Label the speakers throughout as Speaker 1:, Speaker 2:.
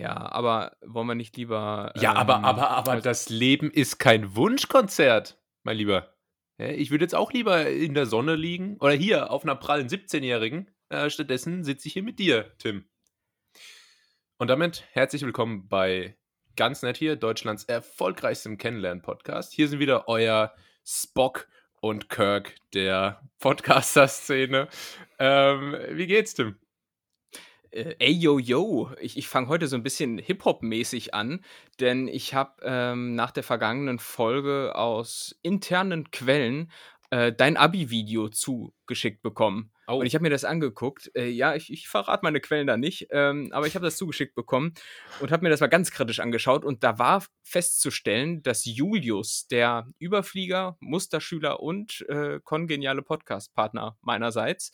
Speaker 1: Ja, aber wollen wir nicht lieber.
Speaker 2: Ja, aber,
Speaker 1: ähm,
Speaker 2: aber, aber
Speaker 1: also-
Speaker 2: das Leben ist kein Wunschkonzert, mein Lieber. Ich würde jetzt auch lieber in der Sonne liegen oder hier auf einer prallen 17-Jährigen. Äh, stattdessen sitze ich hier mit dir, Tim. Und damit herzlich willkommen bei Ganz Nett hier, Deutschlands erfolgreichstem Kennenlernen-Podcast. Hier sind wieder euer Spock und Kirk der Podcaster-Szene. Ähm, wie geht's, Tim?
Speaker 1: Äh, ey, yo, yo. Ich, ich fange heute so ein bisschen Hip-Hop-mäßig an, denn ich habe ähm, nach der vergangenen Folge aus internen Quellen äh, dein Abi-Video zugeschickt bekommen.
Speaker 2: Oh.
Speaker 1: Und ich habe mir das angeguckt. Äh, ja, ich, ich verrate meine Quellen da nicht, ähm, aber ich habe das zugeschickt bekommen und habe mir das mal ganz kritisch angeschaut. Und da war festzustellen, dass Julius, der Überflieger, Musterschüler und äh, kongeniale Podcast-Partner meinerseits,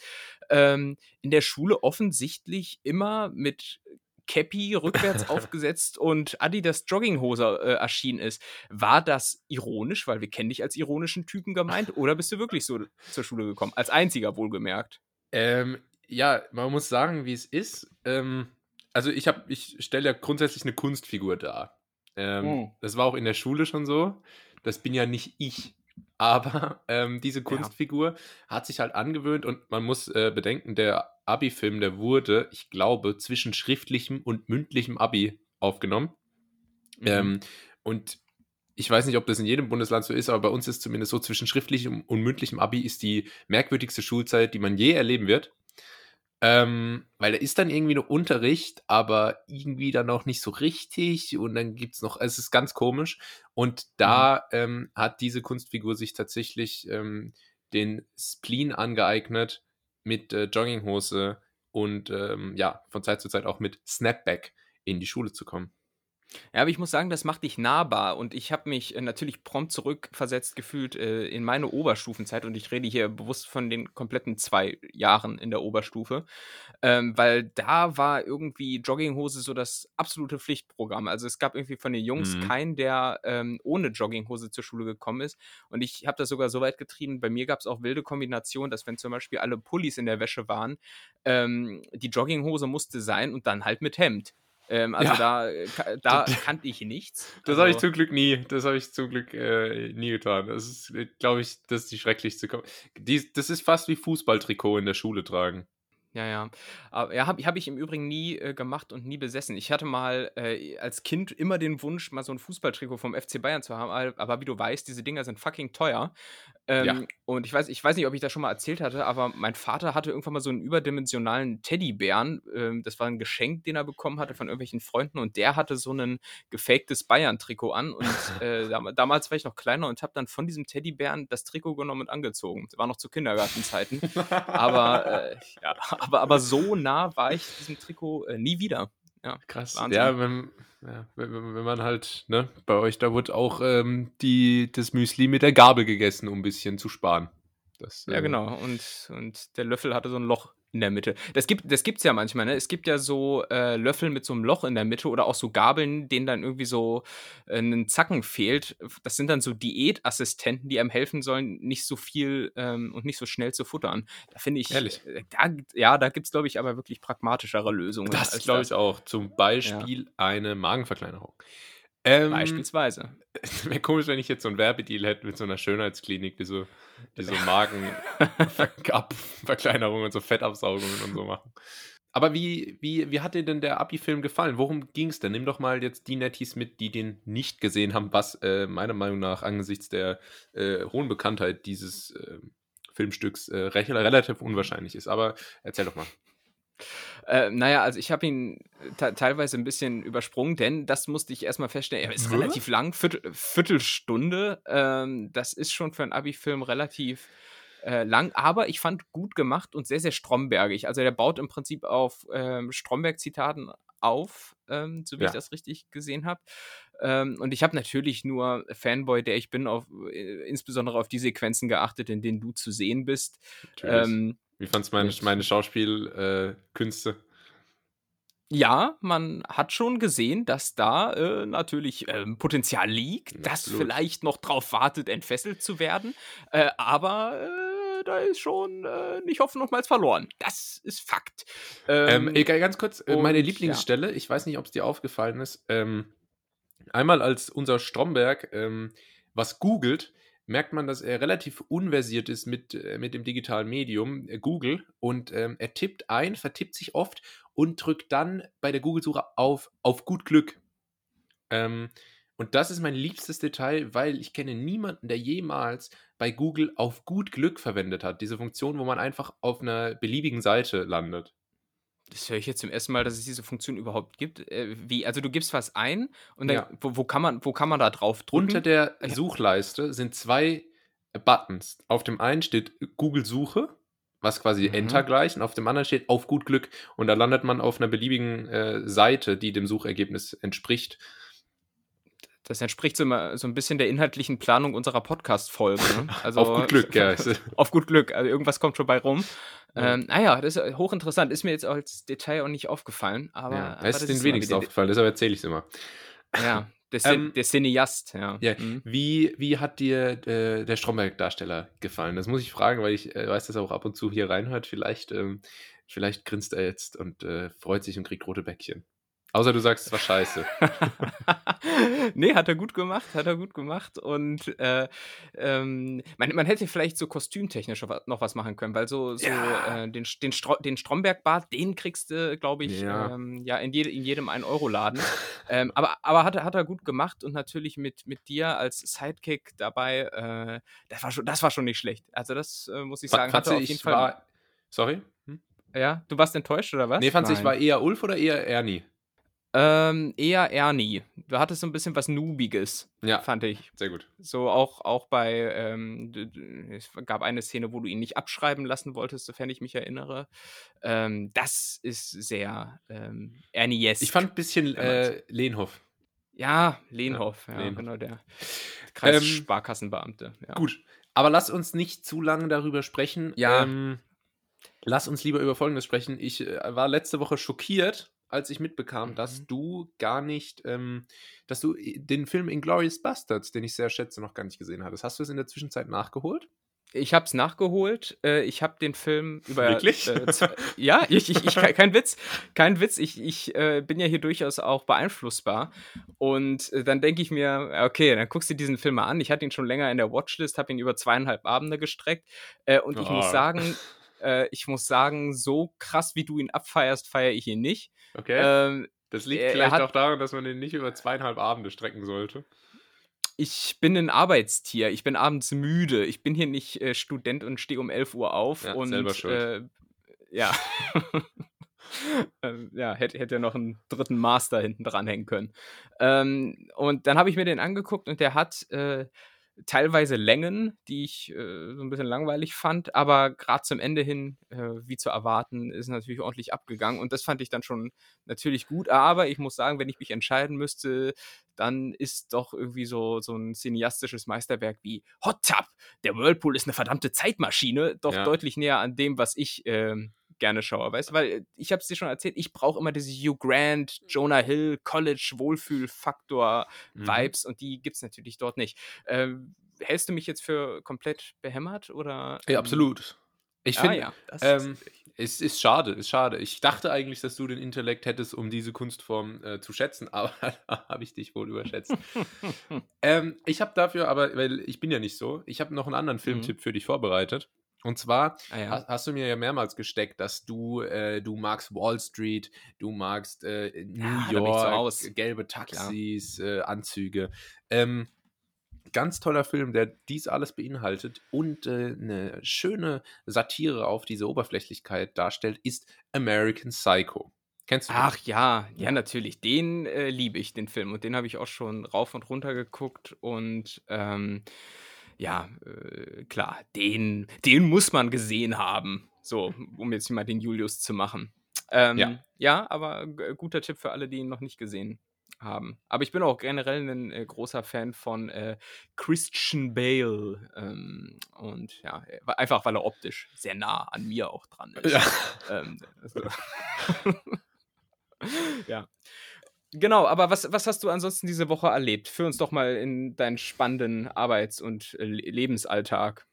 Speaker 1: ähm, in der Schule offensichtlich immer mit Cappy rückwärts aufgesetzt und Adidas Jogginghose äh, erschienen ist. War das ironisch, weil wir kennen dich als ironischen Typen gemeint, oder bist du wirklich so zur Schule gekommen? Als einziger wohlgemerkt.
Speaker 2: Ähm, ja, man muss sagen, wie es ist. Ähm, also ich habe, ich stelle ja grundsätzlich eine Kunstfigur dar. Ähm,
Speaker 1: Hm.
Speaker 2: Das war auch in der Schule schon so. Das bin ja nicht ich. Aber ähm, diese Kunstfigur hat sich halt angewöhnt und man muss äh, bedenken, der Abi-Film, der wurde, ich glaube, zwischen schriftlichem und mündlichem Abi aufgenommen.
Speaker 1: Mhm.
Speaker 2: Ähm, und ich weiß nicht, ob das in jedem Bundesland so ist, aber bei uns ist zumindest so, zwischen schriftlichem und mündlichem Abi ist die merkwürdigste Schulzeit, die man je erleben wird. Ähm, weil da ist dann irgendwie noch Unterricht, aber irgendwie dann auch nicht so richtig und dann gibt es noch, es ist ganz komisch. Und da ähm, hat diese Kunstfigur sich tatsächlich ähm, den Spleen angeeignet mit äh, Jogginghose und ähm, ja, von Zeit zu Zeit auch mit Snapback in die Schule zu kommen.
Speaker 1: Ja, aber ich muss sagen, das macht dich nahbar und ich habe mich äh, natürlich prompt zurückversetzt gefühlt äh, in meine Oberstufenzeit und ich rede hier bewusst von den kompletten zwei Jahren in der Oberstufe, ähm, weil da war irgendwie Jogginghose so das absolute Pflichtprogramm. Also es gab irgendwie von den Jungs
Speaker 2: Mhm.
Speaker 1: keinen, der ähm, ohne Jogginghose zur Schule gekommen ist und ich habe das sogar so weit getrieben, bei mir gab es auch wilde Kombinationen, dass wenn zum Beispiel alle Pullis in der Wäsche waren, ähm, die Jogginghose musste sein und dann halt mit Hemd. Ähm, also
Speaker 2: Ja.
Speaker 1: da, äh, da kannte ich nichts.
Speaker 2: Das habe ich
Speaker 1: Also,
Speaker 2: zum Glück nie. Das habe ich zum Glück äh, nie getan. Das ist, glaube ich, das ist die schrecklichste. Die, das ist fast wie Fußballtrikot in der Schule tragen.
Speaker 1: Ja, ja. Aber ja, habe hab ich im Übrigen nie äh, gemacht und nie besessen. Ich hatte mal äh, als Kind immer den Wunsch, mal so ein Fußballtrikot vom FC Bayern zu haben, aber- wie du weißt, diese Dinger sind fucking teuer. Ähm,
Speaker 2: Ja.
Speaker 1: Und ich weiß, ich weiß nicht, ob ich das schon mal erzählt hatte, aber mein Vater hatte irgendwann mal so einen überdimensionalen Teddybären. Ähm, das war ein Geschenk, den er bekommen hatte von irgendwelchen Freunden und der hatte so ein gefaktes Bayern-Trikot an. Und äh, dam damals war ich noch kleiner und habe dann von diesem Teddybären das Trikot genommen und angezogen. Das war noch zu Kindergartenzeiten. Aber, äh, ja, aber, aber so nah war ich diesem Trikot äh, nie wieder. Ja,
Speaker 2: Krass.
Speaker 1: Wahnsinn.
Speaker 2: Ja, wenn, ja wenn, wenn man halt, ne, bei euch, da wird auch ähm, die, das Müsli mit der Gabel gegessen, um ein bisschen zu sparen. Das,
Speaker 1: ja
Speaker 2: äh,
Speaker 1: genau. Und, und der Löffel hatte so ein Loch in der Mitte. Das gibt das gibt's ja manchmal, ne? Es gibt ja so äh, Löffel mit so einem Loch in der Mitte oder auch so Gabeln, denen dann irgendwie so äh, ein Zacken fehlt. Das sind dann so Diätassistenten, die einem helfen sollen, nicht so viel ähm, und nicht so schnell zu futtern. Da finde ich,
Speaker 2: Ehrlich?
Speaker 1: äh, da, ja, da gibt es, glaube ich, aber wirklich pragmatischere Lösungen.
Speaker 2: Das glaube ich auch. Zum Beispiel eine Magenverkleinerung. Ähm,
Speaker 1: Beispielsweise.
Speaker 2: Wäre komisch, wenn ich jetzt so ein Werbedeal hätte mit so einer Schönheitsklinik, die so, die so Magenverkleinerungen und so Fettabsaugungen und so machen. Aber wie, wie, wie hat dir denn der Abi-Film gefallen? Worum ging es denn? Nimm doch mal jetzt die Netties mit, die den nicht gesehen haben, was äh, meiner Meinung nach angesichts der äh, hohen Bekanntheit dieses äh, Filmstücks äh, recht- relativ unwahrscheinlich ist. Aber erzähl doch mal.
Speaker 1: Äh, naja, also ich habe ihn te- teilweise ein bisschen übersprungen, denn das musste ich erstmal feststellen. Er ist
Speaker 2: Hä?
Speaker 1: relativ lang, Viertel, Viertelstunde. Ähm, das ist schon für einen Abi-Film relativ äh, lang, aber ich fand gut gemacht und sehr, sehr strombergig. Also der baut im Prinzip auf ähm, Stromberg-Zitaten auf, ähm, so wie
Speaker 2: Ja.
Speaker 1: ich das richtig gesehen habe. Ähm, und ich habe natürlich nur Fanboy, der ich bin, auf, äh, insbesondere auf die Sequenzen geachtet, in denen du zu sehen bist.
Speaker 2: Natürlich.
Speaker 1: Ähm,
Speaker 2: wie fandst du meine, meine Schauspielkünste? Äh?
Speaker 1: Ja, man hat schon gesehen, dass da äh, natürlich ähm, Potenzial liegt, das
Speaker 2: Absolut.
Speaker 1: vielleicht noch drauf wartet, entfesselt zu werden. Äh, aber äh, äh, da ist schon äh, nicht hoffen nochmals verloren. Das ist Fakt.
Speaker 2: Ähm, ähm, ganz kurz, äh, meine Lieblingsstelle, ja. ich weiß nicht, ob es dir aufgefallen ist. Ähm, einmal als unser Stromberg ähm, was googelt, merkt man, dass er relativ unversiert ist mit, äh, mit dem digitalen Medium äh, Google und ähm, er tippt ein, vertippt sich oft und drückt dann bei der Google-Suche auf, auf gut Glück. Ähm, und das ist mein liebstes Detail, weil ich kenne niemanden, der jemals bei Google auf gut Glück verwendet hat. Diese Funktion, wo man einfach auf einer beliebigen Seite landet.
Speaker 1: Das höre ich jetzt zum ersten Mal, dass es diese Funktion überhaupt gibt. Äh, wie? Also du gibst was ein und dann, ja. wo, wo, kann man, wo kann man da drauf
Speaker 2: drücken? Unter der Suchleiste sind zwei Buttons. Auf dem einen steht Google Suche, was quasi mhm. Enter gleich, und auf dem anderen steht auf gut Glück. Und da landet man auf einer beliebigen äh, Seite, die dem Suchergebnis entspricht.
Speaker 1: Das entspricht so, immer, so ein bisschen der inhaltlichen Planung unserer Podcast-Folge. Ne?
Speaker 2: Also, auf gut Glück, ja.
Speaker 1: auf gut Glück, also irgendwas kommt schon bei rum. Ja. Ähm, naja, das ist hochinteressant. Ist mir jetzt als Detail auch nicht aufgefallen. Aber, ja,
Speaker 2: aber ist den wenigsten aufgefallen, deshalb erzähle ich es immer.
Speaker 1: Ja, der, ähm, der Cineast, ja.
Speaker 2: ja. Mhm. Wie, wie hat dir äh, der Stromberg-Darsteller gefallen? Das muss ich fragen, weil ich äh, weiß, dass er auch ab und zu hier reinhört. Vielleicht, ähm, vielleicht grinst er jetzt und äh, freut sich und kriegt rote Bäckchen. Außer du sagst, es war scheiße.
Speaker 1: nee, hat er gut gemacht, hat er gut gemacht. Und äh, ähm, man, man, hätte vielleicht so kostümtechnisch noch was machen können, weil so, so ja. äh, den, den, Stro den Stromberg-Bart, den kriegst du, glaube ich, ja. Ähm, ja in, je in jedem 1-Euro-Laden. ähm, aber aber hat, hat er gut gemacht und natürlich mit, mit dir als Sidekick dabei, äh, das, war schon, das war schon nicht schlecht. Also, das äh, muss ich sagen,
Speaker 2: hat er auf jeden Fall. War, sorry? Hm?
Speaker 1: Ja, du warst enttäuscht oder was?
Speaker 2: Nee, fand ich, war eher Ulf oder eher Ernie?
Speaker 1: Ähm, eher Ernie. Du hattest so ein bisschen was Noobiges, ja, fand ich.
Speaker 2: Sehr gut.
Speaker 1: So auch, auch bei, ähm, es gab eine Szene, wo du ihn nicht abschreiben lassen wolltest, sofern ich mich erinnere. Ähm, das ist sehr ähm, Ernie-esque.
Speaker 2: Ich fand ein bisschen äh, Lehnhoff.
Speaker 1: Ja, Lehnhoff, ja, ja Lehnhoff. genau, der Kreissparkassenbeamte. Ja.
Speaker 2: Gut, aber lass uns nicht zu lange darüber sprechen.
Speaker 1: Ja. Ähm,
Speaker 2: lass uns lieber über Folgendes sprechen. Ich äh, war letzte Woche schockiert, als ich mitbekam, mhm. dass du gar nicht, ähm, dass du den Film Inglourious Bastards, den ich sehr schätze, noch gar nicht gesehen hattest. Hast du es in der Zwischenzeit nachgeholt?
Speaker 1: Ich habe es nachgeholt. Äh, ich habe den Film über.
Speaker 2: Wirklich?
Speaker 1: Äh, ja, ich, ich, ich, kein Witz. Kein Witz. Ich, ich äh, bin ja hier durchaus auch beeinflussbar. Und äh, dann denke ich mir, okay, dann guckst du diesen Film mal an. Ich hatte ihn schon länger in der Watchlist, habe ihn über zweieinhalb Abende gestreckt. Äh, und ich muss sagen, äh, ich muss sagen, so krass wie du ihn abfeierst, feiere ich ihn nicht.
Speaker 2: Okay. Ähm, das liegt vielleicht hat, auch daran, dass man den nicht über zweieinhalb Abende strecken sollte.
Speaker 1: Ich bin ein Arbeitstier. Ich bin abends müde. Ich bin hier nicht äh, Student und stehe um 11 Uhr auf. Ja, und,
Speaker 2: selber schuld.
Speaker 1: Äh, ja. ähm, ja, hätte, hätte ja noch einen dritten Master hinten dranhängen können. Ähm, und dann habe ich mir den angeguckt und der hat äh, teilweise Längen, die ich äh, so ein bisschen langweilig fand, aber gerade zum Ende hin, äh, wie zu erwarten, ist natürlich ordentlich abgegangen und das fand ich dann schon natürlich gut. Aber ich muss sagen, wenn ich mich entscheiden müsste, dann ist doch irgendwie so, so ein cineastisches Meisterwerk wie Hot Tub, der Whirlpool ist eine verdammte Zeitmaschine, doch ja. deutlich näher an dem, was ich äh, gerne schaue, weißt du, weil äh, ich habe es dir schon erzählt, ich brauche immer diese Hugh Grant, Jonah Hill, College, Wohlfühlfaktor, mhm. Vibes und die gibt es natürlich dort nicht. Ähm, hältst du mich jetzt für komplett behämmert oder?
Speaker 2: Ja, absolut. Ich finde, ah, ja, ähm, es ist schade, ist schade. Ich dachte eigentlich, dass du den Intellekt hättest, um diese Kunstform äh, zu schätzen, aber habe ich dich wohl überschätzt. ähm, ich habe dafür aber, weil ich bin ja nicht so, ich habe noch einen anderen mhm. Filmtipp mhm. für dich vorbereitet. Und zwar ah, ja. hast, hast, du mir ja mehrmals gesteckt, dass du, äh, du magst Wall Street, du magst äh, New ja, York, so gelbe Taxis, äh, Anzüge. Ähm, ganz toller Film, der dies alles beinhaltet und äh, eine schöne Satire auf diese Oberflächlichkeit darstellt, ist American Psycho. Kennst du
Speaker 1: den? Ach ja, ja, natürlich. Den äh, liebe ich, den Film. Und den habe ich auch schon rauf und runter geguckt. Und ähm, ja, äh, klar, den, den muss man gesehen haben. So, um jetzt mal den Julius zu machen. Ähm, ja. ja, aber guter Tipp für alle, die ihn noch nicht gesehen haben. Aber ich bin auch generell ein äh, großer Fan von äh, Christian Bale. Ähm, und ja, einfach weil er optisch sehr nah an mir auch dran ist. Ja. Ähm, also, ja. Genau, aber was, was hast du ansonsten diese Woche erlebt? Führ uns doch mal in deinen spannenden Arbeits- und äh, Lebensalltag.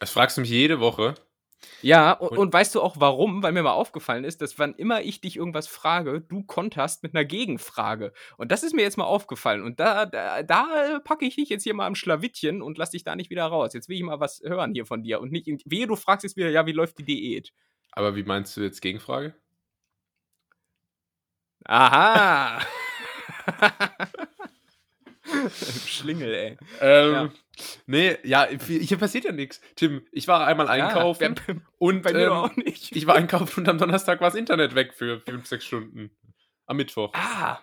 Speaker 2: Das fragst du mich jede Woche.
Speaker 1: Ja, und, und, weißt du auch warum? Weil mir mal aufgefallen ist, dass wann immer ich dich irgendwas frage, du konterst mit einer Gegenfrage. Und das ist mir jetzt mal aufgefallen. Und da, da, da packe ich dich jetzt hier mal am Schlawittchen und lass dich da nicht wieder raus. Jetzt will ich mal was hören hier von dir. Und nicht, wehe, du fragst jetzt wieder, ja, wie läuft die Diät?
Speaker 2: Aber wie meinst du jetzt Gegenfrage?
Speaker 1: Aha! Schlingel, ey.
Speaker 2: Ähm, ja. Nee, ja, hier passiert ja nichts. Tim, ich war einmal einkaufen ja, und bei mir ähm, auch nicht. ich war einkaufen und am Donnerstag war das Internet weg für fünf, sechs Stunden. Am Mittwoch.
Speaker 1: Ah.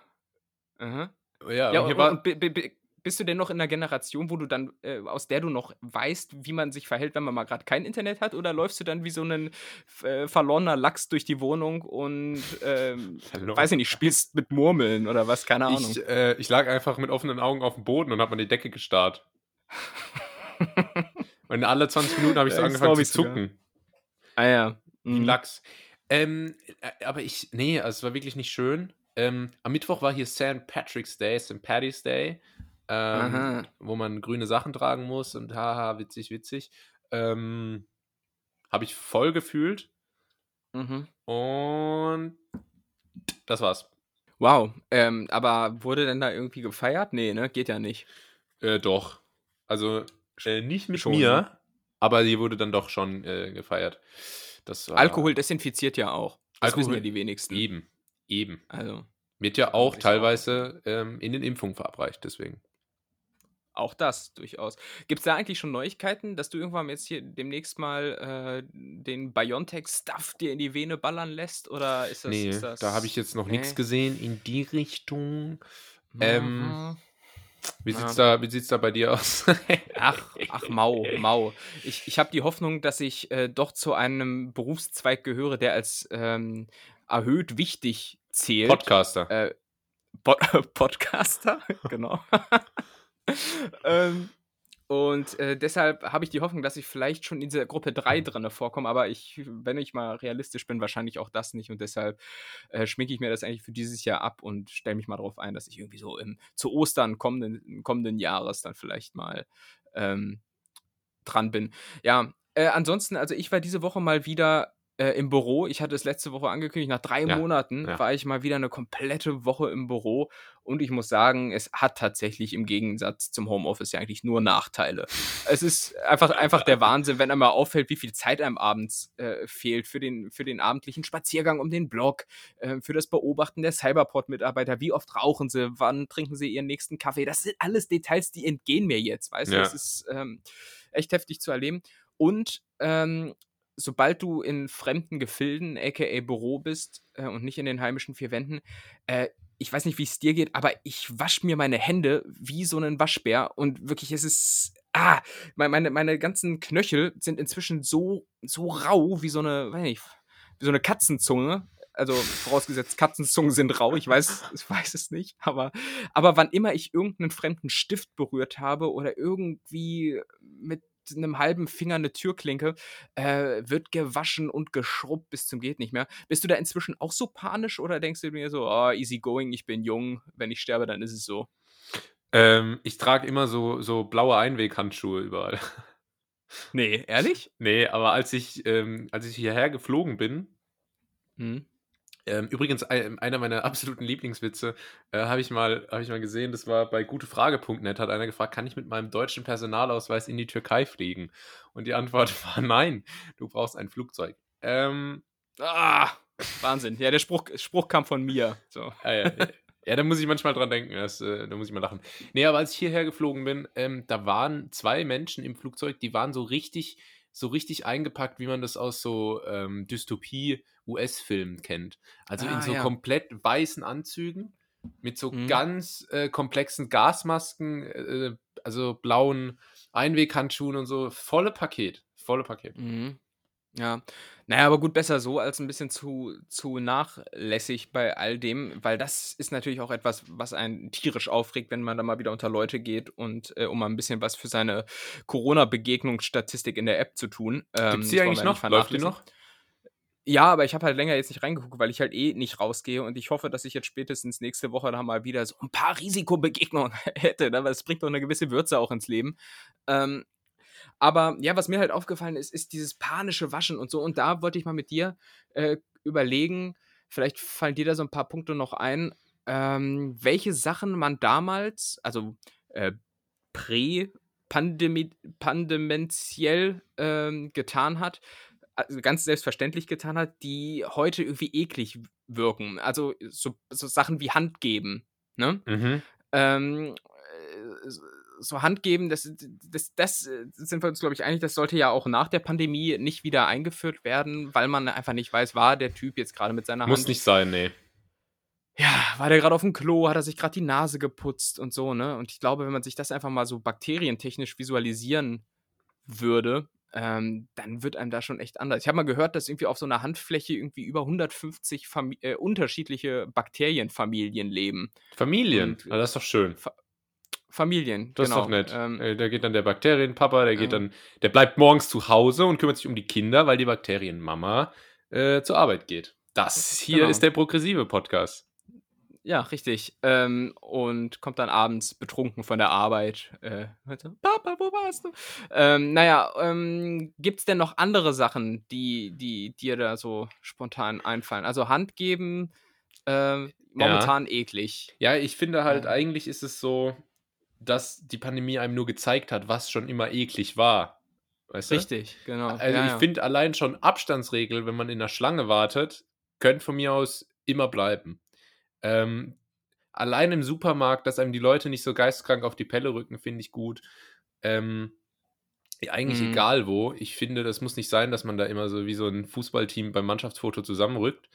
Speaker 1: Aha. Ja, ja und, und, war, und bist du denn noch in einer Generation, wo du dann, äh, aus der du noch weißt, wie man sich verhält, wenn man mal gerade kein Internet hat? Oder läufst du dann wie so ein äh, verlorener Lachs durch die Wohnung und, ähm, weiß ich nicht, spielst mit Murmeln oder was? Keine Ahnung.
Speaker 2: Ich, äh, ich lag einfach mit offenen Augen auf dem Boden und hab an die Decke gestarrt. und alle 20 Minuten habe ich so angefangen zu zucken.
Speaker 1: Ah ja.
Speaker 2: Mhm. Lachs. Ähm, äh, aber ich, nee, also es war wirklich nicht schön. Ähm, am Mittwoch war hier St. Patrick's Day, St. Patty's Day ähm, wo man grüne Sachen tragen muss und haha, witzig, witzig. Ähm, Habe ich voll gefühlt. Mhm. Und das war's.
Speaker 1: Wow, ähm, aber wurde denn da irgendwie gefeiert? Nee, ne? Geht ja nicht.
Speaker 2: Äh, doch. Also äh, nicht mit schon, mir, ne? aber die wurde dann doch schon äh, gefeiert.
Speaker 1: Das war, Alkohol desinfiziert ja auch. Das Alkohol, wissen ja die wenigsten.
Speaker 2: Eben, eben. Also. Wird ja auch teilweise auch. Ähm, in den Impfungen verabreicht, deswegen.
Speaker 1: Auch das durchaus. Gibt es da eigentlich schon Neuigkeiten, dass du irgendwann jetzt hier demnächst mal äh, den BioNTech-Stuff dir in die Vene ballern lässt? Oder ist das.
Speaker 2: Nee,
Speaker 1: ist das...
Speaker 2: da habe ich jetzt noch nee. nichts gesehen in die Richtung. Ähm, mhm. wie sieht's, da, wie sieht's da bei dir aus?
Speaker 1: ach, ach, mau, mau. Ich, ich habe die Hoffnung, dass ich äh, doch zu einem Berufszweig gehöre, der als ähm, erhöht wichtig zählt.
Speaker 2: Podcaster.
Speaker 1: Äh, Pod Podcaster, genau. ähm, und äh, deshalb habe ich die Hoffnung, dass ich vielleicht schon in dieser Gruppe 3 drin vorkomme, aber ich, wenn ich mal realistisch bin, wahrscheinlich auch das nicht. Und deshalb äh, schminke ich mir das eigentlich für dieses Jahr ab und stelle mich mal darauf ein, dass ich irgendwie so im, zu Ostern kommenden, kommenden Jahres dann vielleicht mal ähm, dran bin. Ja, äh, ansonsten, also ich war diese Woche mal wieder äh, im Büro. Ich hatte es letzte Woche angekündigt, nach drei ja, Monaten ja. war ich mal wieder eine komplette Woche im Büro und ich muss sagen, es hat tatsächlich im Gegensatz zum Homeoffice ja eigentlich nur Nachteile. es ist einfach, einfach der Wahnsinn, wenn einmal auffällt, wie viel Zeit einem abends äh, fehlt für den, für den abendlichen Spaziergang um den Blog, äh, für das Beobachten der Cyberport-Mitarbeiter, wie oft rauchen sie, wann trinken sie ihren nächsten Kaffee. Das sind alles Details, die entgehen mir jetzt, weißt ja. du? Das ist ähm, echt heftig zu erleben. Und ähm, sobald du in fremden Gefilden, aka Büro bist äh, und nicht in den heimischen vier Wänden, äh, ich weiß nicht, wie es dir geht, aber ich wasche mir meine Hände wie so ein Waschbär und wirklich, es ist. Ah, meine, meine ganzen Knöchel sind inzwischen so, so rau wie so eine, weiß nicht, wie so eine Katzenzunge. Also vorausgesetzt, Katzenzungen sind rau, ich weiß, ich weiß es nicht, aber, aber wann immer ich irgendeinen fremden Stift berührt habe oder irgendwie mit einem halben Finger eine Türklinke, äh, wird gewaschen und geschrubbt bis zum geht nicht mehr. Bist du da inzwischen auch so panisch oder denkst du mir so, oh, easy going, ich bin jung, wenn ich sterbe, dann ist es so?
Speaker 2: Ähm, ich trage immer so, so blaue Einweghandschuhe überall.
Speaker 1: Nee, ehrlich?
Speaker 2: nee, aber als ich, ähm, als ich hierher geflogen bin, hm. Ähm, übrigens, ein, einer meiner absoluten Lieblingswitze äh, habe ich, mal, hab ich mal gesehen, das war bei gutefrage.net, hat einer gefragt, kann ich mit meinem deutschen Personalausweis in die Türkei fliegen? Und die Antwort war nein, du brauchst ein Flugzeug. Ähm,
Speaker 1: ah, Wahnsinn. Ja, der Spruch, Spruch kam von mir. So.
Speaker 2: Ah, ja, ja. ja, da muss ich manchmal dran denken, das, äh, da muss ich mal lachen. Nee, aber als ich hierher geflogen bin, ähm, da waren zwei Menschen im Flugzeug, die waren so richtig so richtig eingepackt, wie man das aus so ähm, Dystopie-US-Filmen kennt. Also ah, in so ja. komplett weißen Anzügen mit so mhm. ganz äh, komplexen Gasmasken, äh, also blauen Einweghandschuhen und so. Volle Paket. Volle Paket.
Speaker 1: Mhm. Ja. Naja, aber gut, besser so als ein bisschen zu, zu nachlässig bei all dem, weil das ist natürlich auch etwas, was einen tierisch aufregt, wenn man da mal wieder unter Leute geht und äh, um mal ein bisschen was für seine Corona-Begegnungsstatistik in der App zu tun.
Speaker 2: Ähm, Gibt es die eigentlich noch? Läuft die noch?
Speaker 1: Ja, aber ich habe halt länger jetzt nicht reingeguckt, weil ich halt eh nicht rausgehe und ich hoffe, dass ich jetzt spätestens nächste Woche da mal wieder so ein paar Risikobegegnungen hätte, ne? weil es bringt doch eine gewisse Würze auch ins Leben. Ähm, Aber ja, was mir halt aufgefallen ist, ist dieses panische Waschen und so. Und da wollte ich mal mit dir äh, überlegen, vielleicht fallen dir da so ein paar Punkte noch ein, ähm, welche Sachen man damals, also äh, prä-pandementiell ähm, getan hat, also ganz selbstverständlich getan hat, die heute irgendwie eklig wirken. Also so, so Sachen wie Hand geben. Ne?
Speaker 2: Mhm.
Speaker 1: Ähm, äh, so Hand geben, das, das, das sind wir uns, glaube ich, einig, das sollte ja auch nach der Pandemie nicht wieder eingeführt werden, weil man einfach nicht weiß, war der Typ jetzt gerade mit seiner
Speaker 2: Muss
Speaker 1: Hand.
Speaker 2: nicht sein, nee.
Speaker 1: Ja, war der gerade auf dem Klo, hat er sich gerade die Nase geputzt und so, ne? Und ich glaube, wenn man sich das einfach mal so bakterientechnisch visualisieren würde, ähm, dann wird einem da schon echt anders. Ich habe mal gehört, dass irgendwie auf so einer Handfläche irgendwie über 150 Fami äh, unterschiedliche Bakterienfamilien leben.
Speaker 2: Familien,
Speaker 1: Und-
Speaker 2: ah, das ist doch schön.
Speaker 1: Familien,
Speaker 2: Das
Speaker 1: genau.
Speaker 2: ist doch nett.
Speaker 1: Ähm,
Speaker 2: Äh, da geht dann der Bakterienpapa, der geht
Speaker 1: Ja.
Speaker 2: dann, der bleibt morgens zu Hause und kümmert sich um die Kinder, weil die Bakterienmama äh, zur Arbeit geht. Das hier
Speaker 1: Genau.
Speaker 2: ist der progressive Podcast.
Speaker 1: Ja, richtig. Ähm, und kommt dann abends betrunken von der Arbeit. Äh, Papa, wo warst du? Ähm, naja, ähm, gibt es denn noch andere Sachen, die, die dir da so spontan einfallen? Also Hand geben, äh, momentan eklig.
Speaker 2: Ja, ich finde halt,
Speaker 1: Ja.
Speaker 2: eigentlich ist es so, dass die Pandemie einem nur gezeigt hat, was schon immer eklig war. Weißt du?
Speaker 1: Richtig, genau.
Speaker 2: Also
Speaker 1: ja,
Speaker 2: ich
Speaker 1: ja.
Speaker 2: finde allein schon Abstandsregel, wenn man in der Schlange wartet, könnte von mir aus immer bleiben. Ähm, allein im Supermarkt, dass einem die Leute nicht so geistkrank auf die Pelle rücken, finde ich gut. Ähm, ja, eigentlich
Speaker 1: Mhm.
Speaker 2: egal wo. Ich finde, das muss nicht sein, dass man da immer so wie so ein Fußballteam beim Mannschaftsfoto zusammenrückt.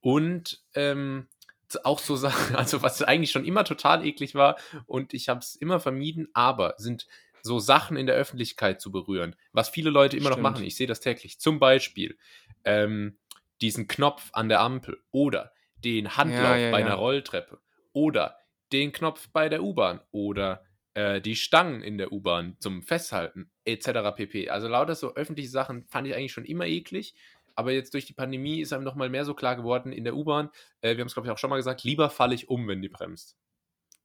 Speaker 2: Und ähm, auch so Sachen, also was eigentlich schon immer total eklig war und ich habe es immer vermieden, aber sind so Sachen in der Öffentlichkeit zu berühren, was viele Leute immer noch
Speaker 1: Stimmt.
Speaker 2: machen. Ich sehe das täglich. Zum Beispiel ähm, diesen Knopf an der Ampel oder den Handlauf
Speaker 1: Ja, ja,
Speaker 2: bei
Speaker 1: ja.
Speaker 2: einer Rolltreppe oder den Knopf bei der U-Bahn oder äh, die Stangen in der U-Bahn zum Festhalten etc. pp. Also lauter so öffentliche Sachen fand ich eigentlich schon immer eklig. Aber jetzt durch die Pandemie ist einem nochmal mehr so klar geworden in der U-Bahn. Äh, wir haben es, glaube ich, auch schon mal gesagt, lieber falle ich um, wenn die bremst.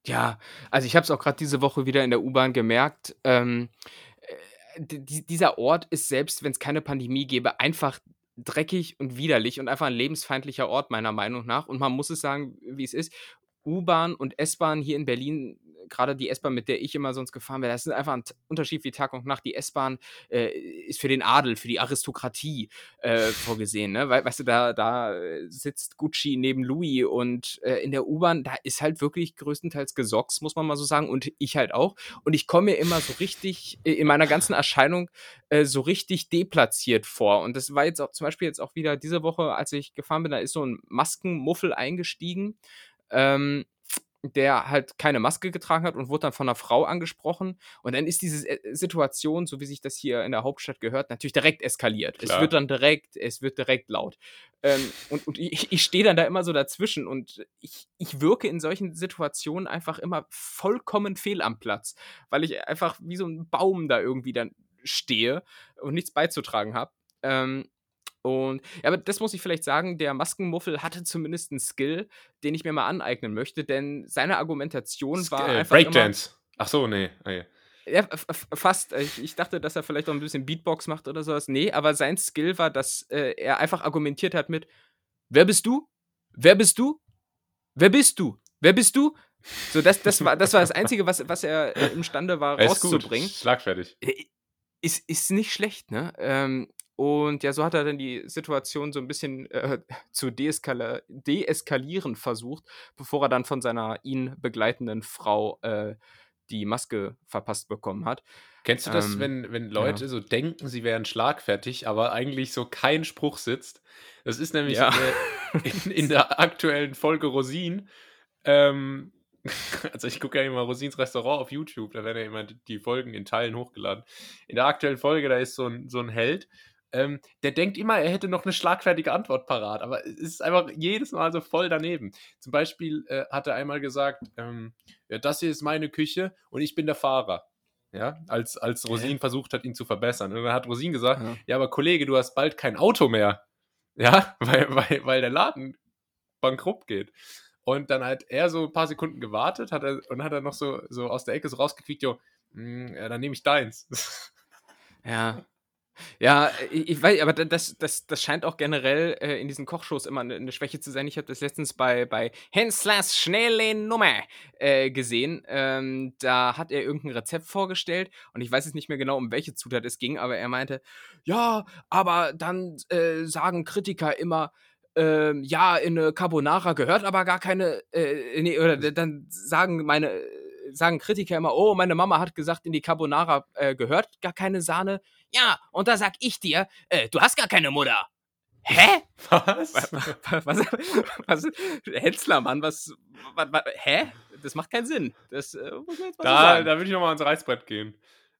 Speaker 1: Ja, also ich habe es auch gerade diese Woche wieder in der U-Bahn gemerkt. Ähm, äh, di- dieser Ort ist, selbst wenn es keine Pandemie gäbe, einfach dreckig und widerlich und einfach ein lebensfeindlicher Ort, meiner Meinung nach. Und man muss es sagen, wie es ist. U-Bahn und S-Bahn hier in Berlin, gerade die S-Bahn, mit der ich immer sonst gefahren wäre, das ist einfach ein Unterschied wie Tag und Nacht. Die S-Bahn äh, ist für den Adel, für die Aristokratie äh, vorgesehen. Ne? We weißt du, da, da sitzt Gucci neben Louis und äh, in der U-Bahn, da ist halt wirklich größtenteils Gesocks, muss man mal so sagen, und ich halt auch. Und ich komme mir immer so richtig äh, in meiner ganzen Erscheinung äh, so richtig deplatziert vor. Und das war jetzt auch zum Beispiel jetzt auch wieder diese Woche, als ich gefahren bin, da ist so ein Maskenmuffel eingestiegen. Ähm, der halt keine Maske getragen hat und wurde dann von einer Frau angesprochen. Und dann ist diese äh, Situation, so wie sich das hier in der Hauptstadt gehört, natürlich direkt eskaliert. Es
Speaker 2: Klar.
Speaker 1: wird dann direkt, es wird direkt laut. Ähm, und, und ich, ich stehe dann da immer so dazwischen und ich, ich wirke in solchen Situationen einfach immer vollkommen fehl am Platz, weil ich einfach wie so ein Baum da irgendwie dann stehe und nichts beizutragen habe. Ähm, und ja, aber das muss ich vielleicht sagen, der Maskenmuffel hatte zumindest einen Skill, den ich mir mal aneignen möchte, denn seine Argumentation war
Speaker 2: äh,
Speaker 1: einfach immer,
Speaker 2: Breakdance. Ach so, nee. Ah, ja.
Speaker 1: fast. Ich, ich dachte, dass er vielleicht auch ein bisschen Beatbox macht oder sowas. Nee, aber sein Skill war, dass äh, er einfach argumentiert hat mit: Wer bist du? Wer bist du? Wer bist du? Wer bist du? So, das, das, war, das war das Einzige, was, was er äh, imstande war,
Speaker 2: Er ist gut.
Speaker 1: rauszubringen.
Speaker 2: Schlagfertig.
Speaker 1: Ist, ist nicht schlecht, ne? Ähm, und ja, so hat er dann die Situation so ein bisschen äh, zu deeskala deeskalieren versucht, bevor er dann von seiner ihn begleitenden Frau äh, die Maske verpasst bekommen hat.
Speaker 2: Kennst du das,
Speaker 1: Ähm,
Speaker 2: wenn, wenn Leute so denken, sie wären schlagfertig, aber eigentlich so kein Spruch sitzt? Das ist nämlich
Speaker 1: Ja.
Speaker 2: äh, in, in der aktuellen Folge Rosin. Ähm, also ich gucke ja immer Rosins Restaurant auf YouTube, da werden ja immer die, die Folgen in Teilen hochgeladen. In der aktuellen Folge, da ist so ein, so ein Held, ähm, der denkt immer, er hätte noch eine schlagfertige Antwort parat, aber es ist einfach jedes Mal so voll daneben. Zum Beispiel äh, hat er einmal gesagt, ähm, ja, das hier ist meine Küche und ich bin der Fahrer. Ja, als, als Rosin versucht hat, ihn zu verbessern. Und dann hat Rosin gesagt,
Speaker 1: Ja.
Speaker 2: ja, aber Kollege, du hast bald kein Auto mehr. Ja, weil, weil, weil der Laden bankrott geht. Und dann hat er so ein paar Sekunden gewartet hat er, und hat er noch so, so aus der Ecke so rausgekriegt, jo, "Mm, ja, dann nehme ich deins.
Speaker 1: Ja. Ja, ich, ich weiß, aber das, das, das scheint auch generell äh, in diesen Kochshows immer eine, eine Schwäche zu sein. Ich habe das letztens bei, bei Henslers schnelle Nummer äh, gesehen. Ähm, da hat er irgendein Rezept vorgestellt und ich weiß jetzt nicht mehr genau, um welche Zutat es ging, aber er meinte, ja, aber dann äh, sagen Kritiker immer, ähm, ja, in eine Carbonara gehört aber gar keine, äh, nee, oder dann sagen meine, sagen Kritiker immer, oh, meine Mama hat gesagt, in die Carbonara äh, gehört gar keine Sahne. Ja, und da sag ich dir, äh, du hast gar keine Mutter. Hä?
Speaker 2: Was?
Speaker 1: Was? was, was Hensler, Mann, was, was, was, Hä? Das macht keinen Sinn. Das äh, muss man jetzt mal so
Speaker 2: Da,
Speaker 1: sagen.
Speaker 2: da würde ich nochmal ans Reißbrett gehen.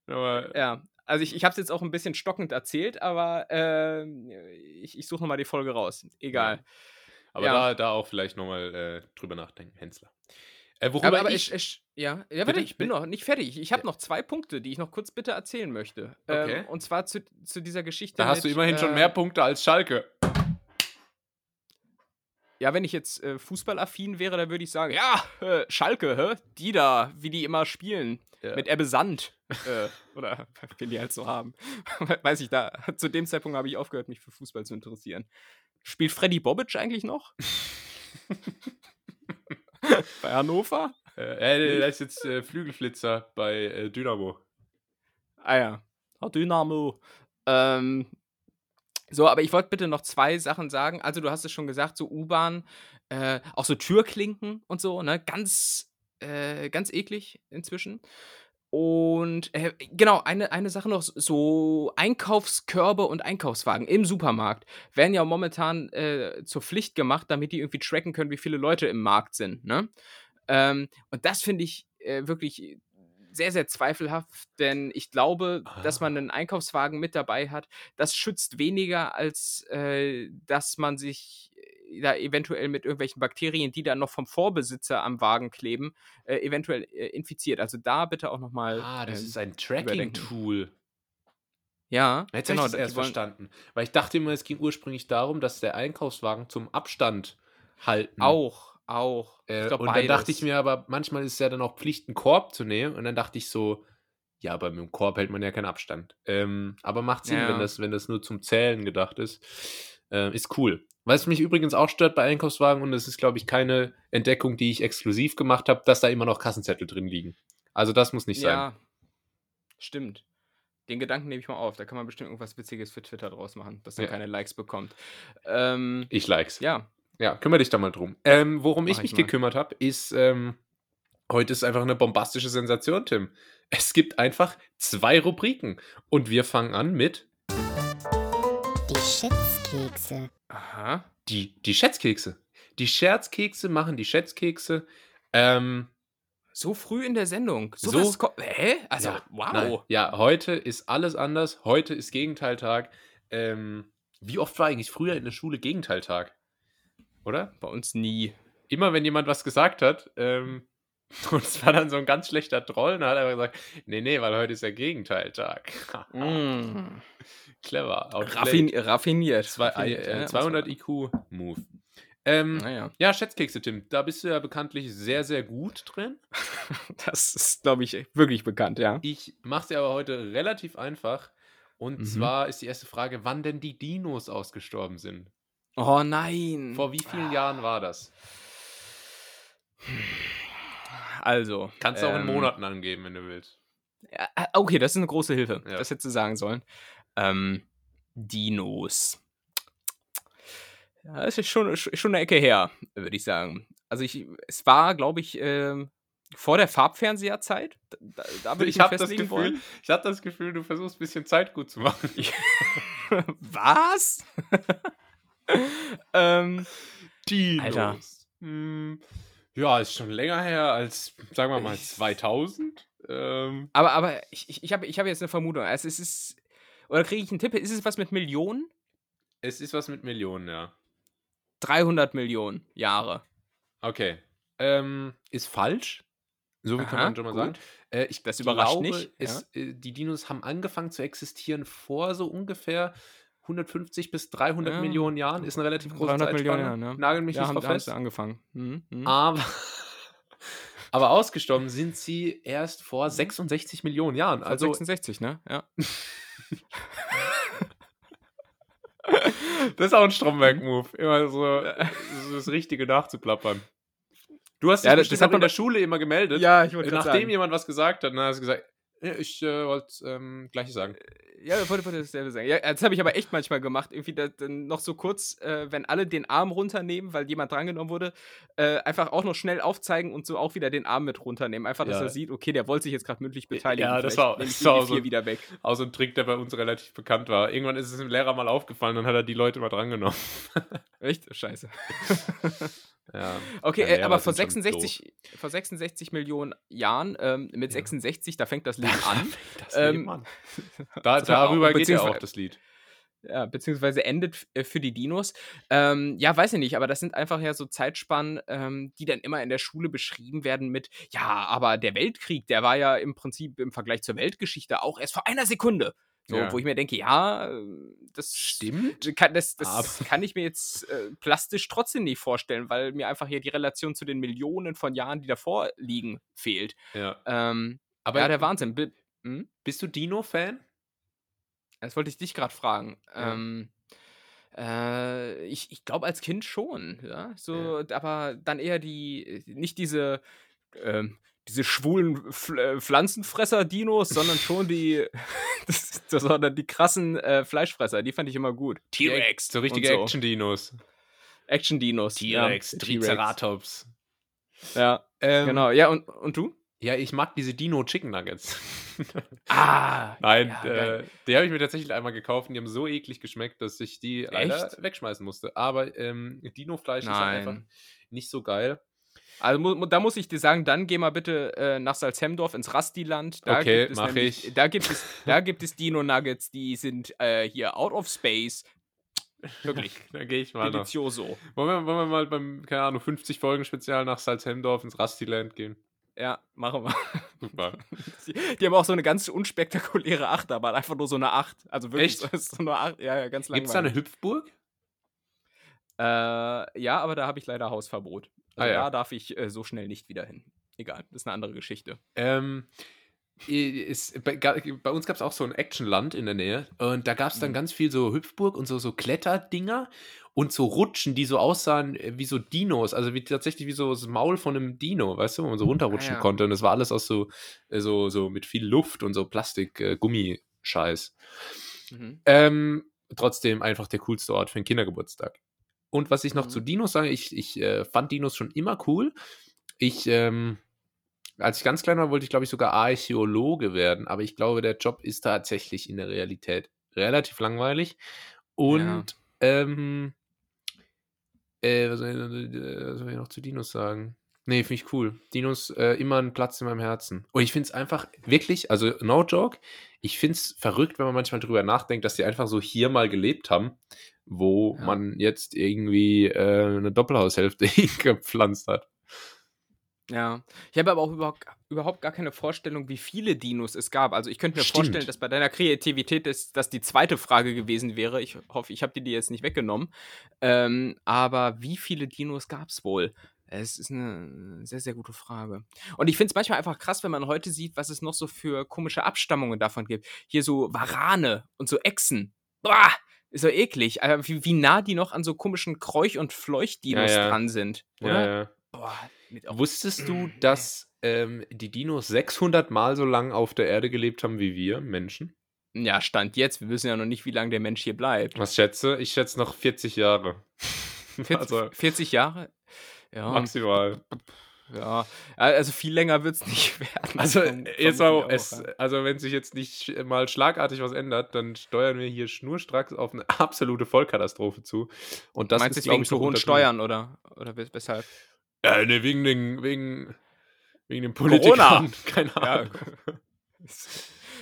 Speaker 2: Aber,
Speaker 1: Ja, also ich, ich habe es jetzt auch ein bisschen stockend erzählt, aber äh, ich, ich suche nochmal die Folge raus. Egal.
Speaker 2: aber
Speaker 1: Ja.
Speaker 2: da, da auch vielleicht nochmal äh, drüber nachdenken, Hensler. Äh,
Speaker 1: Aber, aber
Speaker 2: ich,
Speaker 1: ich, ja, ja warte, ich bin noch nicht fertig. Ich habe noch zwei Punkte, die ich noch kurz bitte erzählen möchte.
Speaker 2: Okay.
Speaker 1: Ähm, und zwar zu, zu dieser Geschichte.
Speaker 2: da hast du
Speaker 1: mit,
Speaker 2: immerhin schon
Speaker 1: äh,
Speaker 2: mehr Punkte als Schalke.
Speaker 1: Ja, wenn ich jetzt äh, fußballaffin wäre, dann würde ich sagen, ja, äh, Schalke, hä? die da, wie die immer spielen.
Speaker 2: Ja.
Speaker 1: Mit Ebbe Sand. äh, oder wenn die halt so haben. Weiß ich, da, zu dem Zeitpunkt habe ich aufgehört, mich für Fußball zu interessieren. Spielt Freddy Bobic eigentlich noch? Bei Hannover?
Speaker 2: Äh, äh, der ist jetzt äh, Flügelflitzer bei äh, Dynamo.
Speaker 1: Ah ja. Ah, Dynamo. Ähm, so, aber ich wollte bitte noch zwei Sachen sagen. Also, du hast es schon gesagt, so U-Bahn, äh, auch so Türklinken und so, ne? Ganz, äh, ganz eklig inzwischen. Und äh, genau, eine, eine Sache noch, so Einkaufskörbe und Einkaufswagen im Supermarkt werden ja momentan äh, zur Pflicht gemacht, damit die irgendwie tracken können, wie viele Leute im Markt sind. Ne? Ähm, und das finde ich äh, wirklich sehr, sehr zweifelhaft, denn ich glaube, dass man
Speaker 2: Ah.
Speaker 1: einen Einkaufswagen mit dabei hat, das schützt weniger, als äh, dass man sich da eventuell mit irgendwelchen Bakterien, die dann noch vom Vorbesitzer am Wagen kleben, äh, eventuell äh, infiziert. Also da bitte auch nochmal.
Speaker 2: Ah, das
Speaker 1: ähm,
Speaker 2: ist ein. Tracking-Tool.
Speaker 1: Ja,
Speaker 2: Jetzt
Speaker 1: genau.
Speaker 2: habe ich das erst verstanden. Weil ich dachte immer, es ging ursprünglich darum, dass der Einkaufswagen zum Abstand halten.
Speaker 1: Auch, auch.
Speaker 2: Äh,
Speaker 1: glaub,
Speaker 2: und dann dachte ich
Speaker 1: beides.
Speaker 2: mir aber, manchmal ist es ja dann auch Pflicht, einen Korb zu nehmen. Und dann dachte ich so, ja, aber mit dem Korb hält man ja keinen Abstand. Ähm, aber macht Sinn,
Speaker 1: Ja.
Speaker 2: wenn, das, wenn das nur zum Zählen gedacht ist. Ähm, ist cool. Was mich übrigens auch stört bei Einkaufswagen, und das ist, glaube ich, keine Entdeckung, die ich exklusiv gemacht habe, dass da immer noch Kassenzettel drin liegen. Also das muss nicht sein.
Speaker 1: Ja, stimmt. Den Gedanken nehme ich mal auf. Da kann man bestimmt irgendwas Witziges für Twitter draus machen, das dann
Speaker 2: Ja.
Speaker 1: keine Likes bekommt. Ähm,
Speaker 2: Ich likes.
Speaker 1: ja,
Speaker 2: Ja, kümmere dich da mal drum. Ähm, worum
Speaker 1: Mach
Speaker 2: ich
Speaker 1: ich
Speaker 2: mich
Speaker 1: mal.
Speaker 2: gekümmert habe, ist, ähm, heute ist einfach eine bombastische Sensation, Tim. Es gibt einfach zwei Rubriken. Und wir fangen an mit
Speaker 3: Schätzkekse.
Speaker 1: aha.
Speaker 2: die, die Schätzkekse. Die Scherzkekse machen die Schätzkekse. Ähm,
Speaker 1: So früh in der Sendung. So,
Speaker 2: So-
Speaker 1: was Hä? Also,
Speaker 2: ja,
Speaker 1: wow.
Speaker 2: nein. Ja, heute ist alles anders. Heute ist Gegenteiltag. Ähm, wie oft war eigentlich früher in der Schule Gegenteiltag? Oder?
Speaker 1: Bei uns nie.
Speaker 2: immer wenn jemand was gesagt hat, ähm, und es war dann so ein ganz schlechter Troll, dann hat er gesagt, nee, nee, weil heute ist der Gegenteiltag.
Speaker 1: Mm.
Speaker 2: Clever.
Speaker 1: Raffin raffiniert.
Speaker 2: Zwei,
Speaker 1: Raffiniert,
Speaker 2: äh,
Speaker 1: ja,
Speaker 2: 200 IQ Move. Ähm,
Speaker 1: Naja,
Speaker 2: ja, Schätzkekse, Tim, da bist du ja bekanntlich sehr, sehr gut drin.
Speaker 1: das ist, glaube ich, wirklich bekannt, ja.
Speaker 2: Ich mache dir aber heute relativ einfach. Und
Speaker 1: Mhm.
Speaker 2: zwar ist die erste Frage, wann denn die Dinos ausgestorben sind.
Speaker 1: Oh nein.
Speaker 2: Vor wie vielen Jahren war das?
Speaker 1: Also.
Speaker 2: Kannst du auch in
Speaker 1: ähm,
Speaker 2: Monaten angeben, wenn du willst.
Speaker 1: Ja, äh, okay, das ist eine große Hilfe.
Speaker 2: Ja.
Speaker 1: Das hättest du sagen sollen. Ähm, Dinos. Ja, das ist schon, schon eine Ecke her, würde ich sagen. Also ich, es war, glaube ich, ähm, vor der Farbfernseherzeit. Da, da, würde ich,
Speaker 2: ich habe das Gefühl,
Speaker 1: wollen.
Speaker 2: ich habe das Gefühl, du versuchst ein bisschen Zeit gut zu machen.
Speaker 1: Was? ähm,
Speaker 2: Dinos.
Speaker 1: Alter.
Speaker 2: Hm, ja, ist schon länger her als, sagen wir mal,
Speaker 1: Ich-
Speaker 2: 2000. Ähm,
Speaker 1: aber aber ich, ich, ich habe ich hab jetzt eine Vermutung. Also es ist, oder kriege ich einen Tipp? Ist es was mit Millionen?
Speaker 2: es ist was mit Millionen, ja.
Speaker 1: 300 Millionen Jahre.
Speaker 2: Okay. Ähm, ist falsch. So viel kann man schon mal
Speaker 1: gut.
Speaker 2: sagen. Äh, ich
Speaker 1: Das überrascht
Speaker 2: glaube,
Speaker 1: nicht,
Speaker 2: Es, äh, die Dinos haben angefangen zu existieren vor so ungefähr 150 bis 300
Speaker 1: ja.
Speaker 2: Millionen Jahren ist eine relativ große
Speaker 1: 300 Millionen Jahre, ja.
Speaker 2: Nagel mich
Speaker 1: ja,
Speaker 2: nicht
Speaker 1: haben,
Speaker 2: fest.
Speaker 1: angefangen. Mhm. mhm.
Speaker 2: Aber, aber ausgestorben sind sie erst vor mhm. 66 Millionen Jahren.
Speaker 1: Vor
Speaker 2: also
Speaker 1: 66, ne? Ja.
Speaker 2: das ist auch ein Stromberg-Move. Immer so, das Richtige nachzuplappern. Du hast
Speaker 1: ja, das, das hat
Speaker 2: man in der Schule immer gemeldet.
Speaker 1: Ja, ich wollte äh, Nachdem
Speaker 2: jemand was gesagt hat, dann hast du gesagt, ich äh, wollte ähm, gleiches sagen.
Speaker 1: Ja, ich wollte, wollte dasselbe sagen. Ja, das habe ich aber echt manchmal gemacht. Irgendwie da, dann noch so kurz, äh, wenn alle den Arm runternehmen, weil jemand drangenommen wurde, äh, einfach auch noch schnell aufzeigen und so auch wieder den Arm mit runternehmen. Einfach, dass
Speaker 2: Ja.
Speaker 1: er sieht, okay, der wollte sich jetzt gerade mündlich beteiligen.
Speaker 2: Ja, das war- das war auch so
Speaker 1: wieder weg.
Speaker 2: Auch so ein Trick, der bei uns relativ bekannt war. Irgendwann ist es dem Lehrer mal aufgefallen, dann hat er die Leute mal drangenommen.
Speaker 1: Echt? Scheiße.
Speaker 2: Ja.
Speaker 1: Okay,
Speaker 2: Ja,
Speaker 1: äh, aber vor
Speaker 2: sind schon
Speaker 1: 66, vor 66 Millionen Jahren, ähm, mit 66, da fängt das Leben an.
Speaker 2: Das
Speaker 1: Ähm,
Speaker 2: Leben an. Da, darüber geht ja
Speaker 1: beziehungsweise-
Speaker 2: auch das Lied.
Speaker 1: ja, beziehungsweise endet äh, für die Dinos. Ähm, ja, weiß ich nicht, aber das sind einfach ja so Zeitspannen, ähm, die dann immer in der Schule beschrieben werden mit, ja, aber der Weltkrieg, der war ja im Prinzip im Vergleich zur Weltgeschichte auch erst vor einer Sekunde. So,
Speaker 2: Ja.
Speaker 1: wo ich mir denke, ja, das
Speaker 2: Stimmt.
Speaker 1: Kann, das das kann ich mir jetzt äh, plastisch trotzdem nicht vorstellen, weil mir einfach hier die Relation zu den Millionen von Jahren, die davor liegen, fehlt.
Speaker 2: Ja.
Speaker 1: Ähm,
Speaker 2: Aber
Speaker 1: ja, der Wahnsinn. Bi- hm?
Speaker 2: bist du Dino-Fan?
Speaker 1: Das wollte ich dich gerade fragen.
Speaker 2: Ja.
Speaker 1: Ähm, äh, ich ich glaube als Kind schon, ja. So, aber dann eher die, nicht diese, ähm, diese schwulen äh, Pflanzenfresser-Dinos, sondern schon die, sondern die krassen äh, Fleischfresser, die fand ich immer gut. T-Rex.
Speaker 2: So richtige
Speaker 1: so.
Speaker 2: Action-Dinos.
Speaker 1: Action-Dinos.
Speaker 2: T-Rex,
Speaker 1: ja,
Speaker 2: Triceratops.
Speaker 1: Ja,
Speaker 2: Ähm,
Speaker 1: genau. Ja, und, und du?
Speaker 2: Ja, ich mag diese Dino-Chicken Nuggets.
Speaker 1: Ah,
Speaker 2: Nein,
Speaker 1: ja,
Speaker 2: äh, die habe ich mir tatsächlich einmal gekauft und die haben so eklig geschmeckt, dass ich die leider
Speaker 1: Echt?
Speaker 2: wegschmeißen musste. Aber ähm, Dino-Fleisch ist halt einfach nicht so geil.
Speaker 1: Also mu da muss ich dir sagen, dann geh mal bitte äh, nach Salzhemdorf ins Rastiland. Da
Speaker 2: Okay,
Speaker 1: gibt es
Speaker 2: mach
Speaker 1: nämlich-
Speaker 2: ich.
Speaker 1: Da gibt es, da gibt es Dino Nuggets, die sind äh, hier out of space. Wirklich.
Speaker 2: Da gehe ich mal.
Speaker 1: Delizioso.
Speaker 2: Wollen wir, wollen wir mal beim, keine Ahnung, 50 Folgen Spezial nach Salzhemdorf ins Rustyland gehen?
Speaker 1: Ja, machen wir.
Speaker 2: Super.
Speaker 1: Die, die haben auch so eine ganz unspektakuläre Achterbahn, einfach nur so eine Acht. Also wirklich
Speaker 2: Echt?
Speaker 1: so, eine Acht. Ja, ja, ganz
Speaker 2: Gibt es da eine
Speaker 1: langweilig.
Speaker 2: Hüpfburg?
Speaker 1: Äh, ja, aber da habe ich leider Hausverbot. Also
Speaker 2: Ah, ja.
Speaker 1: da darf ich äh, so schnell nicht wieder hin. Egal, das ist eine andere Geschichte.
Speaker 2: Ähm, ist, bei, bei uns gab es auch so ein Actionland in der Nähe und da gab es dann
Speaker 1: Mhm.
Speaker 2: ganz viel so Hüpfburg und so, so Kletterdinger und so Rutschen, die so aussahen äh, wie so Dinos, also wie tatsächlich wie so das Maul von einem Dino, weißt du, wo man so runterrutschen
Speaker 1: ja.
Speaker 2: konnte und das war alles aus so, äh, so, so mit viel Luft und so Plastik, äh.
Speaker 1: Mhm.
Speaker 2: Ähm, trotzdem einfach der coolste Ort für einen Kindergeburtstag. Und was ich noch
Speaker 1: Mhm.
Speaker 2: zu Dinos sage, ich, ich äh, fand Dinos schon immer cool. Ich, ähm, als ich ganz klein war, wollte ich, glaube ich, sogar Archäologe werden, aber ich glaube, der Job ist tatsächlich in der Realität relativ langweilig. Und, ähm, äh, was soll, ich, äh, was soll ich noch zu Dinos sagen? Nee, finde ich cool. Dinos äh, immer einen Platz in meinem Herzen. Und ich finde es einfach wirklich, also no joke, ich finde es verrückt, wenn man manchmal drüber nachdenkt, dass die einfach so hier mal gelebt haben, wo
Speaker 1: Ja.
Speaker 2: man jetzt irgendwie äh, eine Doppelhaushälfte hingepflanzt hat.
Speaker 1: Ja, ich habe aber auch überhaupt, überhaupt gar keine Vorstellung, wie viele Dinos es gab. Also ich könnte mir
Speaker 2: Stimmt.
Speaker 1: vorstellen, dass bei deiner Kreativität das, das die zweite Frage gewesen wäre. Ich hoffe, ich habe dir die jetzt nicht weggenommen. Ähm, aber wie viele Dinos gab es wohl? Es ist eine sehr, sehr gute Frage. Und ich finde es manchmal einfach krass, wenn man heute sieht, was es noch so für komische Abstammungen davon gibt. Hier so Warane und so Echsen. Boah, so eklig. Aber wie, wie nah die noch an so komischen Kräuch- und Fleuchtdinos
Speaker 2: Ja, ja.
Speaker 1: dran sind. Oder?
Speaker 2: Ja.
Speaker 1: Boah,
Speaker 2: Wusstest du, dass ähm, die Dinos 600 Mal so lang auf der Erde gelebt haben wie wir Menschen?
Speaker 1: Ja, Stand jetzt. Wir wissen ja noch nicht, wie lange der Mensch hier bleibt.
Speaker 2: Was schätze? Ich schätze noch 40 Jahre.
Speaker 1: 40,
Speaker 2: also
Speaker 1: 40 Jahre? Ja,
Speaker 2: maximal.
Speaker 1: Ja. Also viel länger wird es nicht werden.
Speaker 2: Also jetzt mal, es,
Speaker 1: ja.
Speaker 2: also wenn sich jetzt nicht mal schlagartig was ändert, dann steuern wir hier schnurstracks auf eine absolute Vollkatastrophe zu. Und das
Speaker 1: Meinst
Speaker 2: ist,
Speaker 1: wegen
Speaker 2: ich,
Speaker 1: zu hohen. Steuern oder, oder wes- weshalb?
Speaker 2: Ja, ne, wegen den, wegen, wegen den Politikern. Keine
Speaker 1: Ja.
Speaker 2: Ahnung.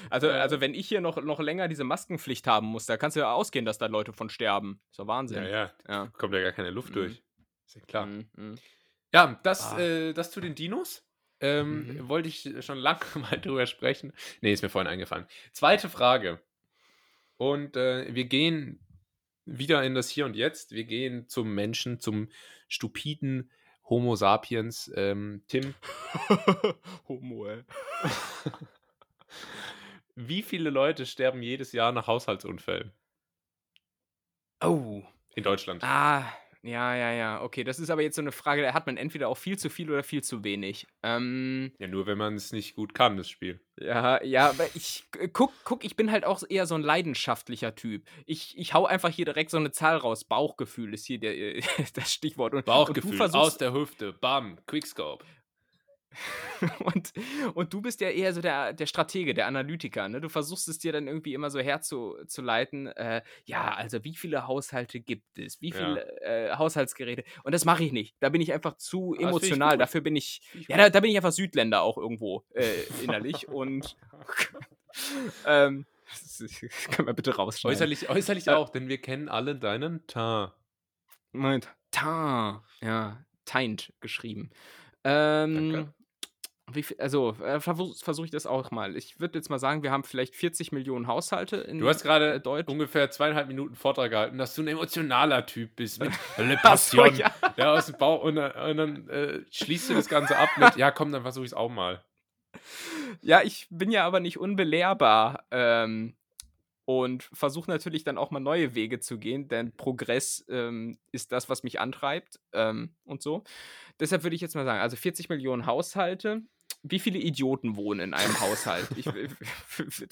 Speaker 1: Also,
Speaker 2: Äh.
Speaker 1: also wenn ich hier noch, noch länger diese Maskenpflicht haben muss, da kannst du ja ausgehen, dass da Leute von sterben. Ist doch Wahnsinn.
Speaker 2: Ja, ja,
Speaker 1: Ja.
Speaker 2: kommt ja gar keine Luft
Speaker 1: Mhm.
Speaker 2: durch. Ist ja klar.
Speaker 1: Mhm, mhm.
Speaker 2: Ja, das,
Speaker 1: Ah.
Speaker 2: äh, das zu den Dinos. Ähm,
Speaker 1: Mhm.
Speaker 2: Wollte ich schon lange mal drüber sprechen. Nee, ist mir vorhin eingefallen. Zweite Frage. Und äh, wir gehen wieder in das Hier und Jetzt. Wir gehen zum Menschen, zum stupiden Homo sapiens. Ähm, Tim,
Speaker 1: Homo, ey.
Speaker 2: wie viele Leute sterben jedes Jahr nach Haushaltsunfällen?
Speaker 1: Oh.
Speaker 2: In Deutschland.
Speaker 1: Ah, ja, ja, ja. Okay, das ist aber jetzt so eine Frage, da hat man entweder auch viel zu viel oder viel zu wenig. Ähm,
Speaker 2: Ja, nur wenn man es nicht gut kann, das Spiel.
Speaker 1: ja, ja, aber ich äh, guck, guck, ich bin halt auch eher so ein leidenschaftlicher Typ. Ich, ich hau einfach hier direkt so eine Zahl raus. Bauchgefühl ist hier der, das Stichwort. Und, und
Speaker 2: Bauchgefühl,
Speaker 1: versuchst,
Speaker 2: aus der Hüfte, bam, Quickscope.
Speaker 1: und, und du bist ja eher so der, der Stratege, der Analytiker. Ne? Du versuchst es dir dann irgendwie immer so herzuleiten. Äh, ja, also wie viele Haushalte gibt es? Wie
Speaker 2: Ja.
Speaker 1: viele äh, Haushaltsgeräte? Und das mache ich nicht. Da bin ich einfach zu
Speaker 2: Ah,
Speaker 1: emotional. Dafür bin ich.
Speaker 2: Ich
Speaker 1: Ja, da, da bin ich einfach Südländer auch irgendwo äh, innerlich. und ähm, das können wir bitte rausschneiden.
Speaker 2: Äußerlich, äußerlich
Speaker 1: Äh.
Speaker 2: auch, denn wir kennen alle deinen Teint.
Speaker 1: Moment. Ta. Ja, Teint geschrieben. Ähm,
Speaker 2: Danke.
Speaker 1: Viel, also, äh, versuche versuch ich das auch mal. Ich würde jetzt mal sagen, wir haben vielleicht 40 Millionen Haushalte in
Speaker 2: Du hast gerade
Speaker 1: äh, Deutsch.
Speaker 2: ungefähr zweieinhalb Minuten Vortrag gehalten, dass du ein emotionaler Typ bist mit Le
Speaker 1: Ach so,
Speaker 2: Passion.
Speaker 1: ja.
Speaker 2: ja. aus dem Bauch und, dann- und dann äh, schließt du das Ganze ab mit, ja komm, dann versuche ich es auch mal.
Speaker 1: Ja, ich bin ja aber nicht unbelehrbar. Ähm, und versuche natürlich dann auch mal neue Wege zu gehen, denn Progress ähm, ist das, was mich antreibt ähm, und so. Deshalb würde ich jetzt mal sagen, also 40 Millionen Haushalte. Wie viele Idioten wohnen in einem Haushalt? Ich w-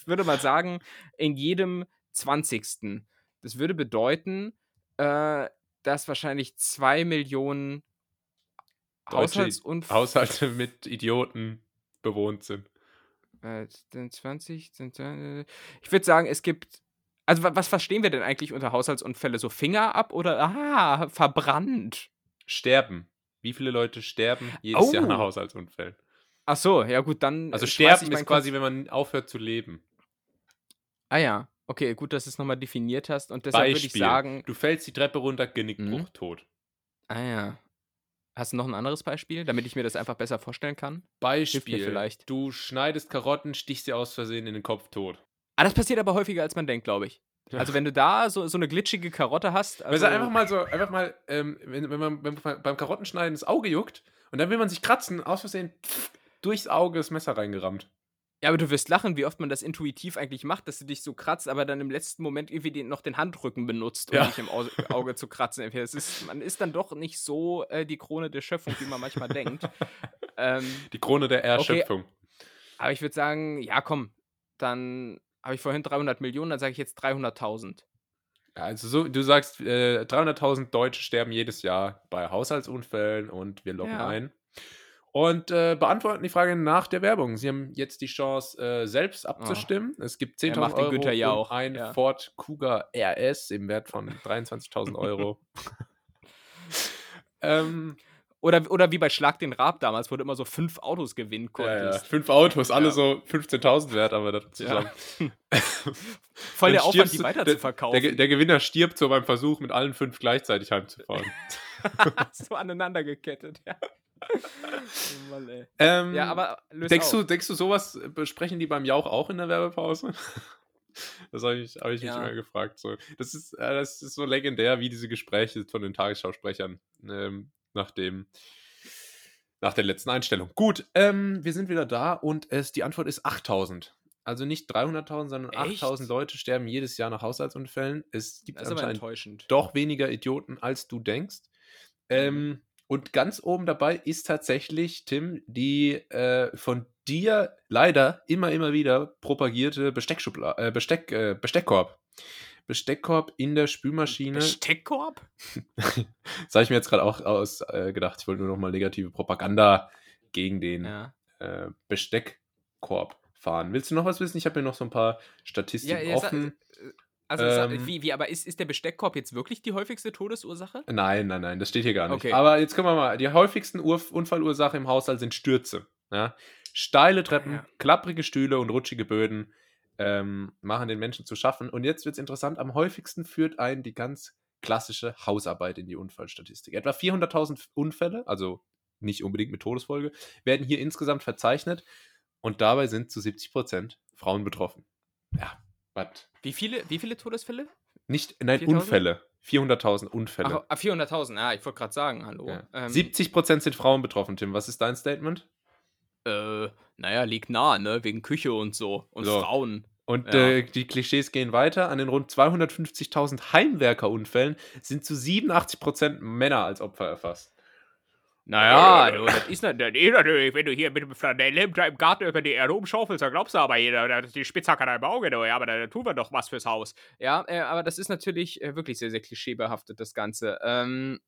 Speaker 1: würde mal sagen, in jedem 20. Das würde bedeuten, äh, dass wahrscheinlich 2 Millionen.
Speaker 2: Haushalte mit Idioten bewohnt sind.
Speaker 1: Äh, sind 20, sind, äh, ich würde sagen, es gibt. Also, wa- was verstehen wir denn eigentlich unter Haushaltsunfälle? So Finger ab oder. Ah, verbrannt.
Speaker 2: Sterben. Wie viele Leute sterben jedes Jahr
Speaker 1: Oh.
Speaker 2: nach Haushaltsunfällen?
Speaker 1: Ach so, ja, gut, dann.
Speaker 2: Also
Speaker 1: äh, schmeiß
Speaker 2: sterben ist quasi, wenn man aufhört zu leben.
Speaker 1: Ah, ja. Okay, gut, dass du es nochmal definiert hast. Und deshalb würde ich sagen.
Speaker 2: Du fällst die Treppe runter, Genickbruch,
Speaker 1: Mhm.
Speaker 2: tot.
Speaker 1: Ah, ja. Hast du noch ein anderes Beispiel, damit ich mir das einfach besser vorstellen kann?
Speaker 2: Beispiel.
Speaker 1: vielleicht.
Speaker 2: Du schneidest Karotten, stichst sie aus Versehen in den Kopf tot.
Speaker 1: Ah, das passiert aber häufiger, als man denkt, glaube ich. Also, wenn du da so, so eine glitschige Karotte hast.
Speaker 2: Also
Speaker 1: Also,
Speaker 2: einfach mal so, einfach mal, ähm, wenn, wenn man beim, beim Karottenschneiden das Auge juckt und dann will man sich kratzen, aus Versehen pff, durchs Auge das Messer reingerammt.
Speaker 1: Ja, aber du wirst lachen, wie oft man das intuitiv eigentlich macht, dass du dich so kratzt, aber dann im letzten Moment irgendwie den, noch den Handrücken benutzt, um
Speaker 2: Ja.
Speaker 1: dich im Au Auge zu kratzen. Ist, man ist dann doch nicht so äh, die Krone der Schöpfung, wie man manchmal denkt. Ähm,
Speaker 2: Die Krone der Erschöpfung.
Speaker 1: aber ich würde sagen, ja, komm, dann habe ich vorhin 300 Millionen, dann sage ich jetzt 300.000.
Speaker 2: Ja, also so, du sagst, äh, 300.000 Deutsche sterben jedes Jahr bei Haushaltsunfällen und wir loggen
Speaker 1: Ja.
Speaker 2: ein. Und äh, beantworten die Frage nach der Werbung. Sie haben jetzt die Chance, äh, selbst abzustimmen. Es gibt
Speaker 1: Er
Speaker 2: 10.000
Speaker 1: macht den
Speaker 2: Euro
Speaker 1: Günther ja auch,
Speaker 2: ein
Speaker 1: ja.
Speaker 2: Ford Kuga RS im Wert von 23.000 Euro. ähm,
Speaker 1: Oder, oder wie bei Schlag den Rab damals, wo du immer so fünf Autos gewinnen
Speaker 2: ja, ja.
Speaker 1: konntest.
Speaker 2: Fünf Autos, alle
Speaker 1: Ja.
Speaker 2: so 15.000 wert, aber das zusammen.
Speaker 1: Voll der Aufwand, die weiter
Speaker 2: der,
Speaker 1: zu verkaufen.
Speaker 2: Der, der Gewinner stirbt so beim Versuch, mit allen fünf gleichzeitig heimzufahren.
Speaker 1: so aneinander gekettet, ja. oh Mann, ey.
Speaker 2: ähm,
Speaker 1: Ja, aber
Speaker 2: Denkst
Speaker 1: auf.
Speaker 2: du, denkst du, sowas besprechen die beim Jauch auch in der Werbepause? Das habe ich, hab ich mich
Speaker 1: Ja.
Speaker 2: immer gefragt. So. Das, ist, äh, das ist so legendär, wie diese Gespräche von den Tagesschausprechern ähm, nach, dem, nach der letzten Einstellung. Gut, ähm, wir sind wieder da und es, die Antwort ist 8000. Also nicht 300.000, sondern
Speaker 1: Echt?
Speaker 2: 8000 Leute sterben jedes Jahr nach Haushaltsunfällen. Es gibt
Speaker 1: Das ist aber
Speaker 2: anscheinend
Speaker 1: enttäuschend.
Speaker 2: doch weniger Idioten, als du denkst. Ähm, und ganz oben dabei ist tatsächlich, Tim, die äh, von dir leider immer, immer wieder propagierte Besteckschubla äh, Besteck, äh, Besteckkorb. Besteckkorb in der Spülmaschine.
Speaker 1: Besteckkorb?
Speaker 2: das habe ich mir jetzt gerade auch aus äh. Ich wollte nur noch mal negative Propaganda gegen den
Speaker 1: Ja.
Speaker 2: äh, Besteckkorb fahren. Willst du noch was wissen? Ich habe mir noch so ein paar Statistiken
Speaker 1: Ja, ja,
Speaker 2: offen.
Speaker 1: Also,
Speaker 2: Ähm,
Speaker 1: wie, wie, aber ist, ist der Besteckkorb jetzt wirklich die häufigste Todesursache?
Speaker 2: Nein, nein, nein, das steht hier gar nicht.
Speaker 1: Okay.
Speaker 2: Aber jetzt können wir mal, die häufigsten Ur Unfallursache im Haushalt sind Stürze. Ja? Steile Treppen,
Speaker 1: Ja.
Speaker 2: klapprige Stühle und rutschige Böden ähm, machen den Menschen zu schaffen. Und jetzt wird es interessant, am häufigsten führt ein die ganz klassische Hausarbeit in die Unfallstatistik. Etwa 400.000 Unfälle, also nicht unbedingt mit Todesfolge, werden hier insgesamt verzeichnet und dabei sind zu 70% Frauen betroffen. Ja, was?
Speaker 1: Wie viele, wie viele Todesfälle?
Speaker 2: Nicht, nein,
Speaker 1: 4.000?
Speaker 2: Unfälle. 400.000 Unfälle.
Speaker 1: Ach, ah, 400.000, ah, ich wollte gerade sagen, hallo.
Speaker 2: Ja.
Speaker 1: Ähm,
Speaker 2: 70% sind Frauen betroffen, Tim. Was ist dein Statement?
Speaker 1: Äh, naja, liegt nah, ne? Wegen Küche und so. Und
Speaker 2: So.
Speaker 1: Frauen.
Speaker 2: Und
Speaker 1: Ja.
Speaker 2: äh, die Klischees gehen weiter. An den rund 250.000 Heimwerkerunfällen sind zu 87% Männer als Opfer erfasst.
Speaker 1: Naja, du, das ist, natürlich, wenn du hier mit dem Flanellhemd im Garten über die Erde rumschaufelst, dann glaubst du aber jeder, das ist die Spitzhacke deinem Auge, du, ja, aber da tun wir doch was fürs Haus. Ja, äh, aber das ist natürlich äh, wirklich sehr, sehr klischeebehaftet, das Ganze. Ähm,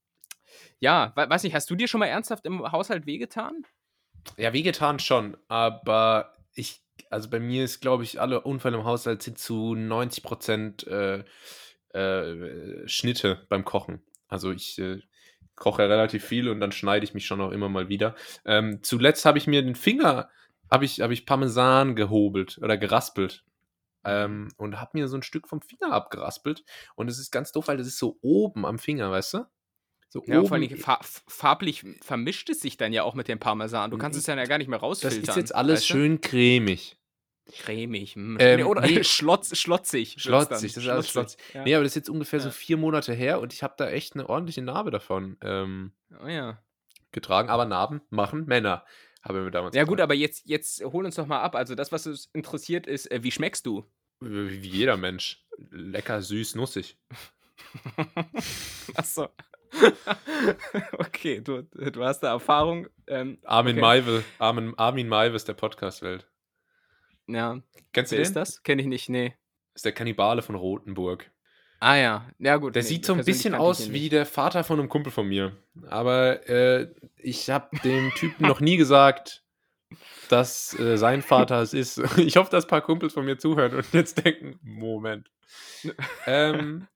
Speaker 1: ja, we weiß nicht, hast du dir schon mal ernsthaft im Haushalt wehgetan?
Speaker 2: Ja, wehgetan schon, aber ich, also bei mir ist, glaube ich, alle Unfälle im Haushalt sind zu 90% äh, äh, Schnitte beim Kochen. Also ich äh, koche ja relativ viel und dann schneide ich mich schon auch immer mal wieder. Ähm, zuletzt habe ich mir den Finger, habe ich, hab ich Parmesan gehobelt oder geraspelt. Ähm, und habe mir so ein Stück vom Finger abgeraspelt. Und es ist ganz doof, weil das ist so oben am Finger, weißt du? So
Speaker 1: Ja, vor allem fa farblich vermischt es sich dann ja auch mit dem Parmesan. Du kannst es dann ja gar nicht mehr
Speaker 2: das
Speaker 1: rausfiltern.
Speaker 2: ist jetzt alles
Speaker 1: weißt du?
Speaker 2: schön cremig.
Speaker 1: cremig. Hm.
Speaker 2: Ähm,
Speaker 1: Oder
Speaker 2: nee.
Speaker 1: schlotz, schlotzig.
Speaker 2: Schlotzig, das ist alles schlotzig.
Speaker 1: Ja.
Speaker 2: Nee, aber das ist jetzt ungefähr so
Speaker 1: Ja.
Speaker 2: vier Monate her und ich habe da echt eine ordentliche Narbe davon ähm,
Speaker 1: Oh, ja.
Speaker 2: getragen. Aber Narben machen Männer, haben wir damals
Speaker 1: Ja gut,
Speaker 2: gesagt.
Speaker 1: aber jetzt, jetzt hol uns doch mal ab. Also das, was uns interessiert, ist, äh, wie schmeckst du?
Speaker 2: Wie wie jeder Mensch. Lecker, süß, nussig.
Speaker 1: Achso. okay, du, du hast da Erfahrung. Ähm,
Speaker 2: Armin
Speaker 1: okay.
Speaker 2: Maive, Armin, Armin Maive ist der Podcast-Welt.
Speaker 1: Ja,
Speaker 2: Kennst du
Speaker 1: wer
Speaker 2: den?
Speaker 1: ist das? Kenne ich nicht, nee.
Speaker 2: Ist der Kannibale von Rothenburg.
Speaker 1: Ah ja, ja gut.
Speaker 2: Der
Speaker 1: nee,
Speaker 2: sieht so ein bisschen aus wie der Vater von einem Kumpel von mir. Aber äh, ich habe dem Typen noch nie gesagt, dass äh, sein Vater es ist. Ich hoffe, dass ein paar Kumpels von mir zuhören und jetzt denken, Moment. ähm,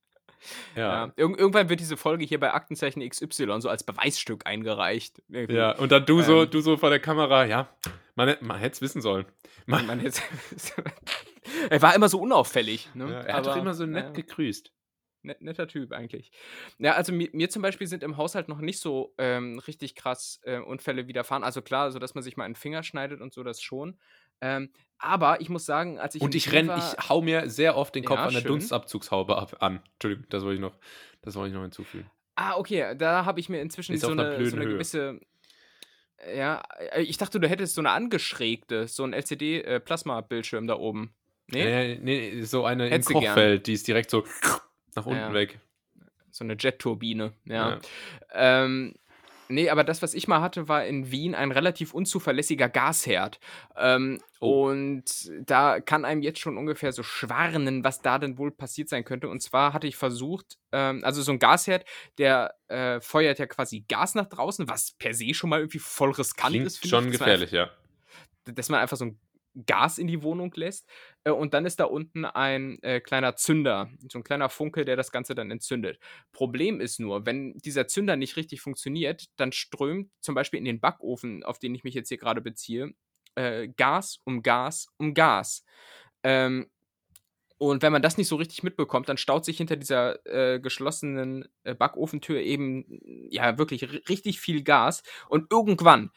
Speaker 1: Ja.
Speaker 2: ja.
Speaker 1: Irg irgendwann wird diese Folge hier bei Aktenzeichen XY so als Beweisstück eingereicht. Irgendwie.
Speaker 2: Ja, und dann du so,
Speaker 1: Ähm.
Speaker 2: du so vor der Kamera, ja, man, man hätte es wissen sollen. Man,
Speaker 1: Man er war immer so unauffällig. Ne?
Speaker 2: ja, er hat doch
Speaker 1: Aber,
Speaker 2: immer so nett
Speaker 1: ja.
Speaker 2: gegrüßt.
Speaker 1: Net, netter Typ eigentlich. Ja, also mir, mir zum Beispiel sind im Haushalt noch nicht so ähm, richtig krass äh, Unfälle widerfahren. Also klar, so dass man sich mal einen Finger schneidet und so, das schon. Ähm, aber ich muss sagen, als ich
Speaker 2: Und ich renn,
Speaker 1: war-
Speaker 2: ich hau mir sehr oft den Kopf
Speaker 1: Ja,
Speaker 2: an der
Speaker 1: schön.
Speaker 2: Dunstabzugshaube ab, an. Entschuldigung, das wollte ich noch, das wollte ich noch hinzufügen.
Speaker 1: Ah, okay, da habe ich mir inzwischen so eine, so eine
Speaker 2: Höhe.
Speaker 1: gewisse. Ja, äh, ich dachte, du hättest so eine angeschrägte, so ein LCD-Plasma-Bildschirm da oben. Nee?
Speaker 2: Nee, nee, so eine
Speaker 1: Hättest gern.
Speaker 2: Kochfeld, die ist direkt so nach unten
Speaker 1: Ja.
Speaker 2: weg.
Speaker 1: So eine Jet-Turbine, ja.
Speaker 2: Ja.
Speaker 1: Ähm, nee, aber das, was ich mal hatte, war in Wien ein relativ unzuverlässiger Gasherd. Ähm,
Speaker 2: Oh.
Speaker 1: Und da kann einem jetzt schon ungefähr so schwarnen, was da denn wohl passiert sein könnte. Und zwar hatte ich versucht, ähm, also so ein Gasherd, der äh, feuert ja quasi Gas nach draußen, was per se schon mal irgendwie voll riskant
Speaker 2: Klingt
Speaker 1: ist.
Speaker 2: schon gefährlich, ja.
Speaker 1: Dass man einfach so ein Gas in die Wohnung lässt. Äh, und dann ist da unten ein äh, kleiner Zünder, so ein kleiner Funke, der das Ganze dann entzündet. Problem ist nur, wenn dieser Zünder nicht richtig funktioniert, dann strömt zum Beispiel in den Backofen, auf den ich mich jetzt hier gerade beziehe, äh, Gas um Gas um Gas. Ähm, und wenn man das nicht so richtig mitbekommt, dann staut sich hinter dieser äh, geschlossenen äh, Backofentür eben ja wirklich ri- richtig viel Gas. Und irgendwann,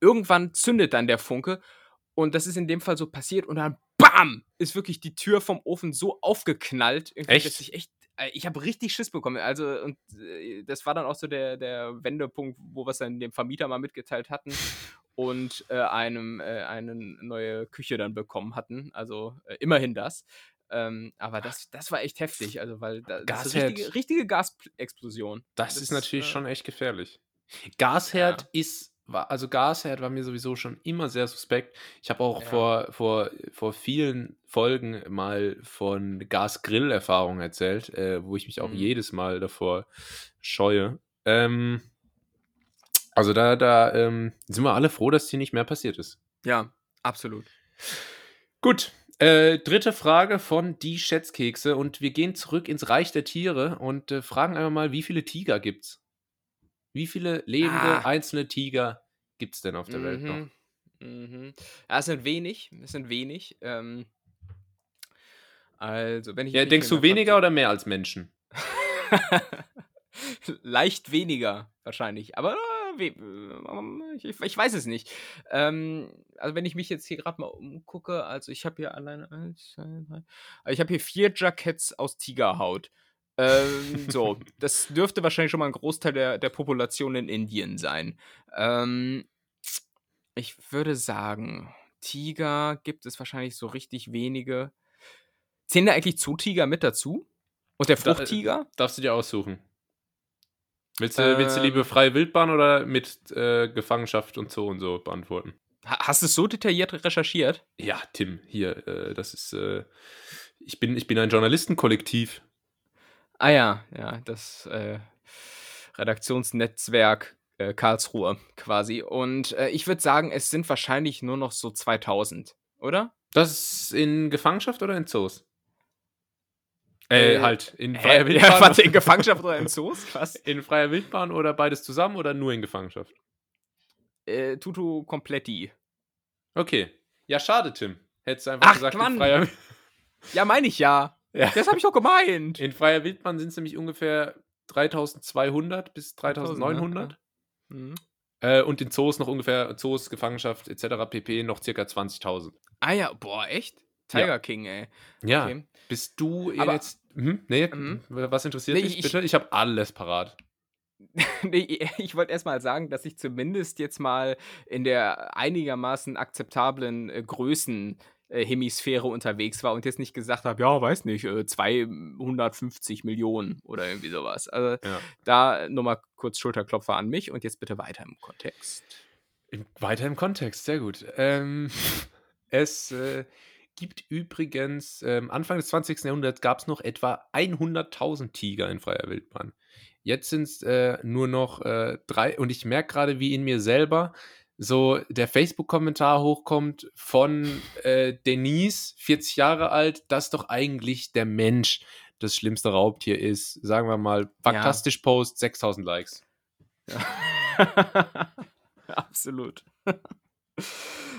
Speaker 1: irgendwann zündet dann der Funke. Und das ist in dem Fall so passiert. Und dann BAM! ist wirklich die Tür vom Ofen so aufgeknallt.
Speaker 2: Echt?
Speaker 1: Dass ich echt. äh, Ich habe richtig Schiss bekommen. Also, und äh, das war dann auch so der, der Wendepunkt, wo wir es dann dem Vermieter mal mitgeteilt hatten und äh, einem äh, eine neue Küche dann bekommen hatten. Also äh, immerhin das. Ähm, aber das, das war echt heftig, also weil da, das ist eine richtige, richtige Gasexplosion.
Speaker 2: Das, ist natürlich
Speaker 1: äh,
Speaker 2: schon echt gefährlich. Gasherd
Speaker 1: Ja.
Speaker 2: ist, war, also Gasherd war mir sowieso schon immer sehr suspekt. Ich habe auch
Speaker 1: Ja.
Speaker 2: vor, vor, vor vielen Folgen mal von Gasgrill-Erfahrungen erzählt, äh, wo ich mich auch
Speaker 1: Mhm.
Speaker 2: jedes Mal davor scheue. Ähm, also da, da ähm, sind wir alle froh, dass hier nicht mehr passiert ist.
Speaker 1: Ja, absolut.
Speaker 2: Gut, äh, dritte Frage von Die Schätzkekse und wir gehen zurück ins Reich der Tiere und äh, fragen einfach mal, wie viele Tiger gibt's? Wie viele lebende
Speaker 1: Ah.
Speaker 2: einzelne Tiger gibt's denn auf der Welt noch?
Speaker 1: Mhm. Mhm. Ja, es sind wenig, es sind wenig. Ähm, also, wenn ich
Speaker 2: Ja, denkst du weniger oder mehr als Menschen?
Speaker 1: Leicht weniger, wahrscheinlich. Aber äh, äh, ich, ich weiß es nicht. Ähm, also, wenn ich mich jetzt hier gerade mal umgucke, also ich habe hier alleine eins, zwei, drei. also Ich habe hier vier Jackets aus Tigerhaut. Ähm, so, das dürfte wahrscheinlich schon mal ein Großteil der, der Population in Indien sein. Ähm, ich würde sagen, Tiger gibt es wahrscheinlich so richtig wenige. Zählen da eigentlich Zootiger mit dazu? Und der
Speaker 2: Da-
Speaker 1: Fruchttiger?
Speaker 2: Darfst du dir aussuchen. Willst du, willst du
Speaker 1: Ähm.
Speaker 2: lieber freie Wildbahn oder mit äh, Gefangenschaft und so und so beantworten?
Speaker 1: Ha- Hast du es so detailliert recherchiert?
Speaker 2: Ja, Tim, hier, äh, das ist, äh, ich bin, ich bin ein Journalistenkollektiv.
Speaker 1: Ah ja, ja, das äh, Redaktionsnetzwerk äh, Karlsruhe quasi. Und äh, ich würde sagen, es sind wahrscheinlich nur noch so 2000, oder?
Speaker 2: Das ist in Gefangenschaft oder in Zoos? Äh,
Speaker 1: Äh,
Speaker 2: halt, in freier
Speaker 1: Ja,
Speaker 2: Wildbahn.
Speaker 1: warte, in Gefangenschaft oder in Zoos? Was?
Speaker 2: in freier Wildbahn oder beides zusammen oder nur in Gefangenschaft?
Speaker 1: Äh, Tutu Kompletti.
Speaker 2: Okay. Ja, schade, Tim. Hättest du einfach
Speaker 1: Ach,
Speaker 2: gesagt,
Speaker 1: Mann.
Speaker 2: in freier,
Speaker 1: Ja, meine ich ja.
Speaker 2: Ja.
Speaker 1: Das habe ich doch gemeint.
Speaker 2: in freier Wildbahn sind es nämlich ungefähr 3200 bis 3900.
Speaker 1: Mhm.
Speaker 2: Äh, und in Zoos noch ungefähr, Zoos, Gefangenschaft etc. pp. noch circa 20.000.
Speaker 1: Ah ja, boah, echt? Tiger King, ey.
Speaker 2: Ja.
Speaker 1: Okay.
Speaker 2: Bist du
Speaker 1: Aber-
Speaker 2: jetzt. Hm? Nee,
Speaker 1: Mhm.
Speaker 2: was interessiert
Speaker 1: Nee,
Speaker 2: dich
Speaker 1: ich-
Speaker 2: bitte? Ich habe alles parat.
Speaker 1: Nee, ich wollte erst mal sagen, dass ich zumindest jetzt mal in der einigermaßen akzeptablen äh, Größen äh, Hemisphäre unterwegs war und jetzt nicht gesagt habe, ja, weiß nicht, äh, 250 Millionen oder irgendwie sowas. Also
Speaker 2: Ja.
Speaker 1: da nur mal kurz Schulterklopfer an mich und jetzt bitte weiter im Kontext.
Speaker 2: Im, weiter im Kontext, sehr gut. Ähm, es äh, gibt übrigens, ähm, Anfang des 20. Jahrhunderts gab es noch etwa 100.000 Tiger in freier Wildbahn. Jetzt sind es äh, nur noch äh, drei, und ich merke gerade, wie in mir selber so der Facebook-Kommentar hochkommt von äh, Denise, 40 Jahre alt, dass doch eigentlich der Mensch das schlimmste Raubtier ist. Sagen wir mal, fantastisch Post, 6000 Likes.
Speaker 1: Absolut.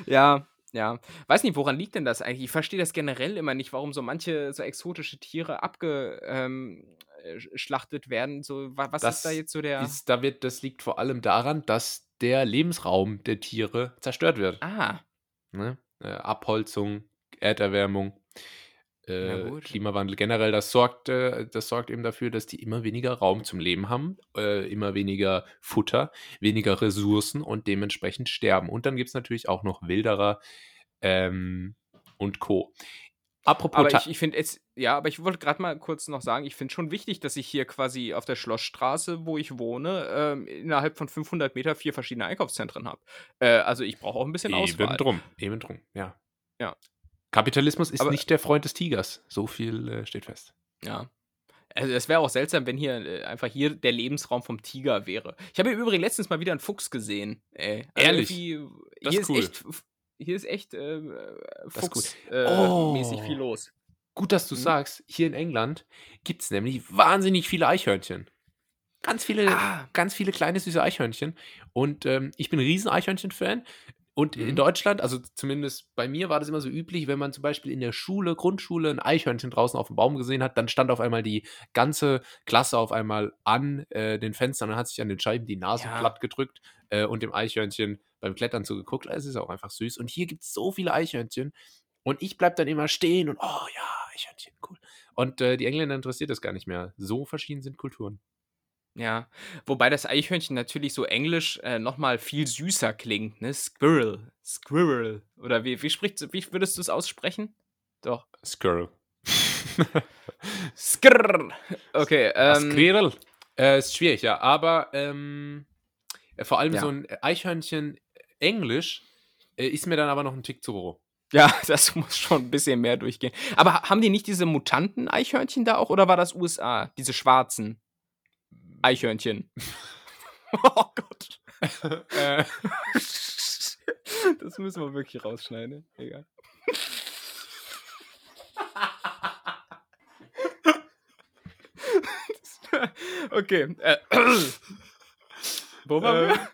Speaker 1: ja, ja. Weiß nicht, woran liegt denn das eigentlich? Ich verstehe das generell immer nicht, warum so manche so exotische Tiere abgeschlachtet werden. So, wa- was ist da
Speaker 2: Das
Speaker 1: jetzt so der.
Speaker 2: Ist, da wird, das liegt vor allem daran, dass der Lebensraum der Tiere zerstört wird.
Speaker 1: ah,
Speaker 2: Ne? Äh, Abholzung, Erderwärmung, äh. Klimawandel generell, das sorgt, äh, das sorgt eben dafür, dass die immer weniger Raum zum Leben haben, äh, immer weniger Futter, weniger Ressourcen und dementsprechend sterben. Und dann gibt es natürlich auch noch Wilderer ähm, und Co. Apropos
Speaker 1: aber ich, ich finde jetzt, ja, aber ich wollte gerade mal kurz noch sagen, ich finde schon wichtig, dass ich hier quasi auf der Schlossstraße, wo ich wohne, ähm, innerhalb von 500 Meter vier verschiedene Einkaufszentren habe. Äh, also ich brauche auch ein bisschen
Speaker 2: Eben
Speaker 1: Auswahl.
Speaker 2: drum, eben drum, ja.
Speaker 1: Ja.
Speaker 2: Kapitalismus ist
Speaker 1: Aber-
Speaker 2: nicht der Freund des Tigers. So viel äh, steht fest.
Speaker 1: Ja. Also es wäre auch seltsam, wenn hier äh, einfach hier der Lebensraum vom Tiger wäre. Ich habe hier übrigens letztens mal wieder einen Fuchs gesehen. Ey. Also
Speaker 2: Ehrlich? Das ist
Speaker 1: ist,
Speaker 2: cool.
Speaker 1: echt, hier ist echt äh,
Speaker 2: Das ist gut.
Speaker 1: Fuchs äh,
Speaker 2: Oh.
Speaker 1: viel los.
Speaker 2: Gut, dass du
Speaker 1: Mhm.
Speaker 2: sagst, hier in England gibt es nämlich wahnsinnig viele Eichhörnchen. Ganz viele,
Speaker 1: Ah.
Speaker 2: ganz viele kleine süße Eichhörnchen. Und ähm, ich bin ein riesen Eichhörnchen-Fan. Und in
Speaker 1: Mhm.
Speaker 2: Deutschland, also zumindest bei mir war das immer so üblich, wenn man zum Beispiel in der Schule, Grundschule, ein Eichhörnchen draußen auf dem Baum gesehen hat, dann stand auf einmal die ganze Klasse auf einmal an äh, den Fenstern und hat sich an den Scheiben die Nase
Speaker 1: Ja.
Speaker 2: platt gedrückt äh, und dem Eichhörnchen beim Klettern zugeguckt. Es ist auch einfach süß. Und hier gibt es so viele Eichhörnchen. Und ich bleib dann immer stehen und, oh ja, Eichhörnchen, cool. Und äh, die Engländer interessiert das gar nicht mehr. So verschieden sind Kulturen.
Speaker 1: Ja. Wobei das Eichhörnchen natürlich so englisch äh, nochmal viel süßer klingt, ne? Squirrel. Squirrel. Oder wie, wie, spricht, wie würdest du es aussprechen? Doch.
Speaker 2: Squirrel.
Speaker 1: Skrrr. Okay, ähm.
Speaker 2: Squirrel. Äh, ist schwierig, ja. Aber ähm, äh, vor allem
Speaker 1: Ja.
Speaker 2: so ein Eichhörnchen Englisch äh, ist mir dann aber noch ein Tick zu roh.
Speaker 1: Ja, das muss schon ein bisschen mehr durchgehen. Aber ha- haben die nicht diese Mutanten-Eichhörnchen da auch oder war das USA? Diese schwarzen Eichhörnchen. oh Gott.
Speaker 2: äh,
Speaker 1: Das müssen wir wirklich rausschneiden. ne? Egal. okay. Äh, wo waren wir?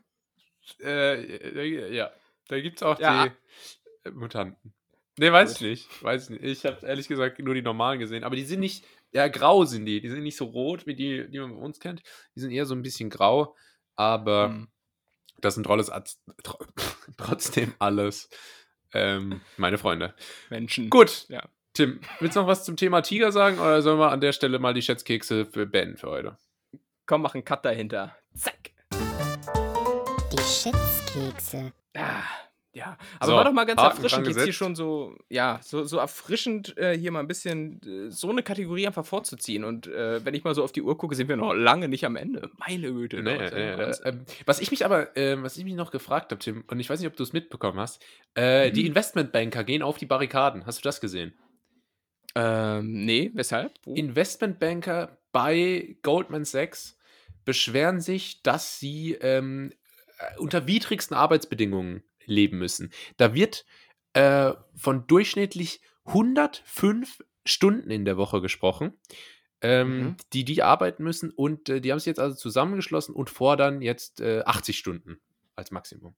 Speaker 2: Äh, ja, da gibt es auch
Speaker 1: Ja.
Speaker 2: die äh, Mutanten. Nee, weiß ich nicht. Weiß ich nicht. Ich habe ehrlich gesagt nur die normalen gesehen. Aber die sind nicht, ja, grau sind die. Die sind nicht so rot, wie die, die man bei uns kennt. Die sind eher so ein bisschen grau. Aber
Speaker 1: Hm.
Speaker 2: das sind trolles, Arzt- tro trotzdem alles ähm, meine Freunde.
Speaker 1: Menschen.
Speaker 2: Gut,
Speaker 1: Ja.
Speaker 2: Tim, willst du noch was zum Thema Tiger sagen oder sollen wir an der Stelle mal die Schätzkekse für beenden für heute?
Speaker 1: Komm, mach einen Cut dahinter. Zack.
Speaker 3: Die Schätzkekse.
Speaker 1: Ah, Ja, aber
Speaker 2: So,
Speaker 1: war doch mal ganz erfrischend, jetzt hier schon so, ja, so, so erfrischend, äh, hier mal ein bisschen äh, so eine Kategorie einfach vorzuziehen. Und äh, wenn ich mal so auf die Uhr gucke, sind wir noch lange nicht am Ende. Meine Güte.
Speaker 2: Nee, nee, äh, ähm, was ich mich aber, ähm, was ich mich noch gefragt habe, Tim, und ich weiß nicht, ob du es mitbekommen hast, äh, die
Speaker 1: Mhm.
Speaker 2: Investmentbanker gehen auf die Barrikaden. Hast du das gesehen?
Speaker 1: ähm, nee, weshalb? Wo?
Speaker 2: Investmentbanker bei Goldman Sachs beschweren sich, dass sie ähm, äh, unter widrigsten Arbeitsbedingungen leben müssen. Da wird äh, von durchschnittlich 105 Stunden in der Woche gesprochen, ähm,
Speaker 1: Mhm.
Speaker 2: die die arbeiten müssen und äh, die haben sich jetzt also zusammengeschlossen und fordern jetzt äh, 80 Stunden als Maximum.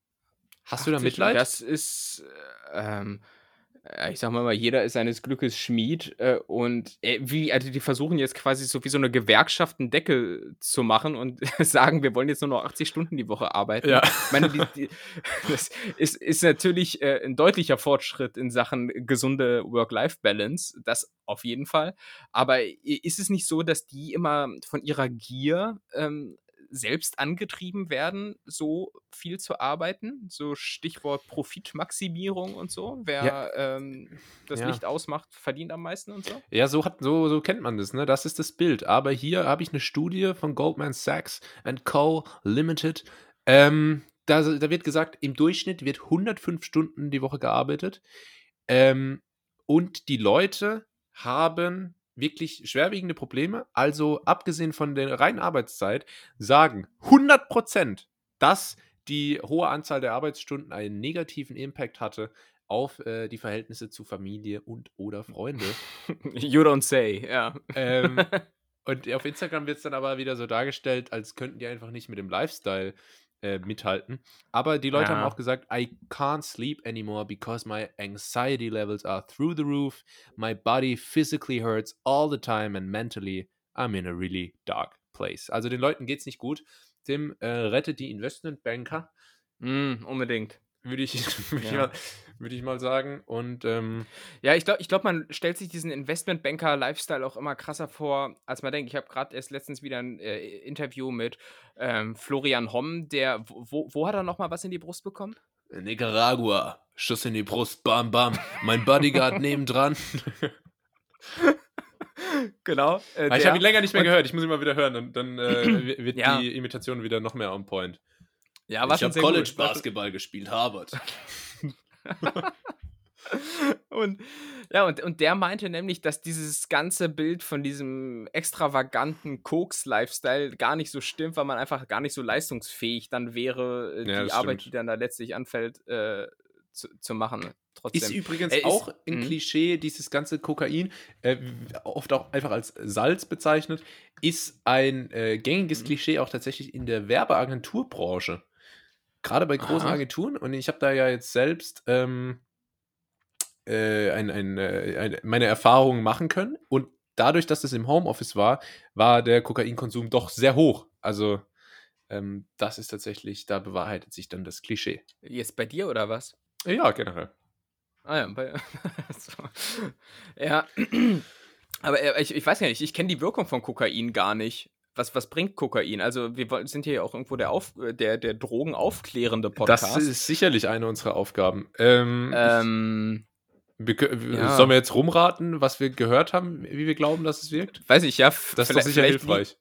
Speaker 2: Hast du da
Speaker 1: 80
Speaker 2: Mitleid?
Speaker 1: Das ist, äh, ähm, äh, ich sag mal, mal, jeder ist seines Glückes Schmied äh, und äh, wie, also die versuchen jetzt quasi so wie so eine Gewerkschaft einen Deckel zu machen und sagen, wir wollen jetzt nur noch 80 Stunden die Woche arbeiten.
Speaker 2: Ja.
Speaker 1: Ich meine, die, die, das ist, ist natürlich äh, ein deutlicher Fortschritt in Sachen gesunde Work-Life-Balance, das auf jeden Fall. Aber i- ist es nicht so, dass die immer von ihrer Gier ähm, selbst angetrieben werden, so viel zu arbeiten? So Stichwort Profitmaximierung und so. Wer
Speaker 2: Ja.
Speaker 1: ähm, das
Speaker 2: Ja.
Speaker 1: Licht ausmacht, verdient am meisten und so.
Speaker 2: Ja, so, hat, so, so kennt man das, ne? Das ist das Bild. Aber hier habe ich eine Studie von Goldman Sachs and Co. Limited. Ähm, da, da wird gesagt, im Durchschnitt wird 105 Stunden die Woche gearbeitet. Ähm, und die Leute haben wirklich schwerwiegende Probleme. Also, abgesehen von der reinen Arbeitszeit, sagen 100 Prozent, dass die hohe Anzahl der Arbeitsstunden einen negativen Impact hatte auf äh, die Verhältnisse zu Familie und oder Freunde.
Speaker 1: You don't say, ja.
Speaker 2: Ähm, und auf Instagram wird es dann aber wieder so dargestellt, als könnten die einfach nicht mit dem Lifestyle äh, mithalten. Aber die Leute
Speaker 1: Ja.
Speaker 2: haben auch gesagt, I can't sleep anymore because my anxiety levels are through the roof. My body physically hurts all the time and mentally I'm in a really dark place. Also den Leuten geht's nicht gut. Tim äh, rettet die Investmentbanker,
Speaker 1: Mm, unbedingt.
Speaker 2: Würde ich, würd ich,
Speaker 1: Ja.
Speaker 2: mal- würd ich mal sagen. Und ähm,
Speaker 1: Ja, ich glaube, ich glaub, man stellt sich diesen Investmentbanker-Lifestyle auch immer krasser vor, als man denkt. Ich habe gerade erst letztens wieder ein äh, Interview mit ähm, Florian Homm, der, wo- wo, hat er nochmal was in die Brust bekommen?
Speaker 2: Nicaragua, Schuss in die Brust, bam, bam. Mein Bodyguard nebendran.
Speaker 1: Genau. Äh,
Speaker 2: Ah, ich habe ihn länger nicht mehr
Speaker 1: und-
Speaker 2: gehört. Ich muss ihn mal wieder hören. Und dann äh, wird
Speaker 1: Ja.
Speaker 2: die Imitation wieder noch mehr on point.
Speaker 1: Ja, war
Speaker 2: ich habe College
Speaker 1: gut.
Speaker 2: Basketball gespielt, Harvard.
Speaker 1: Und ja, und, und der meinte nämlich, dass dieses ganze Bild von diesem extravaganten Koks-Lifestyle gar nicht so stimmt, weil man einfach gar nicht so leistungsfähig dann wäre, äh,
Speaker 2: Ja,
Speaker 1: die Arbeit,
Speaker 2: stimmt.
Speaker 1: die dann da letztlich anfällt, äh, zu, zu machen. Trotzdem.
Speaker 2: Ist übrigens
Speaker 1: Äh, ist-
Speaker 2: auch ein
Speaker 1: Mhm.
Speaker 2: Klischee, dieses ganze Kokain, äh, oft auch einfach als Salz bezeichnet, ist ein äh, gängiges
Speaker 1: Mhm.
Speaker 2: Klischee auch tatsächlich in der Werbeagenturbranche. Gerade bei großen
Speaker 1: Aha.
Speaker 2: Agenturen. Und ich habe da ja jetzt selbst ähm, äh, ein, ein, äh, ein, meine Erfahrungen machen können. Und dadurch, dass es im Homeoffice war, war der Kokainkonsum doch sehr hoch. Also ähm, das ist tatsächlich, da bewahrheitet sich dann das Klischee.
Speaker 1: Jetzt bei dir oder was?
Speaker 2: Ja, generell.
Speaker 1: Ah ja, bei, so. ja. Aber äh, ich, ich weiß ja nicht, ich kenne die Wirkung von Kokain gar nicht. Was, was bringt Kokain? Also wir sind hier ja auch irgendwo der, Auf, äh, der, der drogenaufklärende Podcast.
Speaker 2: Das ist sicherlich eine unserer Aufgaben. Ähm,
Speaker 1: ähm,
Speaker 2: wir,
Speaker 1: ja.
Speaker 2: Sollen wir jetzt rumraten, was wir gehört haben, wie wir glauben, dass es wirkt?
Speaker 1: weiß ich, ja.
Speaker 2: Das ist doch sicher hilfreich.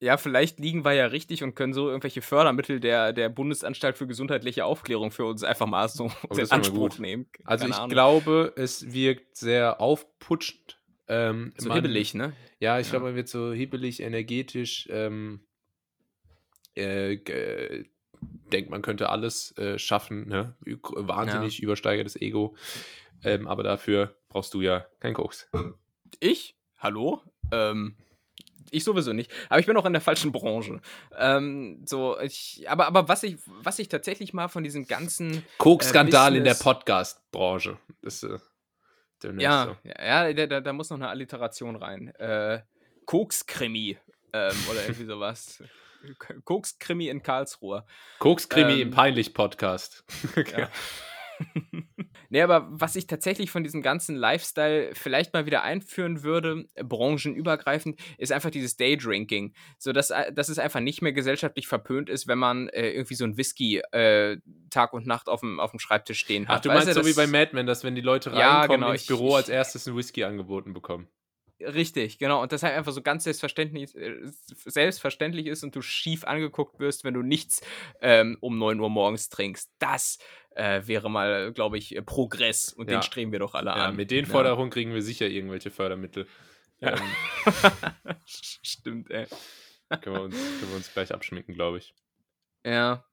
Speaker 1: Ja, vielleicht liegen wir ja richtig und können so irgendwelche Fördermittel der, der Bundesanstalt für gesundheitliche Aufklärung für uns einfach mal so
Speaker 2: Oh,
Speaker 1: in Anspruch nehmen.
Speaker 2: Also
Speaker 1: Keine
Speaker 2: ich
Speaker 1: Ahnung.
Speaker 2: glaube, es wirkt sehr aufputschend. Ähm,
Speaker 1: So
Speaker 2: man-
Speaker 1: hibbelig, ne?
Speaker 2: Ja, ich
Speaker 1: Ja.
Speaker 2: glaube, man wird so hibbelig, energetisch. Ähm, äh, ge- denkt, man könnte alles äh, schaffen. Ne? Wahnsinnig übersteigertes Ego. Ähm, aber dafür brauchst du ja kein Koks.
Speaker 1: Ich? Hallo? Ähm, ich sowieso nicht. Aber ich bin auch in der falschen Branche. Ähm, so, ich, aber, aber was ich, was ich tatsächlich mal von diesem ganzen.
Speaker 2: Koks-Skandal in der Podcast-Branche. Das ist äh,
Speaker 1: Ja, ja, da, da, da muss noch eine Alliteration rein. Äh, Koks-Krimi. Ähm, oder irgendwie sowas. Koks-Krimi in Karlsruhe.
Speaker 2: Koks-Krimi
Speaker 1: Ähm,
Speaker 2: im Peinlich-Podcast.
Speaker 1: Ja. Nee, aber was ich tatsächlich von diesem ganzen Lifestyle vielleicht mal wieder einführen würde, branchenübergreifend, ist einfach dieses Daydrinking. So dass, äh, dass es einfach nicht mehr gesellschaftlich verpönt ist, wenn man äh, irgendwie so ein Whisky äh, Tag und Nacht auf dem, auf dem Schreibtisch stehen hat.
Speaker 2: Ach, du
Speaker 1: Weißt
Speaker 2: meinst so wie bei Mad Men, dass wenn die Leute
Speaker 1: Ja,
Speaker 2: reinkommen
Speaker 1: genau,
Speaker 2: ins Büro
Speaker 1: ich-
Speaker 2: als erstes einen Whisky angeboten bekommen.
Speaker 1: Richtig, genau. Und das halt einfach so ganz selbstverständlich, äh, selbstverständlich ist und du schief angeguckt wirst, wenn du nichts ähm, um 9 Uhr morgens trinkst. Das äh, wäre mal, glaube ich, äh, Progress. Und
Speaker 2: Ja.
Speaker 1: den streben wir doch alle
Speaker 2: Ja,
Speaker 1: an.
Speaker 2: mit den
Speaker 1: Ja.
Speaker 2: Forderungen kriegen wir sicher irgendwelche Fördermittel.
Speaker 1: Ja.
Speaker 2: Ähm,
Speaker 1: Stimmt, ey.
Speaker 2: können, wir uns, können wir uns gleich abschminken, glaube ich.
Speaker 1: Ja.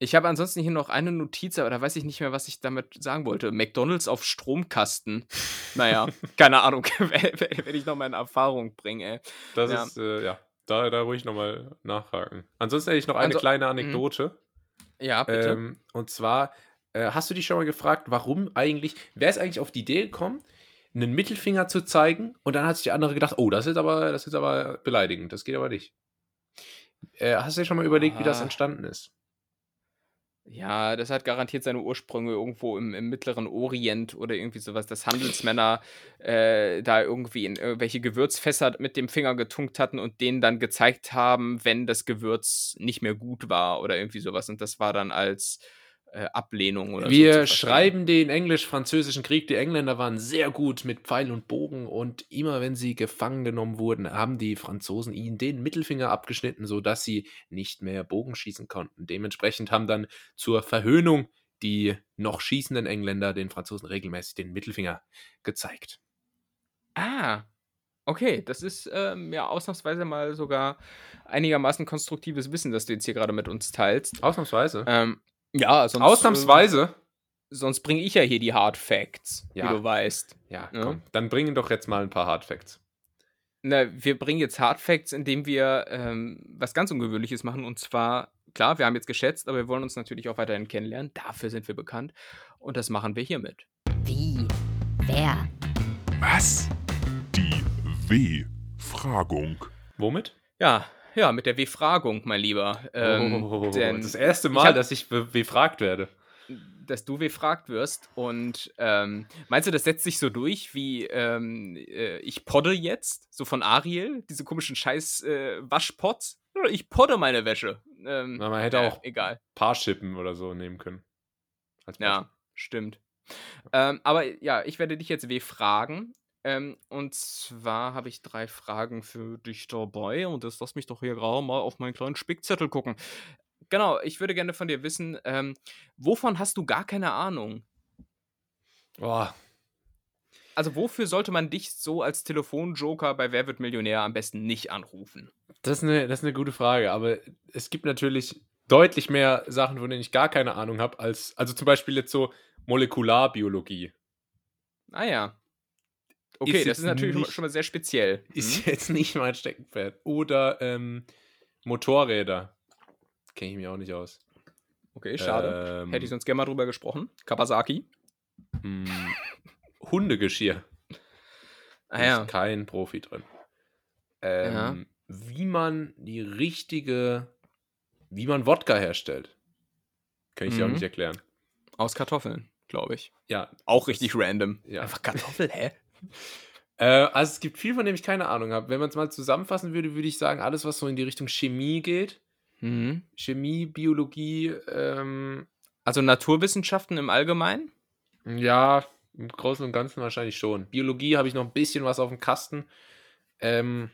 Speaker 1: Ich habe ansonsten hier noch eine Notiz, aber da weiß ich nicht mehr, was ich damit sagen wollte. McDonalds auf Stromkasten. Naja, keine Ahnung, werde ich noch mal in Erfahrung bringen, ey.
Speaker 2: Das
Speaker 1: Ja.
Speaker 2: ist, äh, ja, da, da ruhig nochmal nachhaken. Ansonsten hätte ich noch eine
Speaker 1: Also-
Speaker 2: kleine
Speaker 1: mhm.
Speaker 2: Anekdote.
Speaker 1: Ja, bitte.
Speaker 2: Ähm, und zwar, äh, hast du dich schon mal gefragt, warum eigentlich, wer ist eigentlich auf die Idee gekommen, einen Mittelfinger zu zeigen und dann hat sich der andere gedacht, oh, das ist aber, das ist aber beleidigend, das geht aber nicht. Äh, hast du dir schon mal überlegt, wie das
Speaker 1: Ah.
Speaker 2: entstanden ist?
Speaker 1: Ja, das hat garantiert seine Ursprünge irgendwo im, im Mittleren Orient oder irgendwie sowas, dass Handelsmänner äh, da irgendwie in irgendwelche Gewürzfässer mit dem Finger getunkt hatten und denen dann gezeigt haben, wenn das Gewürz nicht mehr gut war oder irgendwie sowas. Und das war dann als äh, Ablehnung oder so.
Speaker 2: Wir
Speaker 1: verstehen.
Speaker 2: schreiben den englisch-französischen Krieg. Die Engländer waren sehr gut mit Pfeil und Bogen und immer wenn sie gefangen genommen wurden, haben die Franzosen ihnen den Mittelfinger abgeschnitten, sodass sie nicht mehr Bogen schießen konnten. Dementsprechend haben dann zur Verhöhnung die noch schießenden Engländer den Franzosen regelmäßig den Mittelfinger gezeigt.
Speaker 1: Ah, okay. Das ist ähm, ja ausnahmsweise mal sogar einigermaßen konstruktives Wissen, das du jetzt hier gerade mit uns teilst.
Speaker 2: Ausnahmsweise.
Speaker 1: Ähm, ja, sonst.
Speaker 2: Ausnahmsweise.
Speaker 1: Äh, sonst bringe ich ja hier die Hard Facts,
Speaker 2: Ja.
Speaker 1: wie du weißt.
Speaker 2: Ja,
Speaker 1: Ja.
Speaker 2: komm. Dann bringen doch jetzt mal ein paar Hardfacts.
Speaker 1: Na, wir bringen jetzt Hard Facts, indem wir ähm, was ganz Ungewöhnliches machen. Und zwar, klar, wir haben jetzt geschätzt, aber wir wollen uns natürlich auch weiterhin kennenlernen. Dafür sind wir bekannt. Und das machen wir hiermit.
Speaker 3: Wie? Wer?
Speaker 4: Was? Die W-Fragung.
Speaker 2: Womit?
Speaker 1: Ja, ja, mit der W-Fragung, mein Lieber. Ähm,
Speaker 2: oh, das erste
Speaker 1: ich
Speaker 2: Mal,
Speaker 1: hab-
Speaker 2: dass ich be- befragt werde.
Speaker 1: dass du befragt wirst. Und ähm, meinst du, das setzt sich so durch, wie ähm, äh, ich podde jetzt, so von Ariel, diese komischen scheiß äh, Waschpots? Oder ich podde meine Wäsche. Ähm,
Speaker 2: Na, man hätte
Speaker 1: äh,
Speaker 2: auch
Speaker 1: Egal.
Speaker 2: Paarschippen oder so nehmen können.
Speaker 1: Ja, stimmt. Ähm, aber ja, ich werde dich jetzt W fragen. Ähm, und zwar habe ich drei Fragen für dich dabei. Und jetzt lass mich doch hier gerade mal auf meinen kleinen Spickzettel gucken. Genau, ich würde gerne von dir wissen, ähm, wovon hast du gar keine Ahnung?
Speaker 2: Boah,
Speaker 1: Also wofür sollte man dich so als Telefonjoker bei Wer wird Millionär am besten nicht anrufen?
Speaker 2: das ist, eine, das ist eine gute Frage, aber es gibt natürlich deutlich mehr Sachen, von denen ich gar keine Ahnung habe, als, also zum Beispiel jetzt so Molekularbiologie.
Speaker 1: Ah ja. Okay,
Speaker 2: Ist
Speaker 1: das ist natürlich schon mal-
Speaker 2: nicht-
Speaker 1: schon mal sehr speziell.
Speaker 2: Ist
Speaker 1: Mhm.
Speaker 2: jetzt nicht mein Steckenpferd. Oder ähm, Motorräder. Kenne ich mich auch nicht aus.
Speaker 1: Okay, schade.
Speaker 2: Ähm,
Speaker 1: Hätte ich sonst gerne mal drüber gesprochen. Kawasaki.
Speaker 2: mh, Hundegeschirr.
Speaker 1: Ah
Speaker 2: Ist
Speaker 1: ja.
Speaker 2: kein Profi drin. Ähm,
Speaker 1: Ja.
Speaker 2: Wie man die richtige, wie man Wodka herstellt. Kann ich dir auch
Speaker 1: Mhm.
Speaker 2: nicht erklären.
Speaker 1: Aus Kartoffeln, glaube ich.
Speaker 2: Ja,
Speaker 1: Auch richtig random.
Speaker 2: Ja.
Speaker 1: Einfach Kartoffel, hä?
Speaker 2: Äh, also es gibt viel, von dem ich keine Ahnung habe. Wenn man es mal zusammenfassen würde, würde ich sagen, alles, was so in die Richtung Chemie geht,
Speaker 1: Mhm.
Speaker 2: Chemie, Biologie, ähm,
Speaker 1: Also Naturwissenschaften im Allgemeinen?
Speaker 2: ja, im Großen und Ganzen wahrscheinlich schon. Biologie habe ich noch ein bisschen was auf dem Kasten. Ähm,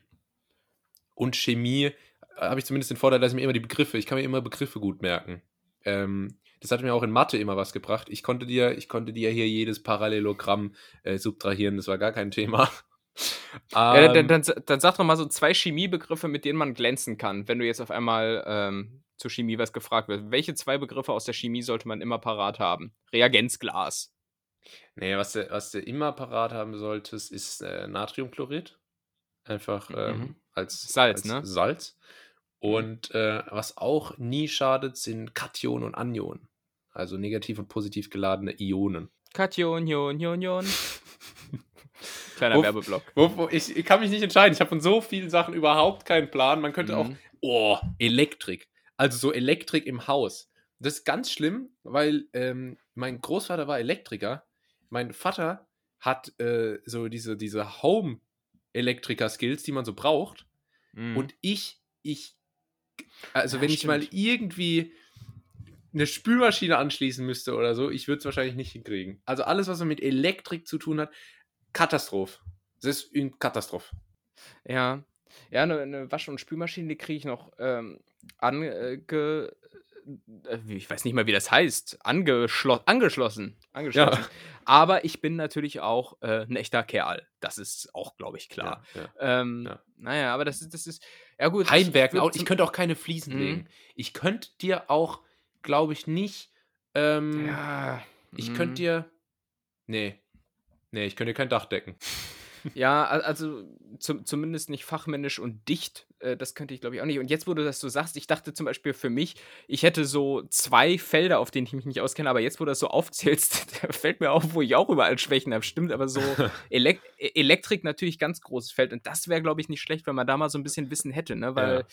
Speaker 2: und Chemie äh, habe ich zumindest den Vorteil, dass ich mir immer die Begriffe, ich kann mir immer Begriffe gut merken. Ähm, das hat mir auch in Mathe immer was gebracht. Ich konnte dir, ich konnte dir hier jedes Parallelogramm äh, subtrahieren, das war gar kein Thema.
Speaker 1: ja, dann,
Speaker 2: Ähm,
Speaker 1: dann, dann sag doch mal so zwei Chemiebegriffe, mit denen man glänzen kann, wenn du jetzt auf einmal ähm, zur Chemie was gefragt wird. Welche zwei Begriffe aus der Chemie sollte man immer parat haben? Reagenzglas.
Speaker 2: Nee, was du, was du immer parat haben solltest, ist äh, Natriumchlorid. Einfach ähm,
Speaker 1: Mhm.
Speaker 2: als
Speaker 1: Salz,
Speaker 2: als
Speaker 1: ne? Mhm.
Speaker 2: Salz. Und äh, was auch nie schadet, sind Kationen und Anionen. Also negativ und positiv geladene Ionen.
Speaker 1: Kation, Jon, Jon, Jon. Kleiner
Speaker 2: Wo-
Speaker 1: Werbeblock.
Speaker 2: Wo, ich, ich kann mich nicht entscheiden. Ich habe von so vielen Sachen überhaupt keinen Plan. Man könnte auch,
Speaker 1: Mhm.
Speaker 2: oh, Elektrik. Also so Elektrik im Haus. das ist ganz schlimm, weil ähm, mein Großvater war Elektriker. Mein Vater hat äh, so diese, diese Home-Elektriker-Skills, die man so braucht.
Speaker 1: Mhm.
Speaker 2: Und ich, ich, also
Speaker 1: Ja,
Speaker 2: wenn ich mal
Speaker 1: stimmt.
Speaker 2: irgendwie eine Spülmaschine anschließen müsste oder so, ich würde es wahrscheinlich nicht hinkriegen. Also alles, was mit Elektrik zu tun hat, Katastrophe. Das ist eine Katastrophe.
Speaker 1: Ja. Ja, eine, eine Wasch- und Spülmaschine, die kriege ich noch ähm, ange. Äh, ich weiß nicht mal, wie das heißt. Angeschlo angeschlossen. Angeschlossen.
Speaker 2: Ja.
Speaker 1: Aber ich bin natürlich auch äh, ein echter Kerl. Das ist auch, glaube ich, klar.
Speaker 2: Ja, ja.
Speaker 1: Ähm,
Speaker 2: Ja.
Speaker 1: Naja, aber das ist, das ist. Ja, gut.
Speaker 2: Heimwerken, ich
Speaker 1: zum-
Speaker 2: könnte auch keine Fliesen
Speaker 1: Mhm.
Speaker 2: legen. Ich könnte dir auch, glaube ich, nicht. Ähm,
Speaker 1: Ja.
Speaker 2: Ich
Speaker 1: mhm.
Speaker 2: könnte dir. Nee. Nee, ich könnte dir kein Dach decken.
Speaker 1: Ja, al- also zum, zumindest nicht fachmännisch und dicht. Äh, das könnte ich, glaube ich, auch nicht. Und jetzt, wo du das so sagst, ich dachte zum Beispiel für mich, ich hätte so zwei Felder, auf denen ich mich nicht auskenne, aber jetzt, wo du das so aufzählst, fällt mir auf, wo ich auch überall Schwächen habe. Stimmt, aber so Elek E- Elektrik natürlich ganz großes Feld. Und das wäre, glaube ich, nicht schlecht, wenn man da mal so ein bisschen Wissen hätte, ne? Weil.
Speaker 2: Ja.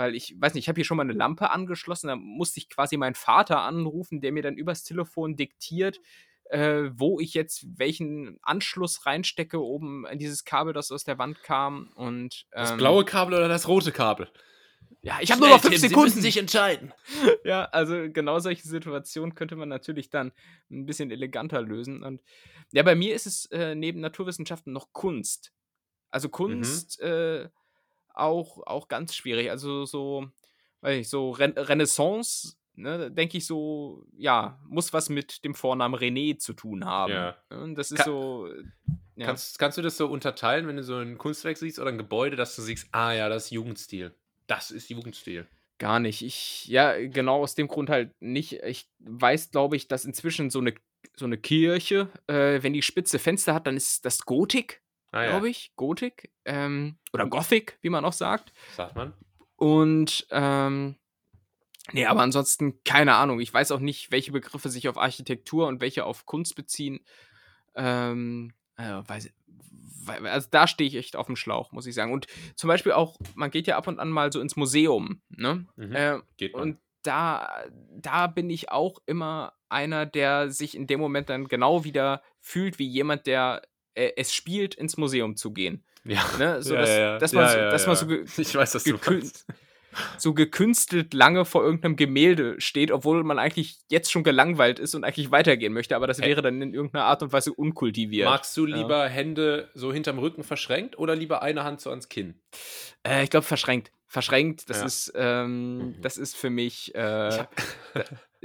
Speaker 1: Weil ich weiß nicht, ich habe hier schon mal eine Lampe angeschlossen, da musste ich quasi meinen Vater anrufen, der mir dann übers Telefon diktiert, äh, wo ich jetzt welchen Anschluss reinstecke, oben in dieses Kabel, das aus der Wand kam. Und,
Speaker 2: Das
Speaker 1: ähm,
Speaker 2: blaue Kabel oder das rote Kabel?
Speaker 1: Ja, ich habe nur noch fünf
Speaker 2: Tim,
Speaker 1: Sekunden.
Speaker 2: Sie müssen sich entscheiden.
Speaker 1: ja, also genau solche Situationen könnte man natürlich dann ein bisschen eleganter lösen. Und ja, bei mir ist es äh, neben Naturwissenschaften noch Kunst. Also Kunst äh, auch, auch ganz schwierig. Also so, weiß ich, so Ren Renaissance, ne, denke ich so, ja, muss was mit dem Vornamen René zu tun haben.
Speaker 2: Ja.
Speaker 1: Und das ist
Speaker 2: Ka-
Speaker 1: so. Ja.
Speaker 2: Kannst, kannst du das so unterteilen, wenn du so ein Kunstwerk siehst oder ein Gebäude, dass du siehst, ah ja, das ist Jugendstil. Das ist Jugendstil.
Speaker 1: Gar nicht. Ich, ja, genau aus dem Grund halt nicht. Ich weiß, glaube ich, dass inzwischen so eine, so eine Kirche, äh, wenn die spitze Fenster hat, dann ist das Gotik,
Speaker 2: Ah ja,
Speaker 1: glaube ich. Gotik. Ähm, oder Gothic, wie man auch sagt.
Speaker 2: sagt man.
Speaker 1: Und, ähm, nee, aber ansonsten keine Ahnung. Ich weiß auch nicht, welche Begriffe sich auf Architektur und welche auf Kunst beziehen. Ähm, äh, weiß, wei- also da stehe ich echt auf dem Schlauch, muss ich sagen. Und zum Beispiel auch, man geht ja ab und an mal so ins Museum, ne?
Speaker 2: Mhm.
Speaker 1: Äh,
Speaker 2: Geht man.
Speaker 1: und da, da bin ich auch immer einer, der sich in dem Moment dann genau wieder fühlt, wie jemand, der äh, es spielt, ins Museum zu gehen.
Speaker 2: ja.
Speaker 1: Ne? So,
Speaker 2: Ja,
Speaker 1: dass,
Speaker 2: ja, ja.
Speaker 1: dass man,
Speaker 2: Ja,
Speaker 1: so,
Speaker 2: ja,
Speaker 1: dass man
Speaker 2: ja.
Speaker 1: so,
Speaker 2: Ich weiß, was du meinst.
Speaker 1: so gekünstelt lange vor irgendeinem Gemälde steht, obwohl man eigentlich jetzt schon gelangweilt ist und eigentlich weitergehen möchte, aber das wäre dann in irgendeiner Art und Weise unkultiviert.
Speaker 2: Magst du
Speaker 1: Ja.
Speaker 2: lieber Hände so hinterm Rücken verschränkt oder lieber eine Hand so ans Kinn?
Speaker 1: Äh, ich glaube, verschränkt. Verschränkt, das
Speaker 2: Ja.
Speaker 1: ist, ähm, das ist für mich, äh,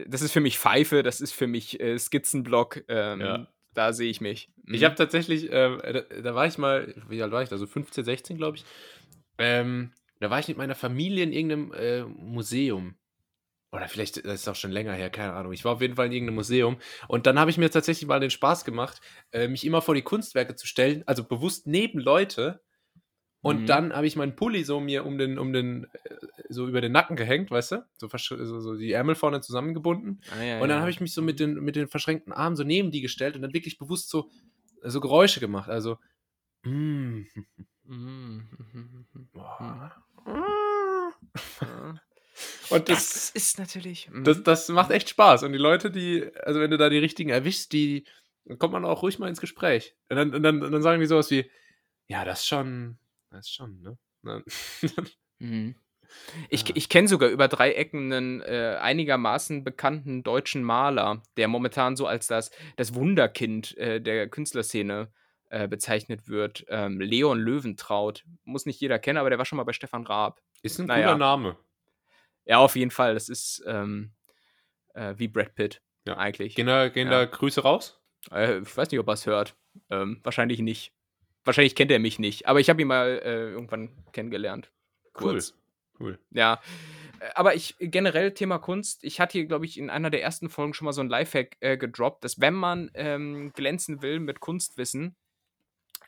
Speaker 1: das ist für mich Pfeife, das ist für mich äh, Skizzenblock. Ähm,
Speaker 2: Ja.
Speaker 1: Da sehe ich mich.
Speaker 2: Ich
Speaker 1: Mhm.
Speaker 2: habe tatsächlich, ähm, da, da war ich mal, wie alt war ich da? So 15, 16, glaube ich. Ähm, da war ich mit meiner Familie in irgendeinem äh, Museum. Oder vielleicht, das ist auch schon länger her, keine Ahnung. Ich war auf jeden Fall in irgendeinem Museum. Und dann habe ich mir tatsächlich mal den Spaß gemacht, äh, mich immer vor die Kunstwerke zu stellen, also bewusst neben Leute. Und
Speaker 1: Mhm.
Speaker 2: dann habe ich meinen Pulli so mir um den, um den, äh, so über den Nacken gehängt, weißt du? So, versch- so, so die Ärmel vorne zusammengebunden.
Speaker 1: Ah, ja,
Speaker 2: Und dann
Speaker 1: ja.
Speaker 2: habe ich mich so mit den, mit den verschränkten Armen so neben die gestellt und dann wirklich bewusst so, so Geräusche gemacht. Also, mm,
Speaker 1: Mhm, mhm, mhm, ja.
Speaker 2: Und das,
Speaker 1: Das ist natürlich. mhm.
Speaker 2: das, das macht echt Spaß. Und die Leute, die, also wenn du da die richtigen erwischst, die, dann kommt man auch ruhig mal ins Gespräch. Und dann, und dann, und dann sagen die sowas wie, ja, das ist schon, ist schon, ne?
Speaker 1: Mhm. Ich,
Speaker 2: Ja.
Speaker 1: ich kenne sogar über drei Ecken einen äh, einigermaßen bekannten deutschen Maler, der momentan so als das, das Wunderkind äh, der Künstlerszene äh, bezeichnet wird. Ähm, Leon Löwentraut. Muss nicht jeder kennen, aber der war schon mal bei Stefan Raab.
Speaker 2: ist ein
Speaker 1: Naja.
Speaker 2: cooler Name.
Speaker 1: Ja, auf jeden Fall. Das ist ähm, äh, wie Brad Pitt
Speaker 2: Ja.
Speaker 1: eigentlich.
Speaker 2: Gehen da, gehen
Speaker 1: Ja.
Speaker 2: da Grüße raus?
Speaker 1: Äh, ich weiß nicht, ob er es hört. Ähm, wahrscheinlich nicht. Wahrscheinlich kennt er mich nicht. Aber ich habe ihn mal äh, irgendwann kennengelernt. Kurz.
Speaker 2: Cool.
Speaker 1: Ja. Äh, Aber ich generell Thema Kunst, ich hatte hier, glaube ich, in einer der ersten Folgen schon mal so ein Lifehack äh, gedroppt, dass wenn man ähm, glänzen will mit Kunstwissen,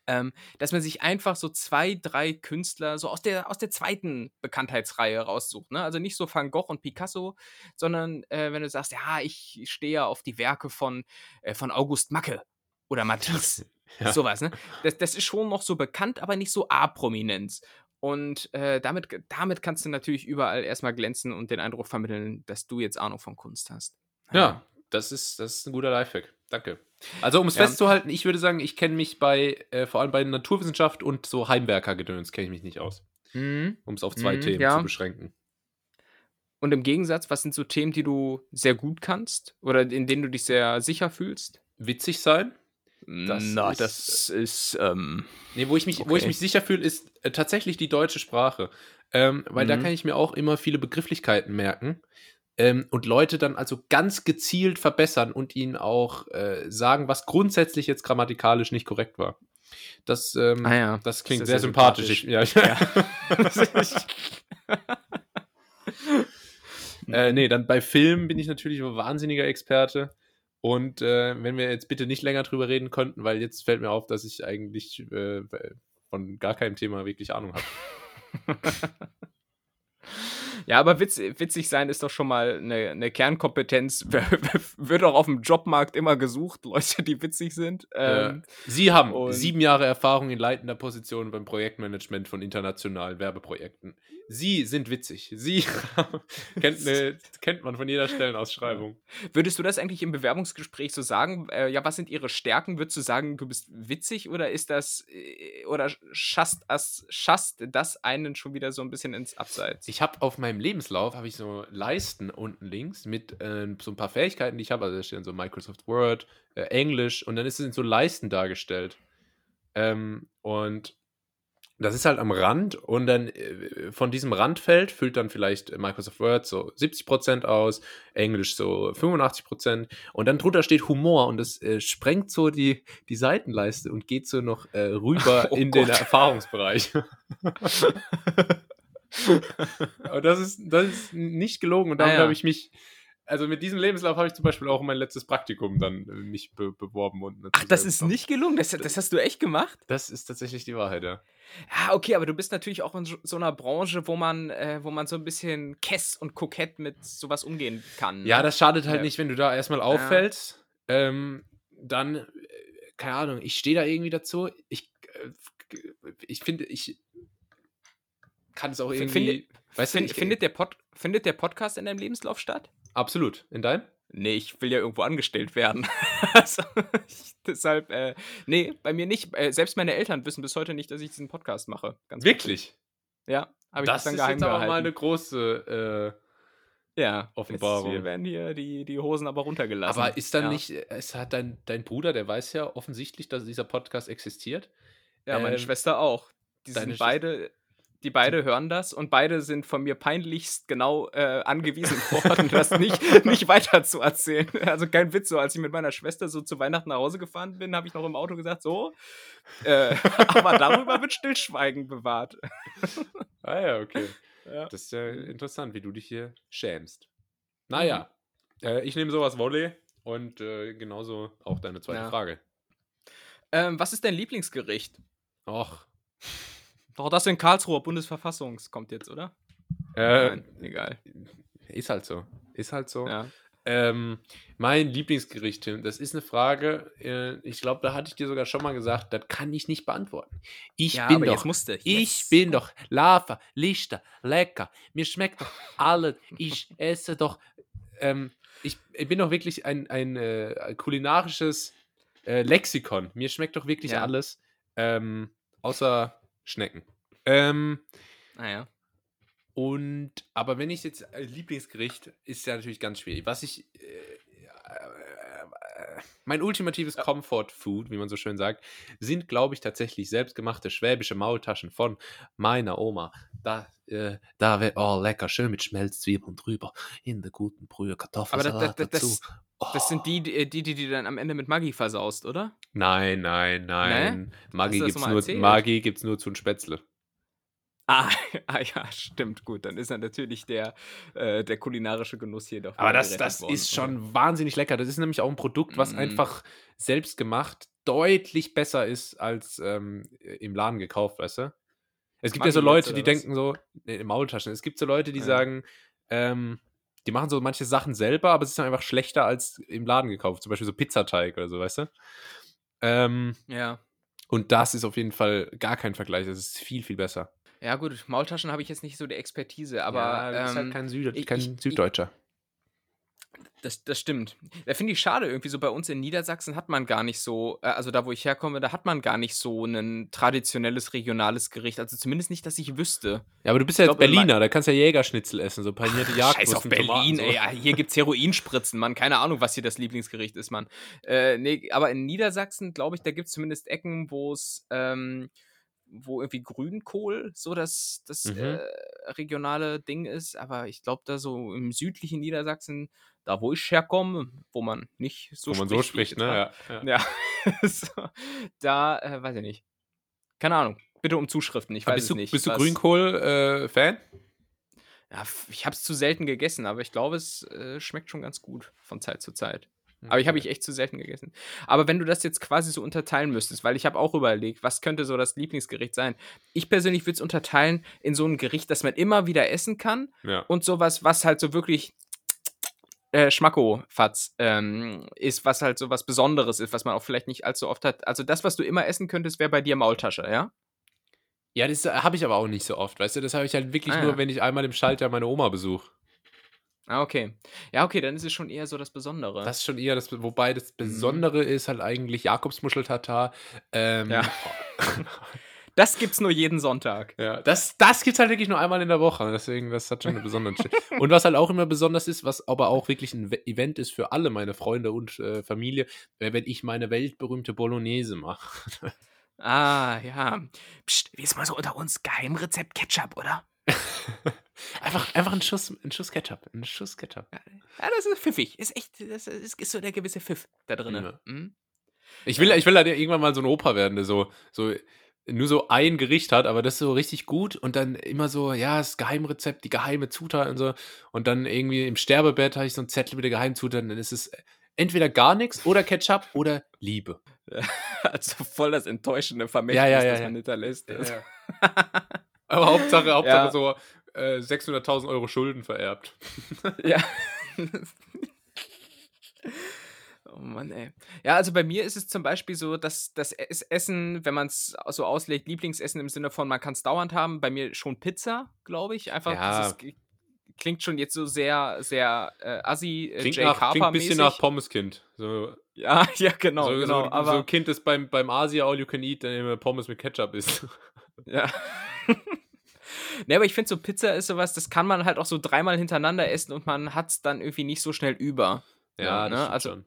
Speaker 1: ähm, dass man sich einfach so zwei, drei Künstler so aus der, aus der zweiten Bekanntheitsreihe raussucht. Ne? Also nicht so Van Gogh und Picasso, sondern äh, wenn du sagst, ja, ich stehe auf die Werke von, äh, von August Macke oder Matisse.
Speaker 2: Ja.
Speaker 1: Sowas, ne? Das, das ist schon noch so bekannt, aber nicht so A-Prominenz. Und äh, damit, damit kannst du natürlich überall erstmal glänzen und den Eindruck vermitteln, dass du jetzt Ahnung von Kunst hast.
Speaker 2: Ja, das ist, das ist ein guter Lifehack. Danke. Also, um es
Speaker 1: Ja.
Speaker 2: festzuhalten, ich würde sagen, ich kenne mich bei, äh, vor allem bei Naturwissenschaft und so Heimwerker-Gedöns, kenne ich mich nicht aus.
Speaker 1: Mhm.
Speaker 2: Um es auf zwei
Speaker 1: Mhm,
Speaker 2: Themen
Speaker 1: ja.
Speaker 2: zu beschränken.
Speaker 1: Und im Gegensatz, was sind so Themen, die du sehr gut kannst oder in denen du dich sehr sicher fühlst?
Speaker 2: Witzig sein. Das
Speaker 1: Na,
Speaker 2: ist-
Speaker 1: das ist, ähm,
Speaker 2: Nee, wo ich mich, wo ich
Speaker 1: Okay.
Speaker 2: mich sicher fühle, ist äh, tatsächlich die deutsche Sprache. Ähm, weil da
Speaker 1: Mhm.
Speaker 2: kann ich mir auch immer viele Begrifflichkeiten merken. Ähm, und Leute dann also ganz gezielt verbessern und ihnen auch äh, sagen, was grundsätzlich jetzt grammatikalisch nicht korrekt war. Das, ähm,
Speaker 1: Ah ja,
Speaker 2: das klingt
Speaker 1: ist
Speaker 2: sehr
Speaker 1: ja sehr
Speaker 2: sympathisch. Ich, ja, äh, nee, dann bei Filmen bin ich natürlich ein wahnsinniger Experte. Und äh, wenn wir jetzt bitte nicht länger drüber reden könnten, weil jetzt fällt mir auf, dass ich eigentlich äh, von gar keinem Thema wirklich Ahnung habe.
Speaker 1: Ja, aber witz, witzig sein ist doch schon mal eine, eine Kernkompetenz. Wird auch auf dem Jobmarkt immer gesucht, Leute, die witzig sind. Ähm,
Speaker 2: Sie haben sieben Jahre Erfahrung in leitender Position beim Projektmanagement von internationalen Werbeprojekten. Sie sind witzig. Sie kennt, ne, kennt man von jeder Stellenausschreibung.
Speaker 1: Würdest du das eigentlich im Bewerbungsgespräch so sagen? Äh, ja, was sind ihre Stärken? Würdest du sagen, du bist witzig oder ist das, äh, oder schasst das, schasst das einen schon wieder so ein bisschen ins Abseits?
Speaker 2: Ich habe auf meinem Lebenslauf habe ich so Leisten unten links mit äh, so ein paar Fähigkeiten, die ich habe. Also da stehen so Microsoft Word, äh, Englisch und dann ist es in so Leisten dargestellt. Ähm, und das ist halt am Rand und dann äh, von diesem Randfeld füllt dann vielleicht Microsoft Word so 70% aus, Englisch so 85% und dann drunter steht Humor und das äh, sprengt so die, die Seitenleiste und geht so noch äh, rüber
Speaker 1: Oh
Speaker 2: in den
Speaker 1: Gott.
Speaker 2: Erfahrungsbereich. Aber das ist, das ist nicht gelogen und damit
Speaker 1: Ah, ja.
Speaker 2: habe ich mich, also mit diesem Lebenslauf habe ich zum Beispiel auch mein letztes Praktikum dann äh, mich be beworben. Und
Speaker 1: Ach, das ist
Speaker 2: bekommen.
Speaker 1: nicht gelungen. Das, das hast du echt gemacht?
Speaker 2: Das ist tatsächlich die Wahrheit, ja.
Speaker 1: Ja, okay, aber du bist natürlich auch in so, einer Branche, wo man, äh, wo man so ein bisschen kess und kokett mit sowas umgehen kann.
Speaker 2: Ja,
Speaker 1: ne?
Speaker 2: das schadet halt
Speaker 1: Ja.
Speaker 2: nicht, wenn du da erstmal auffällst. Ähm, dann, äh, keine Ahnung, ich stehe da irgendwie dazu. Ich, äh, ich finde, ich kann es auch irgendwie.
Speaker 1: finde-
Speaker 2: weißt du,
Speaker 1: Fin-
Speaker 2: ich,
Speaker 1: findet, der Pod, findet der Podcast in deinem Lebenslauf statt?
Speaker 2: absolut. In deinem?
Speaker 1: Nee, ich will ja irgendwo angestellt werden. also, ich, deshalb, äh, nee, bei mir nicht. Äh, selbst meine Eltern wissen bis heute nicht, dass ich diesen Podcast mache. Ganz
Speaker 2: Wirklich?
Speaker 1: Ja, habe ich
Speaker 2: Das
Speaker 1: das dann
Speaker 2: ist
Speaker 1: geheim
Speaker 2: jetzt aber mal eine große. Äh,
Speaker 1: ja,
Speaker 2: Offenbarung.
Speaker 1: Jetzt werden hier die, die Hosen aber runtergelassen.
Speaker 2: aber ist dann
Speaker 1: ja.
Speaker 2: nicht, es hat dein, dein Bruder, der weiß ja offensichtlich, dass dieser Podcast existiert.
Speaker 1: Ja, meine
Speaker 2: ähm,
Speaker 1: Schwester auch. Die sind beide, die beide hören das und beide sind von mir peinlichst genau äh, angewiesen worden, das nicht, nicht weiter zu erzählen. Also kein Witz, so als ich mit meiner Schwester so zu Weihnachten nach Hause gefahren bin, habe ich noch im Auto gesagt, so, äh, aber darüber wird Stillschweigen bewahrt.
Speaker 2: Ah ja, okay.
Speaker 1: Ja.
Speaker 2: Das ist ja interessant, wie du dich hier schämst. Naja, äh, ich nehme sowas Volley und äh, genauso auch deine zweite
Speaker 1: Ja.
Speaker 2: Frage.
Speaker 1: Ähm, was ist dein Lieblingsgericht?
Speaker 2: Och.
Speaker 1: Doch das in Karlsruher Bundesverfassungs kommt jetzt, oder?
Speaker 2: Äh,
Speaker 1: Nein, egal.
Speaker 2: ist halt so. Ist halt so.
Speaker 1: Ja.
Speaker 2: Ähm, mein Lieblingsgericht, Tim, das ist eine Frage, äh, ich glaube, da hatte ich dir sogar schon mal gesagt, das kann ich nicht beantworten. Ich
Speaker 1: Ja,
Speaker 2: bin doch,
Speaker 1: musste.
Speaker 2: ich
Speaker 1: Yes.
Speaker 2: bin doch Lava, Lichter, lecker, mir schmeckt doch alles, ich esse doch, ähm, ich, ich bin doch wirklich ein, ein äh, kulinarisches äh, Lexikon, mir schmeckt doch wirklich
Speaker 1: Ja.
Speaker 2: alles, ähm, außer Schnecken. Ähm,
Speaker 1: Naja.
Speaker 2: und, aber wenn ich jetzt äh, Lieblingsgericht, ist ja natürlich ganz schwierig. Was ich, äh, äh, mein ultimatives Comfort Food, wie man so schön sagt, sind, glaube ich, tatsächlich selbstgemachte schwäbische Maultaschen von meiner Oma. Da, äh, da wird, oh, lecker, schön mit Schmelzzwiebeln drüber, in der guten Brühe,
Speaker 1: Aber das,
Speaker 2: Kartoffelsalat
Speaker 1: das,
Speaker 2: dazu.
Speaker 1: das, das sind die, die, die, die du dann am Ende mit Maggi versaust, oder?
Speaker 2: Nein, nein, nein. Maggi
Speaker 1: Hast du das
Speaker 2: gibt's
Speaker 1: mal
Speaker 2: nur? Maggi gibt's nur zu Spätzle.
Speaker 1: Ah, ah ja, stimmt, gut. Dann ist dann natürlich der, äh, der kulinarische Genuss hier doch.
Speaker 2: Aber das, das
Speaker 1: worden,
Speaker 2: ist schon wahnsinnig lecker. Das ist nämlich auch ein Produkt, was
Speaker 1: Mm.
Speaker 2: einfach selbst gemacht deutlich besser ist als ähm, im Laden gekauft, weißt du? Es gibt ja so Leute, die
Speaker 1: was?
Speaker 2: denken so, nee, Maultaschen. Es gibt so Leute, die
Speaker 1: Ja.
Speaker 2: sagen, ähm, die machen so manche Sachen selber, aber es ist dann einfach schlechter als im Laden gekauft. Zum Beispiel so Pizzateig oder so, weißt du? Ähm,
Speaker 1: Ja.
Speaker 2: und das ist auf jeden Fall gar kein Vergleich. Das ist viel, viel besser.
Speaker 1: Ja, gut, Maultaschen habe ich jetzt nicht so die Expertise, aber
Speaker 2: ja, du bist
Speaker 1: ähm,
Speaker 2: halt kein, Süd
Speaker 1: ich-
Speaker 2: kein
Speaker 1: ich-
Speaker 2: Süddeutscher.
Speaker 1: Das, das stimmt. Da finde ich schade, irgendwie so bei uns in Niedersachsen hat man gar nicht so, äh, also da, wo ich herkomme, da hat man gar nicht so ein traditionelles regionales Gericht. Also zumindest nicht, dass ich wüsste.
Speaker 2: Ja, aber du bist ja jetzt Berliner, da kannst du ja Jägerschnitzel essen, so panierte Jagdwurst
Speaker 1: Scheiß auf
Speaker 2: und Tomaten,
Speaker 1: Berlin,
Speaker 2: so.
Speaker 1: ey. Hier gibt's Heroinspritzen, Mann. Keine Ahnung, was hier das Lieblingsgericht ist, Mann. Äh, nee, aber in Niedersachsen, glaube ich, da gibt's zumindest Ecken, wo es, ähm, wo irgendwie Grünkohl so das, das
Speaker 2: Mhm.
Speaker 1: äh, regionale Ding ist. Aber ich glaube, da so im südlichen Niedersachsen, da wo ich herkomme, wo man nicht so
Speaker 2: Wo man so
Speaker 1: spricht, ich
Speaker 2: spricht, ne? Ja, ja.
Speaker 1: Ja, so, da äh, weiß ich nicht. Keine Ahnung. Bitte um Zuschriften, ich
Speaker 2: Aber
Speaker 1: weiß
Speaker 2: bist
Speaker 1: es
Speaker 2: du,
Speaker 1: nicht.
Speaker 2: bist du Grünkohl-Fan?
Speaker 1: Ja, f- ich habe es zu selten gegessen, aber ich glaube, es äh, schmeckt schon ganz gut von Zeit zu Zeit. Aber ich habe ich echt zu selten gegessen. Aber wenn du das jetzt quasi so unterteilen müsstest, weil ich habe auch überlegt, was könnte so das Lieblingsgericht sein? Ich persönlich würde es unterteilen in so ein Gericht, das man immer wieder essen kann
Speaker 2: ja.
Speaker 1: und sowas, was halt so wirklich äh, Schmacko-Fatz ähm, ist, was halt so was Besonderes ist, was man auch vielleicht nicht allzu oft hat. Also das, was du immer essen könntest, wäre bei dir Maultasche, ja?
Speaker 2: Ja, das habe ich aber auch nicht so oft, weißt du? Das habe ich halt wirklich
Speaker 1: Ah,
Speaker 2: nur,
Speaker 1: ja.
Speaker 2: wenn ich einmal im Schalter meine Oma besuche.
Speaker 1: Ah, okay. Ja, okay, dann ist es schon eher so das Besondere.
Speaker 2: Das ist schon eher das, wobei das Besondere ist halt eigentlich Jakobsmuscheltatar. Ähm,
Speaker 1: Ja. Das gibt's nur jeden Sonntag.
Speaker 2: Ja, das, das gibt es halt wirklich nur einmal in der Woche. Deswegen, das hat schon eine besondere. Und was halt auch immer besonders ist, was aber auch wirklich ein Event ist für alle meine Freunde und äh, Familie, wäre, wenn ich meine weltberühmte Bolognese mache.
Speaker 1: Ah, ja. Psst, wie ist mal so unter uns Geheimrezept Ketchup, oder?
Speaker 2: einfach, einfach ein Schuss, ein Schuss Ketchup. Ein Schuss Ketchup.
Speaker 1: Ja, das ist pfiffig. Ist echt, das ist, ist so der gewisse Pfiff da drin.
Speaker 2: Ja.
Speaker 1: Mhm.
Speaker 2: Ich will, ich will halt irgendwann mal so ein Opa werden, der so, so nur so ein Gericht hat, aber das so richtig gut und dann immer so, ja, das Geheimrezept, die geheime Zutat und so. Und dann irgendwie im Sterbebett habe ich so einen Zettel mit der Geheimzutat dann ist es entweder gar nichts oder Ketchup oder Liebe.
Speaker 1: Also voll das enttäuschende Vermächtnis,
Speaker 2: Ja, ja, ja,
Speaker 1: das
Speaker 2: ja.
Speaker 1: man hinterlässt.
Speaker 2: Aber Hauptsache, Hauptsache
Speaker 1: Ja.
Speaker 2: so äh, 600.000 Euro Schulden vererbt.
Speaker 1: ja. Oh Mann, ey. Ja, also bei mir ist es zum Beispiel so, dass das Es- Essen, wenn man es so auslegt, Lieblingsessen im Sinne von, man kann es dauernd haben, bei mir schon Pizza, glaube ich. Einfach,
Speaker 2: Ja.
Speaker 1: dieses, klingt schon jetzt so sehr, sehr äh, assi, äh,
Speaker 2: Klingt, nach, klingt ein bisschen nach Pommeskind. So,
Speaker 1: Ja, ja, genau,
Speaker 2: so,
Speaker 1: genau.
Speaker 2: so,
Speaker 1: aber
Speaker 2: so ein Kind, das beim, beim Asia All You Can Eat dann immer Pommes mit Ketchup isst.
Speaker 1: Ja. ne, aber ich finde so Pizza ist sowas, das kann man halt auch so dreimal hintereinander essen und man hat es dann irgendwie nicht so schnell über.
Speaker 2: Ja, das
Speaker 1: ne? also
Speaker 2: schon.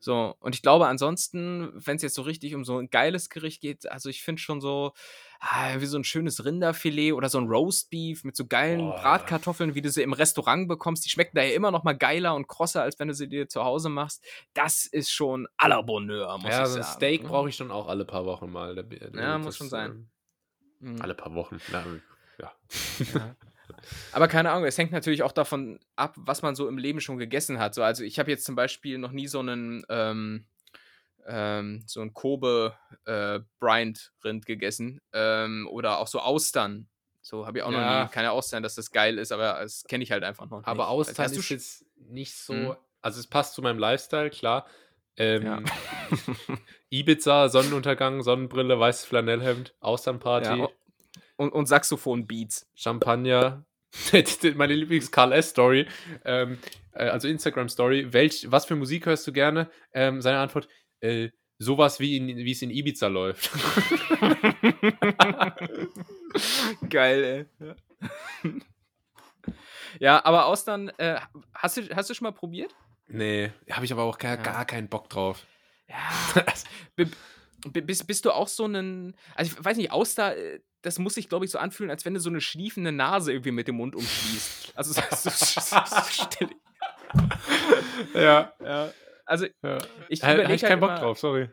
Speaker 1: so und ich glaube ansonsten, wenn es jetzt so richtig um so ein geiles Gericht geht, also ich finde schon so ah, wie so ein schönes Rinderfilet oder so ein Roastbeef mit so geilen
Speaker 2: ja.
Speaker 1: Bratkartoffeln, wie du sie im Restaurant bekommst, die schmecken da ja immer noch mal geiler und krosser, als wenn du sie dir zu Hause machst. Das ist schon à la Bonheur, muss
Speaker 2: Ja,
Speaker 1: ich
Speaker 2: so ein
Speaker 1: sagen.
Speaker 2: Steak
Speaker 1: ne?
Speaker 2: brauche ich schon auch alle paar Wochen mal. Da- da-
Speaker 1: Ja, muss schon sein.
Speaker 2: ähm,
Speaker 1: Mhm.
Speaker 2: Alle paar Wochen. Ja, ja.
Speaker 1: Ja. Aber keine Ahnung, es hängt natürlich auch davon ab, was man so im Leben schon gegessen hat. So, also ich habe jetzt zum Beispiel noch nie so einen ähm, ähm, so ein Kobe äh, Bryant Rind gegessen ähm, oder auch so Austern. So habe ich auch
Speaker 2: Ja.
Speaker 1: noch nie. Keine Austern, dass das geil ist, aber das kenne ich halt einfach noch nicht.
Speaker 2: Aber Austern
Speaker 1: du
Speaker 2: ist jetzt nicht so.
Speaker 1: Mhm.
Speaker 2: Also, es passt zu meinem Lifestyle, klar. Ähm,
Speaker 1: Ja.
Speaker 2: Ibiza, Sonnenuntergang, Sonnenbrille, weißes Flanellhemd, Austernparty,
Speaker 1: Ja, und, und Saxophon-Beats.
Speaker 2: Champagner. Meine Lieblings-Karl S-Story, ähm, äh, also Instagram-Story. Welch, was für Musik hörst du gerne? Ähm, seine Antwort: äh, sowas wie, in, wie es in Ibiza läuft.
Speaker 1: Geil, ey. Ja, aber Austern, äh, hast, du, hast du schon mal probiert?
Speaker 2: nee, habe ich aber auch gar,
Speaker 1: Ja.
Speaker 2: gar keinen Bock drauf.
Speaker 1: Ja. bist, bist du auch so ein. Also, ich weiß nicht, Auster, äh, das muss sich, glaube ich, so anfühlen, als wenn du so eine schliefende Nase irgendwie mit dem Mund umschließt. Also, so, so, so,
Speaker 2: ja,
Speaker 1: ja. Also,
Speaker 2: ja.
Speaker 1: ich
Speaker 2: Habe ich keinen
Speaker 1: halt
Speaker 2: Bock
Speaker 1: immer,
Speaker 2: drauf, sorry.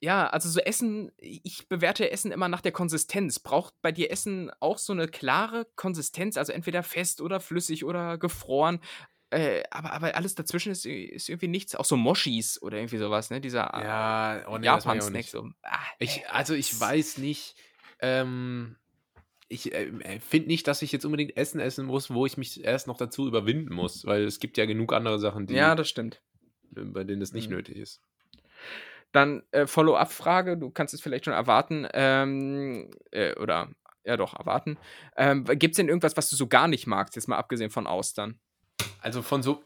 Speaker 1: Ja, also so Essen, ich bewerte Essen immer nach der Konsistenz. Braucht bei dir Essen auch so eine klare Konsistenz? Also entweder fest oder flüssig oder gefroren. Äh, aber, aber alles dazwischen ist, ist irgendwie nichts. Auch so Moshis oder irgendwie sowas, ne? Dieser
Speaker 2: Ja, oh nee, das
Speaker 1: Japan-Snack. So. Ah,
Speaker 2: Ich, also ich weiß nicht, ähm, ich äh, finde nicht, dass ich jetzt unbedingt Essen essen muss, wo ich mich erst noch dazu überwinden muss, weil es gibt ja genug andere Sachen, die,
Speaker 1: ja, das stimmt.
Speaker 2: äh, bei denen es nicht
Speaker 1: Mhm.
Speaker 2: nötig ist.
Speaker 1: Dann äh, Follow-up-Frage, du kannst es vielleicht schon erwarten, ähm, äh, oder ja doch, erwarten. Ähm, Gibt es denn irgendwas, was du so gar nicht magst, jetzt mal abgesehen von Austern?
Speaker 2: Also von so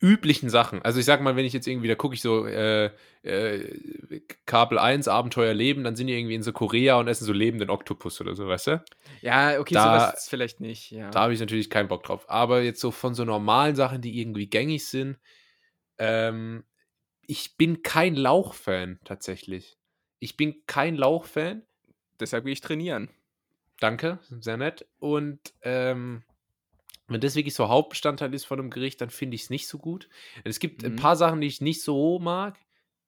Speaker 2: üblichen Sachen. Also ich sag mal, wenn ich jetzt irgendwie, da gucke ich so äh, äh, Kabel 1, Abenteuer Leben, dann sind die irgendwie in so Korea und essen so lebenden Oktopus oder so, weißt du?
Speaker 1: Ja, okay,
Speaker 2: Da-
Speaker 1: sowas ist vielleicht nicht, ja.
Speaker 2: Da habe ich natürlich keinen Bock drauf. Aber jetzt so von so normalen Sachen, die irgendwie gängig sind, ähm, ich bin kein Lauch-Fan tatsächlich. Ich bin kein Lauch-Fan.
Speaker 1: Deshalb gehe ich trainieren.
Speaker 2: Danke, sehr nett. Und ähm, wenn das wirklich so Hauptbestandteil ist von einem Gericht, dann finde ich es nicht so gut. Es gibt ein
Speaker 1: Mhm.
Speaker 2: paar Sachen, die ich nicht so mag.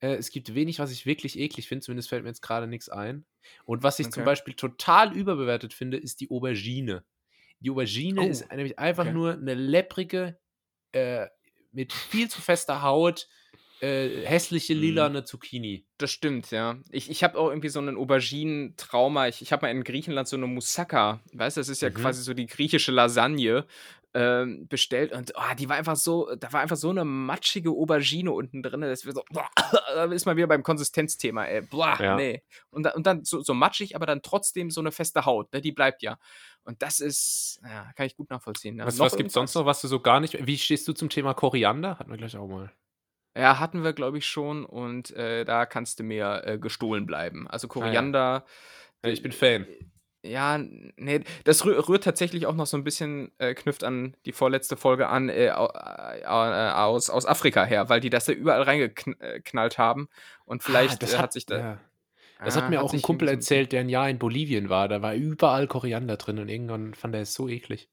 Speaker 2: Äh, es gibt wenig, was ich wirklich eklig finde. Zumindest fällt mir jetzt gerade nichts ein. Und was ich zum
Speaker 1: Okay.
Speaker 2: Beispiel total überbewertet finde, ist die Aubergine. Die Aubergine
Speaker 1: Oh,
Speaker 2: ist nämlich einfach
Speaker 1: okay.
Speaker 2: nur eine lepprige, äh, mit viel zu fester Haut, äh, hässliche
Speaker 1: Mhm.
Speaker 2: lilane Zucchini.
Speaker 1: Das stimmt, ja. Ich, ich habe auch irgendwie so einen Auberginen-Trauma. Ich, ich habe mal in Griechenland so eine Moussaka, weißt du, das ist ja
Speaker 2: Mhm.
Speaker 1: quasi so die griechische Lasagne, ähm, bestellt und oh, die war einfach so, da war einfach so eine matschige Aubergine unten drin, das wird so, da ist man wieder beim Konsistenzthema, ey. Boah,
Speaker 2: Ja.
Speaker 1: nee. Und, und dann so, so matschig, aber dann trotzdem so eine feste Haut, ne, die bleibt ja. Und das ist, ja, kann ich gut nachvollziehen. Ja.
Speaker 2: Was, was gibt es sonst noch, was du so gar nicht. Wie stehst du zum Thema Koriander? Hatten wir gleich auch mal.
Speaker 1: Ja, hatten wir, glaube ich, schon. Und äh, da kannst du mir äh, gestohlen bleiben. Also Koriander.
Speaker 2: Ja, ich bin Fan.
Speaker 1: Ja, nee, das rühr, rührt tatsächlich auch noch so ein bisschen, äh, knüpft an die vorletzte Folge an, äh, au- äh, aus, aus Afrika her, weil die das da überall reingeknallt haben. Und vielleicht
Speaker 2: Ah, das
Speaker 1: äh,
Speaker 2: hat,
Speaker 1: hat sich da.
Speaker 2: ja. Das
Speaker 1: Ah,
Speaker 2: hat mir
Speaker 1: hat
Speaker 2: auch ein Kumpel erzählt, der ein Jahr in Bolivien war. Da war überall Koriander drin und irgendwann fand er es so eklig.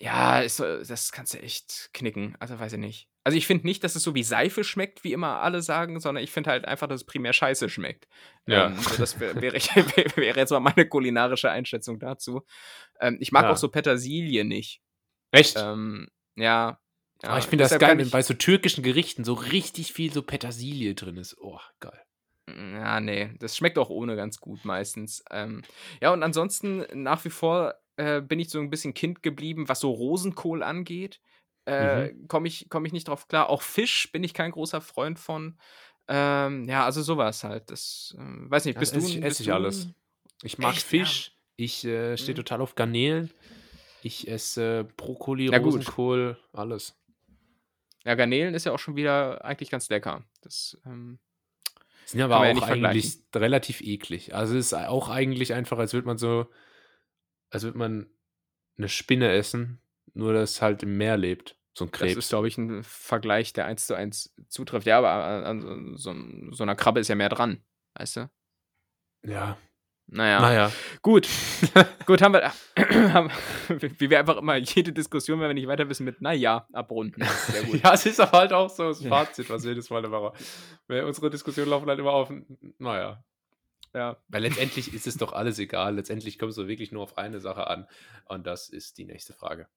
Speaker 1: Ja, ist, so- das kannst du echt knicken. Also weiß ich nicht. Also ich finde nicht, dass es so wie Seife schmeckt, wie immer alle sagen, sondern ich finde halt einfach, dass es primär scheiße schmeckt.
Speaker 2: Ja.
Speaker 1: Ähm, so das wär, wäre, ich- wäre jetzt mal meine kulinarische Einschätzung dazu. Ähm, ich mag
Speaker 2: Ja.
Speaker 1: auch so Petersilie nicht.
Speaker 2: Echt?
Speaker 1: Ähm, ja. ja.
Speaker 2: Aber ich finde das geil, wenn bei so türkischen Gerichten so richtig viel so Petersilie drin ist. Oh, geil.
Speaker 1: Ja, nee, das schmeckt auch ohne ganz gut meistens. Ähm, ja, und ansonsten nach wie vor äh, bin ich so ein bisschen Kind geblieben, was so Rosenkohl angeht. Äh,
Speaker 2: Mhm.
Speaker 1: Komme ich, komm ich nicht drauf klar. Auch Fisch bin ich kein großer Freund von. Ähm, ja, also sowas halt. Das, ähm, weiß nicht,
Speaker 2: Ja,
Speaker 1: bist
Speaker 2: das
Speaker 1: du.
Speaker 2: ich- esse ich alles. Ich mag
Speaker 1: Echt, ja.
Speaker 2: Fisch. Ich äh, stehe
Speaker 1: Mhm.
Speaker 2: total auf Garnelen. Ich esse Brokkoli,
Speaker 1: Ja, gut.
Speaker 2: Rosenkohl, alles.
Speaker 1: Ja, Garnelen ist ja auch schon wieder eigentlich ganz lecker. Das, ähm,
Speaker 2: Sind aber
Speaker 1: ja
Speaker 2: auch
Speaker 1: vergleichen.
Speaker 2: eigentlich relativ eklig. Also es ist auch eigentlich einfach, als würde man so, als würde man eine Spinne essen, nur dass es halt im Meer lebt. So ein
Speaker 1: das
Speaker 2: Krebs.
Speaker 1: ist, glaube ich, ein Vergleich, der eins zu eins zutrifft. Ja, aber an, an so, so einer Krabbe ist ja mehr dran. Weißt du?
Speaker 2: ja.
Speaker 1: Naja.
Speaker 2: Naja.
Speaker 1: Gut. Gut, haben wir, haben, wie wir einfach immer jede Diskussion, wenn wir nicht weiter wissen, mit naja abrunden. Sehr gut.
Speaker 2: Ja, es ist aber halt auch so das. Fazit, was wir jedes Mal immer Unsere Diskussionen laufen halt immer auf, naja.
Speaker 1: Ja.
Speaker 2: Weil letztendlich ist es doch alles egal. Letztendlich kommt es so wirklich nur auf eine Sache an. Und das ist die nächste Frage.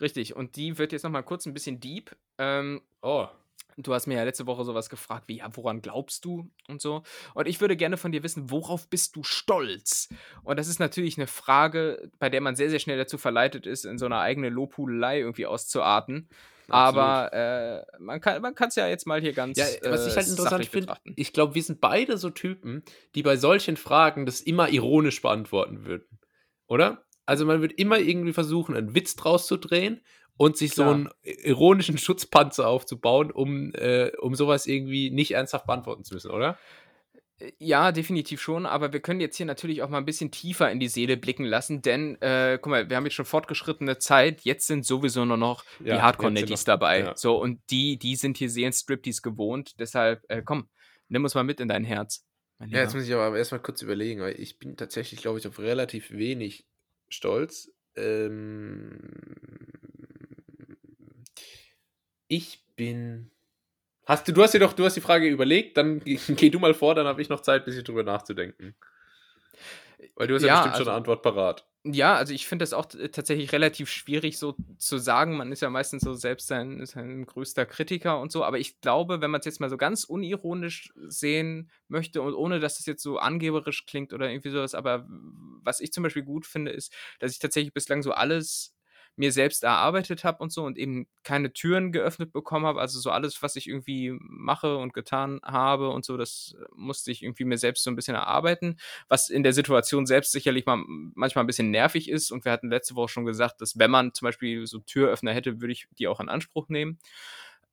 Speaker 1: Richtig. Und die wird jetzt nochmal kurz ein bisschen deep. Ähm,
Speaker 2: Oh.
Speaker 1: du hast mir ja letzte Woche sowas gefragt wie, ja, woran glaubst du und so. Und ich würde gerne von dir wissen, worauf bist du stolz? Und das ist natürlich eine Frage, bei der man sehr, sehr schnell dazu verleitet ist, in so einer eigenen Lobhudelei irgendwie auszuarten. Aber äh, man kann man es ja jetzt mal hier ganz
Speaker 2: Ja, was ich halt
Speaker 1: äh,
Speaker 2: interessant finde, ich glaube, wir sind beide so Typen, die bei solchen Fragen das immer ironisch beantworten würden. Oder? Also man wird immer irgendwie versuchen, einen Witz draus zu drehen und sich so
Speaker 1: Klar.
Speaker 2: einen ironischen Schutzpanzer aufzubauen, um, äh, um sowas irgendwie nicht ernsthaft beantworten zu müssen, oder?
Speaker 1: Ja, definitiv schon, aber wir können jetzt hier natürlich auch mal ein bisschen tiefer in die Seele blicken lassen, denn, äh, guck mal, wir haben jetzt schon fortgeschrittene Zeit, jetzt sind sowieso nur noch
Speaker 2: Ja,
Speaker 1: die Hardcore-Netties dabei.
Speaker 2: ja.
Speaker 1: So, und die, die sind hier sehr Striptease gewohnt, deshalb, äh, komm, nimm uns mal mit in dein Herz.
Speaker 2: Ja, jetzt muss ich aber erstmal kurz überlegen, weil ich bin tatsächlich, glaube ich, auf relativ wenig stolz. Ähm, ich bin. Hast du, du hast dir doch, du hast die Frage überlegt, dann geh, du mal vor, dann habe ich noch Zeit, ein bisschen drüber nachzudenken. Weil du hast ja,
Speaker 1: Ja,
Speaker 2: bestimmt schon
Speaker 1: also-
Speaker 2: eine Antwort parat.
Speaker 1: Ja, also ich finde das auch t- tatsächlich relativ schwierig so zu sagen. Man ist ja meistens so selbst sein, sein größter Kritiker und so. Aber ich glaube, wenn man es jetzt mal so ganz unironisch sehen möchte und ohne, dass es jetzt so angeberisch klingt oder irgendwie sowas, aber was ich zum Beispiel gut finde, ist, dass ich tatsächlich bislang so alles mir selbst erarbeitet habe und so und eben keine Türen geöffnet bekommen habe. Also so alles, was ich irgendwie mache und getan habe und so, das musste ich irgendwie mir selbst so ein bisschen erarbeiten, was in der Situation selbst sicherlich mal manchmal ein bisschen nervig ist. Und wir hatten letzte Woche schon gesagt, dass wenn man zum Beispiel so Türöffner hätte, würde ich die auch in Anspruch nehmen.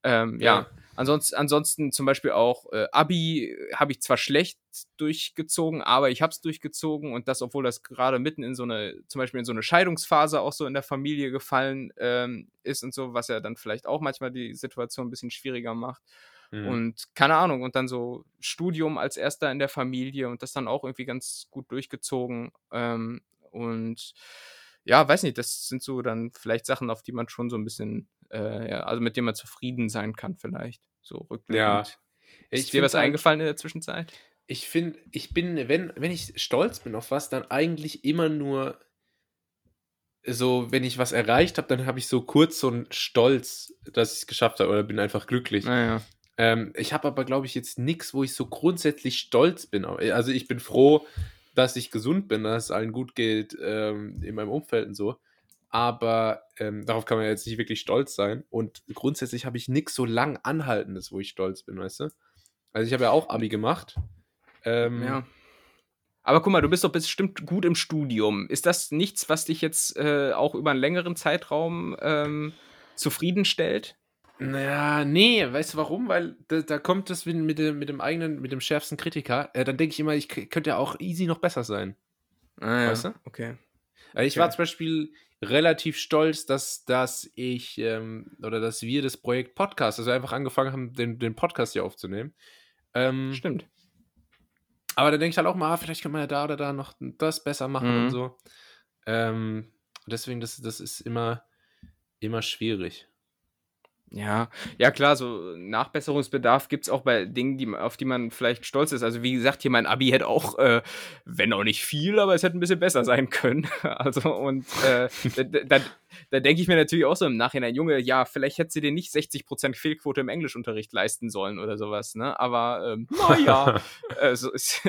Speaker 1: Ähm, ja. ja. Ansonsten, ansonsten zum Beispiel auch äh, Abi habe ich zwar schlecht durchgezogen, aber ich habe es durchgezogen und das, obwohl das gerade mitten in so eine, zum Beispiel in so eine Scheidungsphase auch so in der Familie gefallen ähm, ist und so, was ja dann vielleicht auch manchmal die Situation ein bisschen schwieriger macht. Mhm. Und keine Ahnung, und dann so Studium als erster in der Familie und das dann auch irgendwie ganz gut durchgezogen. Ähm, und ja, weiß nicht, das sind so dann vielleicht Sachen, auf die man schon so ein bisschen äh, ja, also mit dem man zufrieden sein kann, vielleicht. So rückblickend. Ja. Ist dir was eingefallen in der Zwischenzeit?
Speaker 2: Ich finde, ich bin, wenn, wenn ich stolz bin auf was, dann eigentlich immer nur so, wenn ich was erreicht habe, dann habe ich so kurz so einen Stolz, dass ich es geschafft habe oder bin einfach glücklich.
Speaker 1: Naja.
Speaker 2: Ähm, ich habe aber, glaube ich, jetzt nichts, wo ich so grundsätzlich stolz bin. Also ich bin froh, dass ich gesund bin, dass es allen gut geht ähm, in meinem Umfeld und so aber ähm, darauf kann man jetzt nicht wirklich stolz sein. Und grundsätzlich habe ich nichts so lang anhaltendes, wo ich stolz bin, weißt du? Also ich habe ja auch Abi gemacht.
Speaker 1: Ähm, ja. Aber guck mal, du bist doch bestimmt gut im Studium. Ist das nichts, was dich jetzt äh, auch über einen längeren Zeitraum ähm, zufriedenstellt?
Speaker 2: Naja, nee, weißt du warum? Weil da, da kommt das mit dem, mit dem eigenen, mit dem schärfsten Kritiker. Äh, dann denke ich immer, ich könnte ja auch easy noch besser sein.
Speaker 1: Ah, ja. Weißt du? Okay.
Speaker 2: Also ich okay. war zum Beispiel relativ stolz, dass, dass ich ähm, oder dass wir das Projekt Podcast, also einfach angefangen haben, den, den Podcast hier aufzunehmen.
Speaker 1: Ähm, Stimmt.
Speaker 2: Aber da denke ich halt auch mal, ah, vielleicht kann man ja da oder da noch das besser machen mhm. und so. Ähm, deswegen, das, das ist immer, immer schwierig.
Speaker 1: Ja, ja klar, so Nachbesserungsbedarf gibt es auch bei Dingen, die, auf die man vielleicht stolz ist. Also wie gesagt, hier mein Abi hätte auch, äh, wenn auch nicht viel, aber es hätte ein bisschen besser sein können. Also und äh, da, da, da denke ich mir natürlich auch so im Nachhinein, Junge, ja, vielleicht hätte sie dir nicht 60% Fehlquote im Englischunterricht leisten sollen oder sowas, ne? Aber ähm, naja, äh, so ist,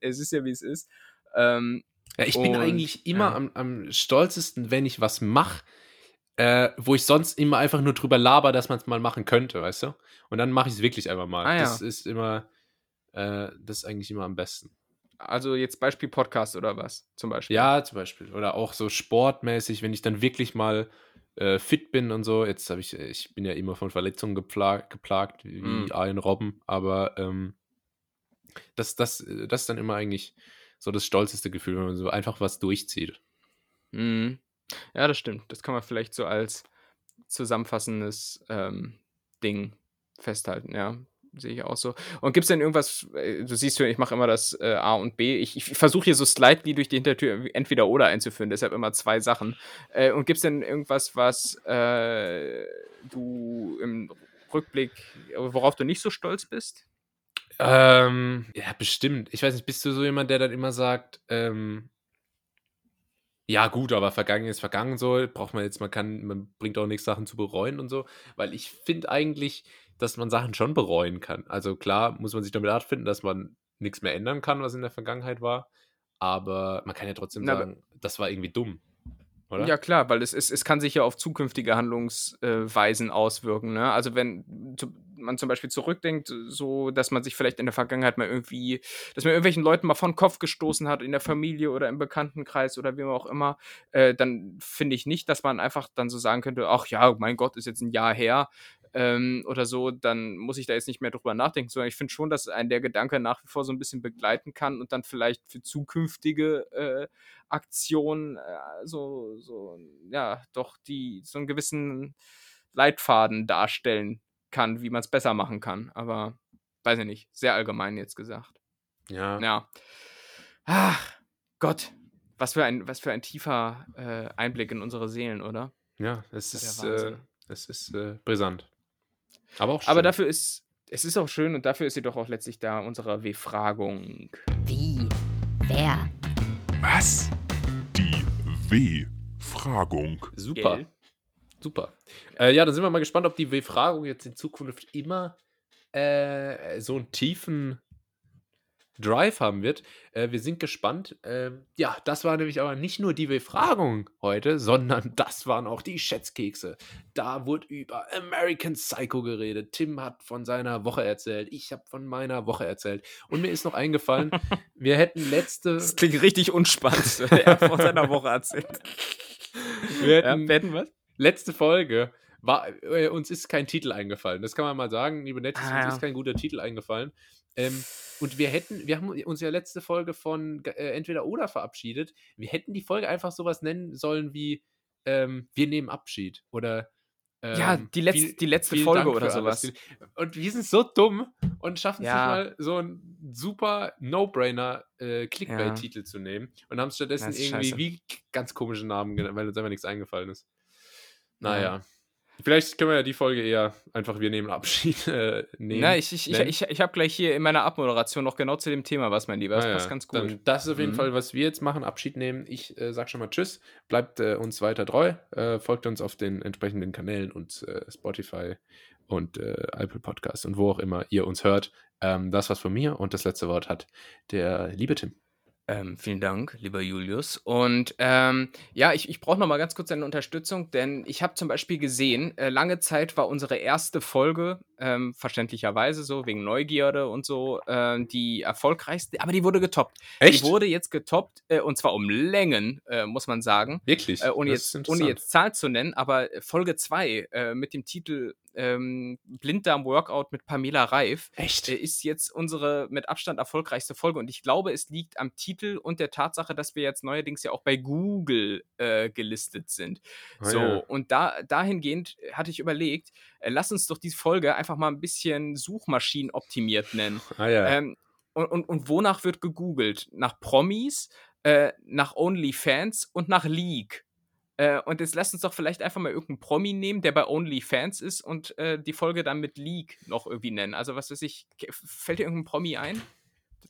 Speaker 1: es ist ja wie es ist. Ähm,
Speaker 2: ja, ich bin eigentlich immer ja. am, am stolzesten, wenn ich was mache, äh, wo ich sonst immer einfach nur drüber laber, dass man es mal machen könnte, weißt du? Und dann mache ich es wirklich einfach mal. Ah, ja. Das ist immer, äh, das ist eigentlich immer am besten.
Speaker 1: Also jetzt Beispiel Podcast oder was zum Beispiel?
Speaker 2: Ja, zum Beispiel. Oder auch so sportmäßig, wenn ich dann wirklich mal äh, fit bin und so. Jetzt habe ich, ich bin ja immer von Verletzungen geplag, geplagt, wie mm. ein Robben, aber ähm, das, das, das ist dann immer eigentlich so das stolzeste Gefühl, wenn man so einfach was durchzieht.
Speaker 1: Mhm. Ja, das stimmt. Das kann man vielleicht so als zusammenfassendes ähm, Ding festhalten, ja. Sehe ich auch so. Und gibt es denn irgendwas, äh, du siehst ja, ich mache immer das äh, A und B. Ich, ich versuche hier so slightly durch die Hintertür entweder oder einzuführen, deshalb immer zwei Sachen. Äh, und gibt es denn irgendwas, was äh, du im Rückblick, worauf du nicht so stolz bist?
Speaker 2: Ähm, ja, bestimmt. Ich weiß nicht, bist du so jemand, der dann immer sagt, ähm, ja, gut, aber vergangen ist vergangen so. Braucht man jetzt, man kann, man bringt auch nichts, Sachen zu bereuen und so. Weil ich finde eigentlich, dass man Sachen schon bereuen kann. Also klar muss man sich damit abfinden, dass man nichts mehr ändern kann, was in der Vergangenheit war. Aber man kann ja trotzdem Na, sagen, das war irgendwie dumm.
Speaker 1: Oder? Ja, klar, weil es, es, es kann sich ja auf zukünftige Handlungsweisen auswirken. Ne? Also wenn man zum Beispiel zurückdenkt, so dass man sich vielleicht in der Vergangenheit mal irgendwie, dass man irgendwelchen Leuten mal von Kopf gestoßen hat, in der Familie oder im Bekanntenkreis oder wie auch immer, äh, dann finde ich nicht, dass man einfach dann so sagen könnte, ach ja, mein Gott, ist jetzt ein Jahr her, ähm, oder so, dann muss ich da jetzt nicht mehr drüber nachdenken, sondern ich finde schon, dass ein der Gedanke nach wie vor so ein bisschen begleiten kann und dann vielleicht für zukünftige äh, Aktionen äh, so, so, ja, doch die so einen gewissen Leitfaden darstellen kann, wie man es besser machen kann. Aber weiß ich nicht, sehr allgemein jetzt gesagt.
Speaker 2: Ja.
Speaker 1: Ja. Ach, Gott, was für ein, was für ein tiefer äh, Einblick in unsere Seelen, oder?
Speaker 2: Ja, es ist, äh, es ist äh, brisant. Aber auch
Speaker 1: schön. Aber dafür ist, es ist auch schön und dafür ist sie doch auch letztlich da, unsere W-Fragung.
Speaker 3: Wie? Wer?
Speaker 4: Was? Die W-Fragung.
Speaker 2: Super. Gell? Super. Äh, ja, dann sind wir mal gespannt, ob die W-Fragung jetzt in Zukunft immer äh, so einen tiefen Drive haben wird. Äh, wir sind gespannt. Ähm, ja, das war nämlich aber nicht nur die Befragung heute, sondern das waren auch die Schätzkekse. Da wurde über American Psycho geredet. Tim hat von seiner Woche erzählt. Ich habe von meiner Woche erzählt. Und mir ist noch eingefallen, wir hätten letzte.
Speaker 1: Das klingt richtig unspannend. er hat von seiner Woche erzählt.
Speaker 2: Wir
Speaker 1: Ja,
Speaker 2: hätten,
Speaker 1: wir hätten was?
Speaker 2: Letzte Folge. War, äh, uns ist kein Titel eingefallen. Das kann man mal sagen, liebe Nettis,
Speaker 1: Ah,
Speaker 2: uns
Speaker 1: ja.
Speaker 2: ist kein guter Titel eingefallen. Ähm, und wir hätten, wir haben uns ja letzte Folge von äh, Entweder oder verabschiedet. Wir hätten die Folge einfach sowas nennen sollen wie ähm, Wir nehmen Abschied oder ähm,
Speaker 1: Ja, die letzte-
Speaker 2: viel-
Speaker 1: die letzte Folge
Speaker 2: Dank
Speaker 1: oder
Speaker 2: für alles.
Speaker 1: sowas.
Speaker 2: Und wir sind so dumm und schaffen es
Speaker 1: Ja.
Speaker 2: nicht mal, so einen super No-Brainer äh, Clickbait-Titel zu nehmen und haben stattdessen irgendwie
Speaker 1: scheiße.
Speaker 2: wie ganz komische Namen genannt, weil uns einfach nichts eingefallen ist. Naja.
Speaker 1: Ja.
Speaker 2: Vielleicht können wir ja die Folge eher einfach wir nehmen Abschied äh, nehmen.
Speaker 1: Na, ich, ich, ich,
Speaker 2: nennen.
Speaker 1: ich, ich habe gleich hier in meiner Abmoderation noch genau zu dem Thema was, mein Lieber. Das
Speaker 2: Ah ja,
Speaker 1: passt ganz gut.
Speaker 2: Dann, das ist auf jeden
Speaker 1: Mhm.
Speaker 2: Fall, was wir jetzt machen, Abschied nehmen. Ich äh, sag schon mal Tschüss, bleibt äh, uns weiter treu, äh, folgt uns auf den entsprechenden Kanälen und äh, Spotify und äh, Apple Podcast und wo auch immer ihr uns hört. Ähm, das war's von mir und das letzte Wort hat der liebe Tim.
Speaker 1: Ähm, vielen Dank, lieber Julius. Und ähm, ja, ich, ich brauche noch mal ganz kurz deine Unterstützung, denn ich habe zum Beispiel gesehen, äh, lange Zeit war unsere erste Folge, ähm, verständlicherweise so, wegen Neugierde und so, ähm, die erfolgreichste, aber die wurde getoppt. Die wurde jetzt getoppt, äh, und zwar um Längen, äh, muss man sagen.
Speaker 2: Wirklich?
Speaker 1: Äh, ohne,
Speaker 2: Das
Speaker 1: jetzt, ohne jetzt Zahl zu nennen, aber Folge 2 äh, mit dem Titel ähm, Blinddarm-Workout mit Pamela Reif
Speaker 2: Echt?
Speaker 1: äh, ist jetzt unsere mit Abstand erfolgreichste Folge. Und ich glaube, es liegt am Titel und der Tatsache, dass wir jetzt neuerdings ja auch bei Google äh, gelistet sind.
Speaker 2: Ah,
Speaker 1: so,
Speaker 2: ja.
Speaker 1: und da, dahingehend hatte ich überlegt, äh, lass uns doch diese Folge einfach mal ein bisschen Suchmaschinen optimiert nennen.
Speaker 2: Ah ja.
Speaker 1: Ähm, und, und, und wonach wird gegoogelt? Nach Promis, äh, nach OnlyFans und nach League. Äh, und jetzt lasst uns doch vielleicht einfach mal irgendeinen Promi nehmen, der bei OnlyFans ist und äh, die Folge dann mit League noch irgendwie nennen. Also was weiß ich, fällt dir irgendein Promi ein?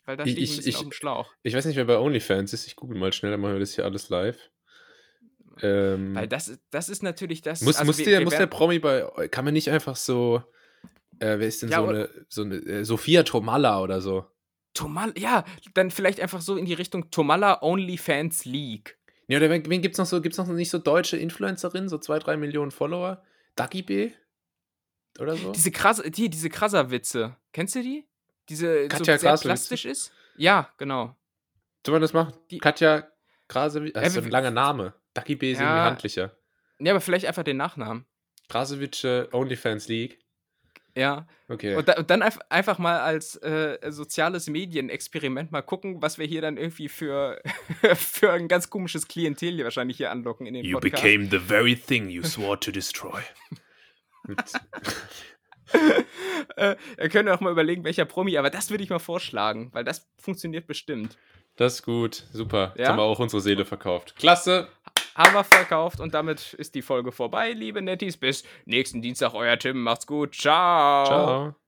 Speaker 1: Weil da stehe ich, ein
Speaker 2: ich-
Speaker 1: auf dem Schlauch.
Speaker 2: ich weiß nicht, wer bei OnlyFans ist. Ich google mal schnell, dann machen wir das hier alles live. Ähm,
Speaker 1: Weil das, das ist natürlich das.
Speaker 2: Muss,
Speaker 1: also
Speaker 2: muss,
Speaker 1: wir-
Speaker 2: der,
Speaker 1: wir
Speaker 2: muss der Promi bei. Kann man nicht einfach so. Äh, wer ist denn
Speaker 1: Ja,
Speaker 2: so, eine, so eine. Äh, Sophia Tomalla oder so?
Speaker 1: Tomala, ja, dann vielleicht einfach so in die Richtung Tomala OnlyFans League.
Speaker 2: Ja, oder wen, wen gibt's noch so? Gibt's noch nicht so deutsche Influencerinnen, so zwei, drei Millionen Follower? Dagi B? Oder so?
Speaker 1: Diese krasse, die, diese krasser Witze. Kennst du die? Diese
Speaker 2: Katja
Speaker 1: so sehr plastisch ist? Ja, genau.
Speaker 2: Soll man das machen?
Speaker 1: Die-
Speaker 2: Katja Krasewitsch. Das ist so
Speaker 1: wir-
Speaker 2: ein langer Name. Dagi B ist
Speaker 1: Ja.
Speaker 2: irgendwie handlicher.
Speaker 1: Ja, aber vielleicht einfach den Nachnamen.
Speaker 2: Krasewitsch äh, OnlyFans League.
Speaker 1: Ja.
Speaker 2: Okay.
Speaker 1: Und, da, und dann einf- einfach mal als äh, soziales Medienexperiment mal gucken, was wir hier dann irgendwie für, für ein ganz komisches Klientel hier wahrscheinlich hier anlocken in den Podcast.
Speaker 2: the very thing you swore to destroy.
Speaker 1: Äh, wir können auch mal überlegen, welcher Promi, aber das würde ich mal vorschlagen, weil das funktioniert bestimmt.
Speaker 2: das ist gut, super. Jetzt
Speaker 1: Ja?
Speaker 2: haben wir auch unsere Seele verkauft. Klasse.
Speaker 1: Haben wir verkauft und damit ist die Folge vorbei, liebe Netties. Bis nächsten Dienstag, euer Tim. Macht's gut. Ciao.
Speaker 2: Ciao.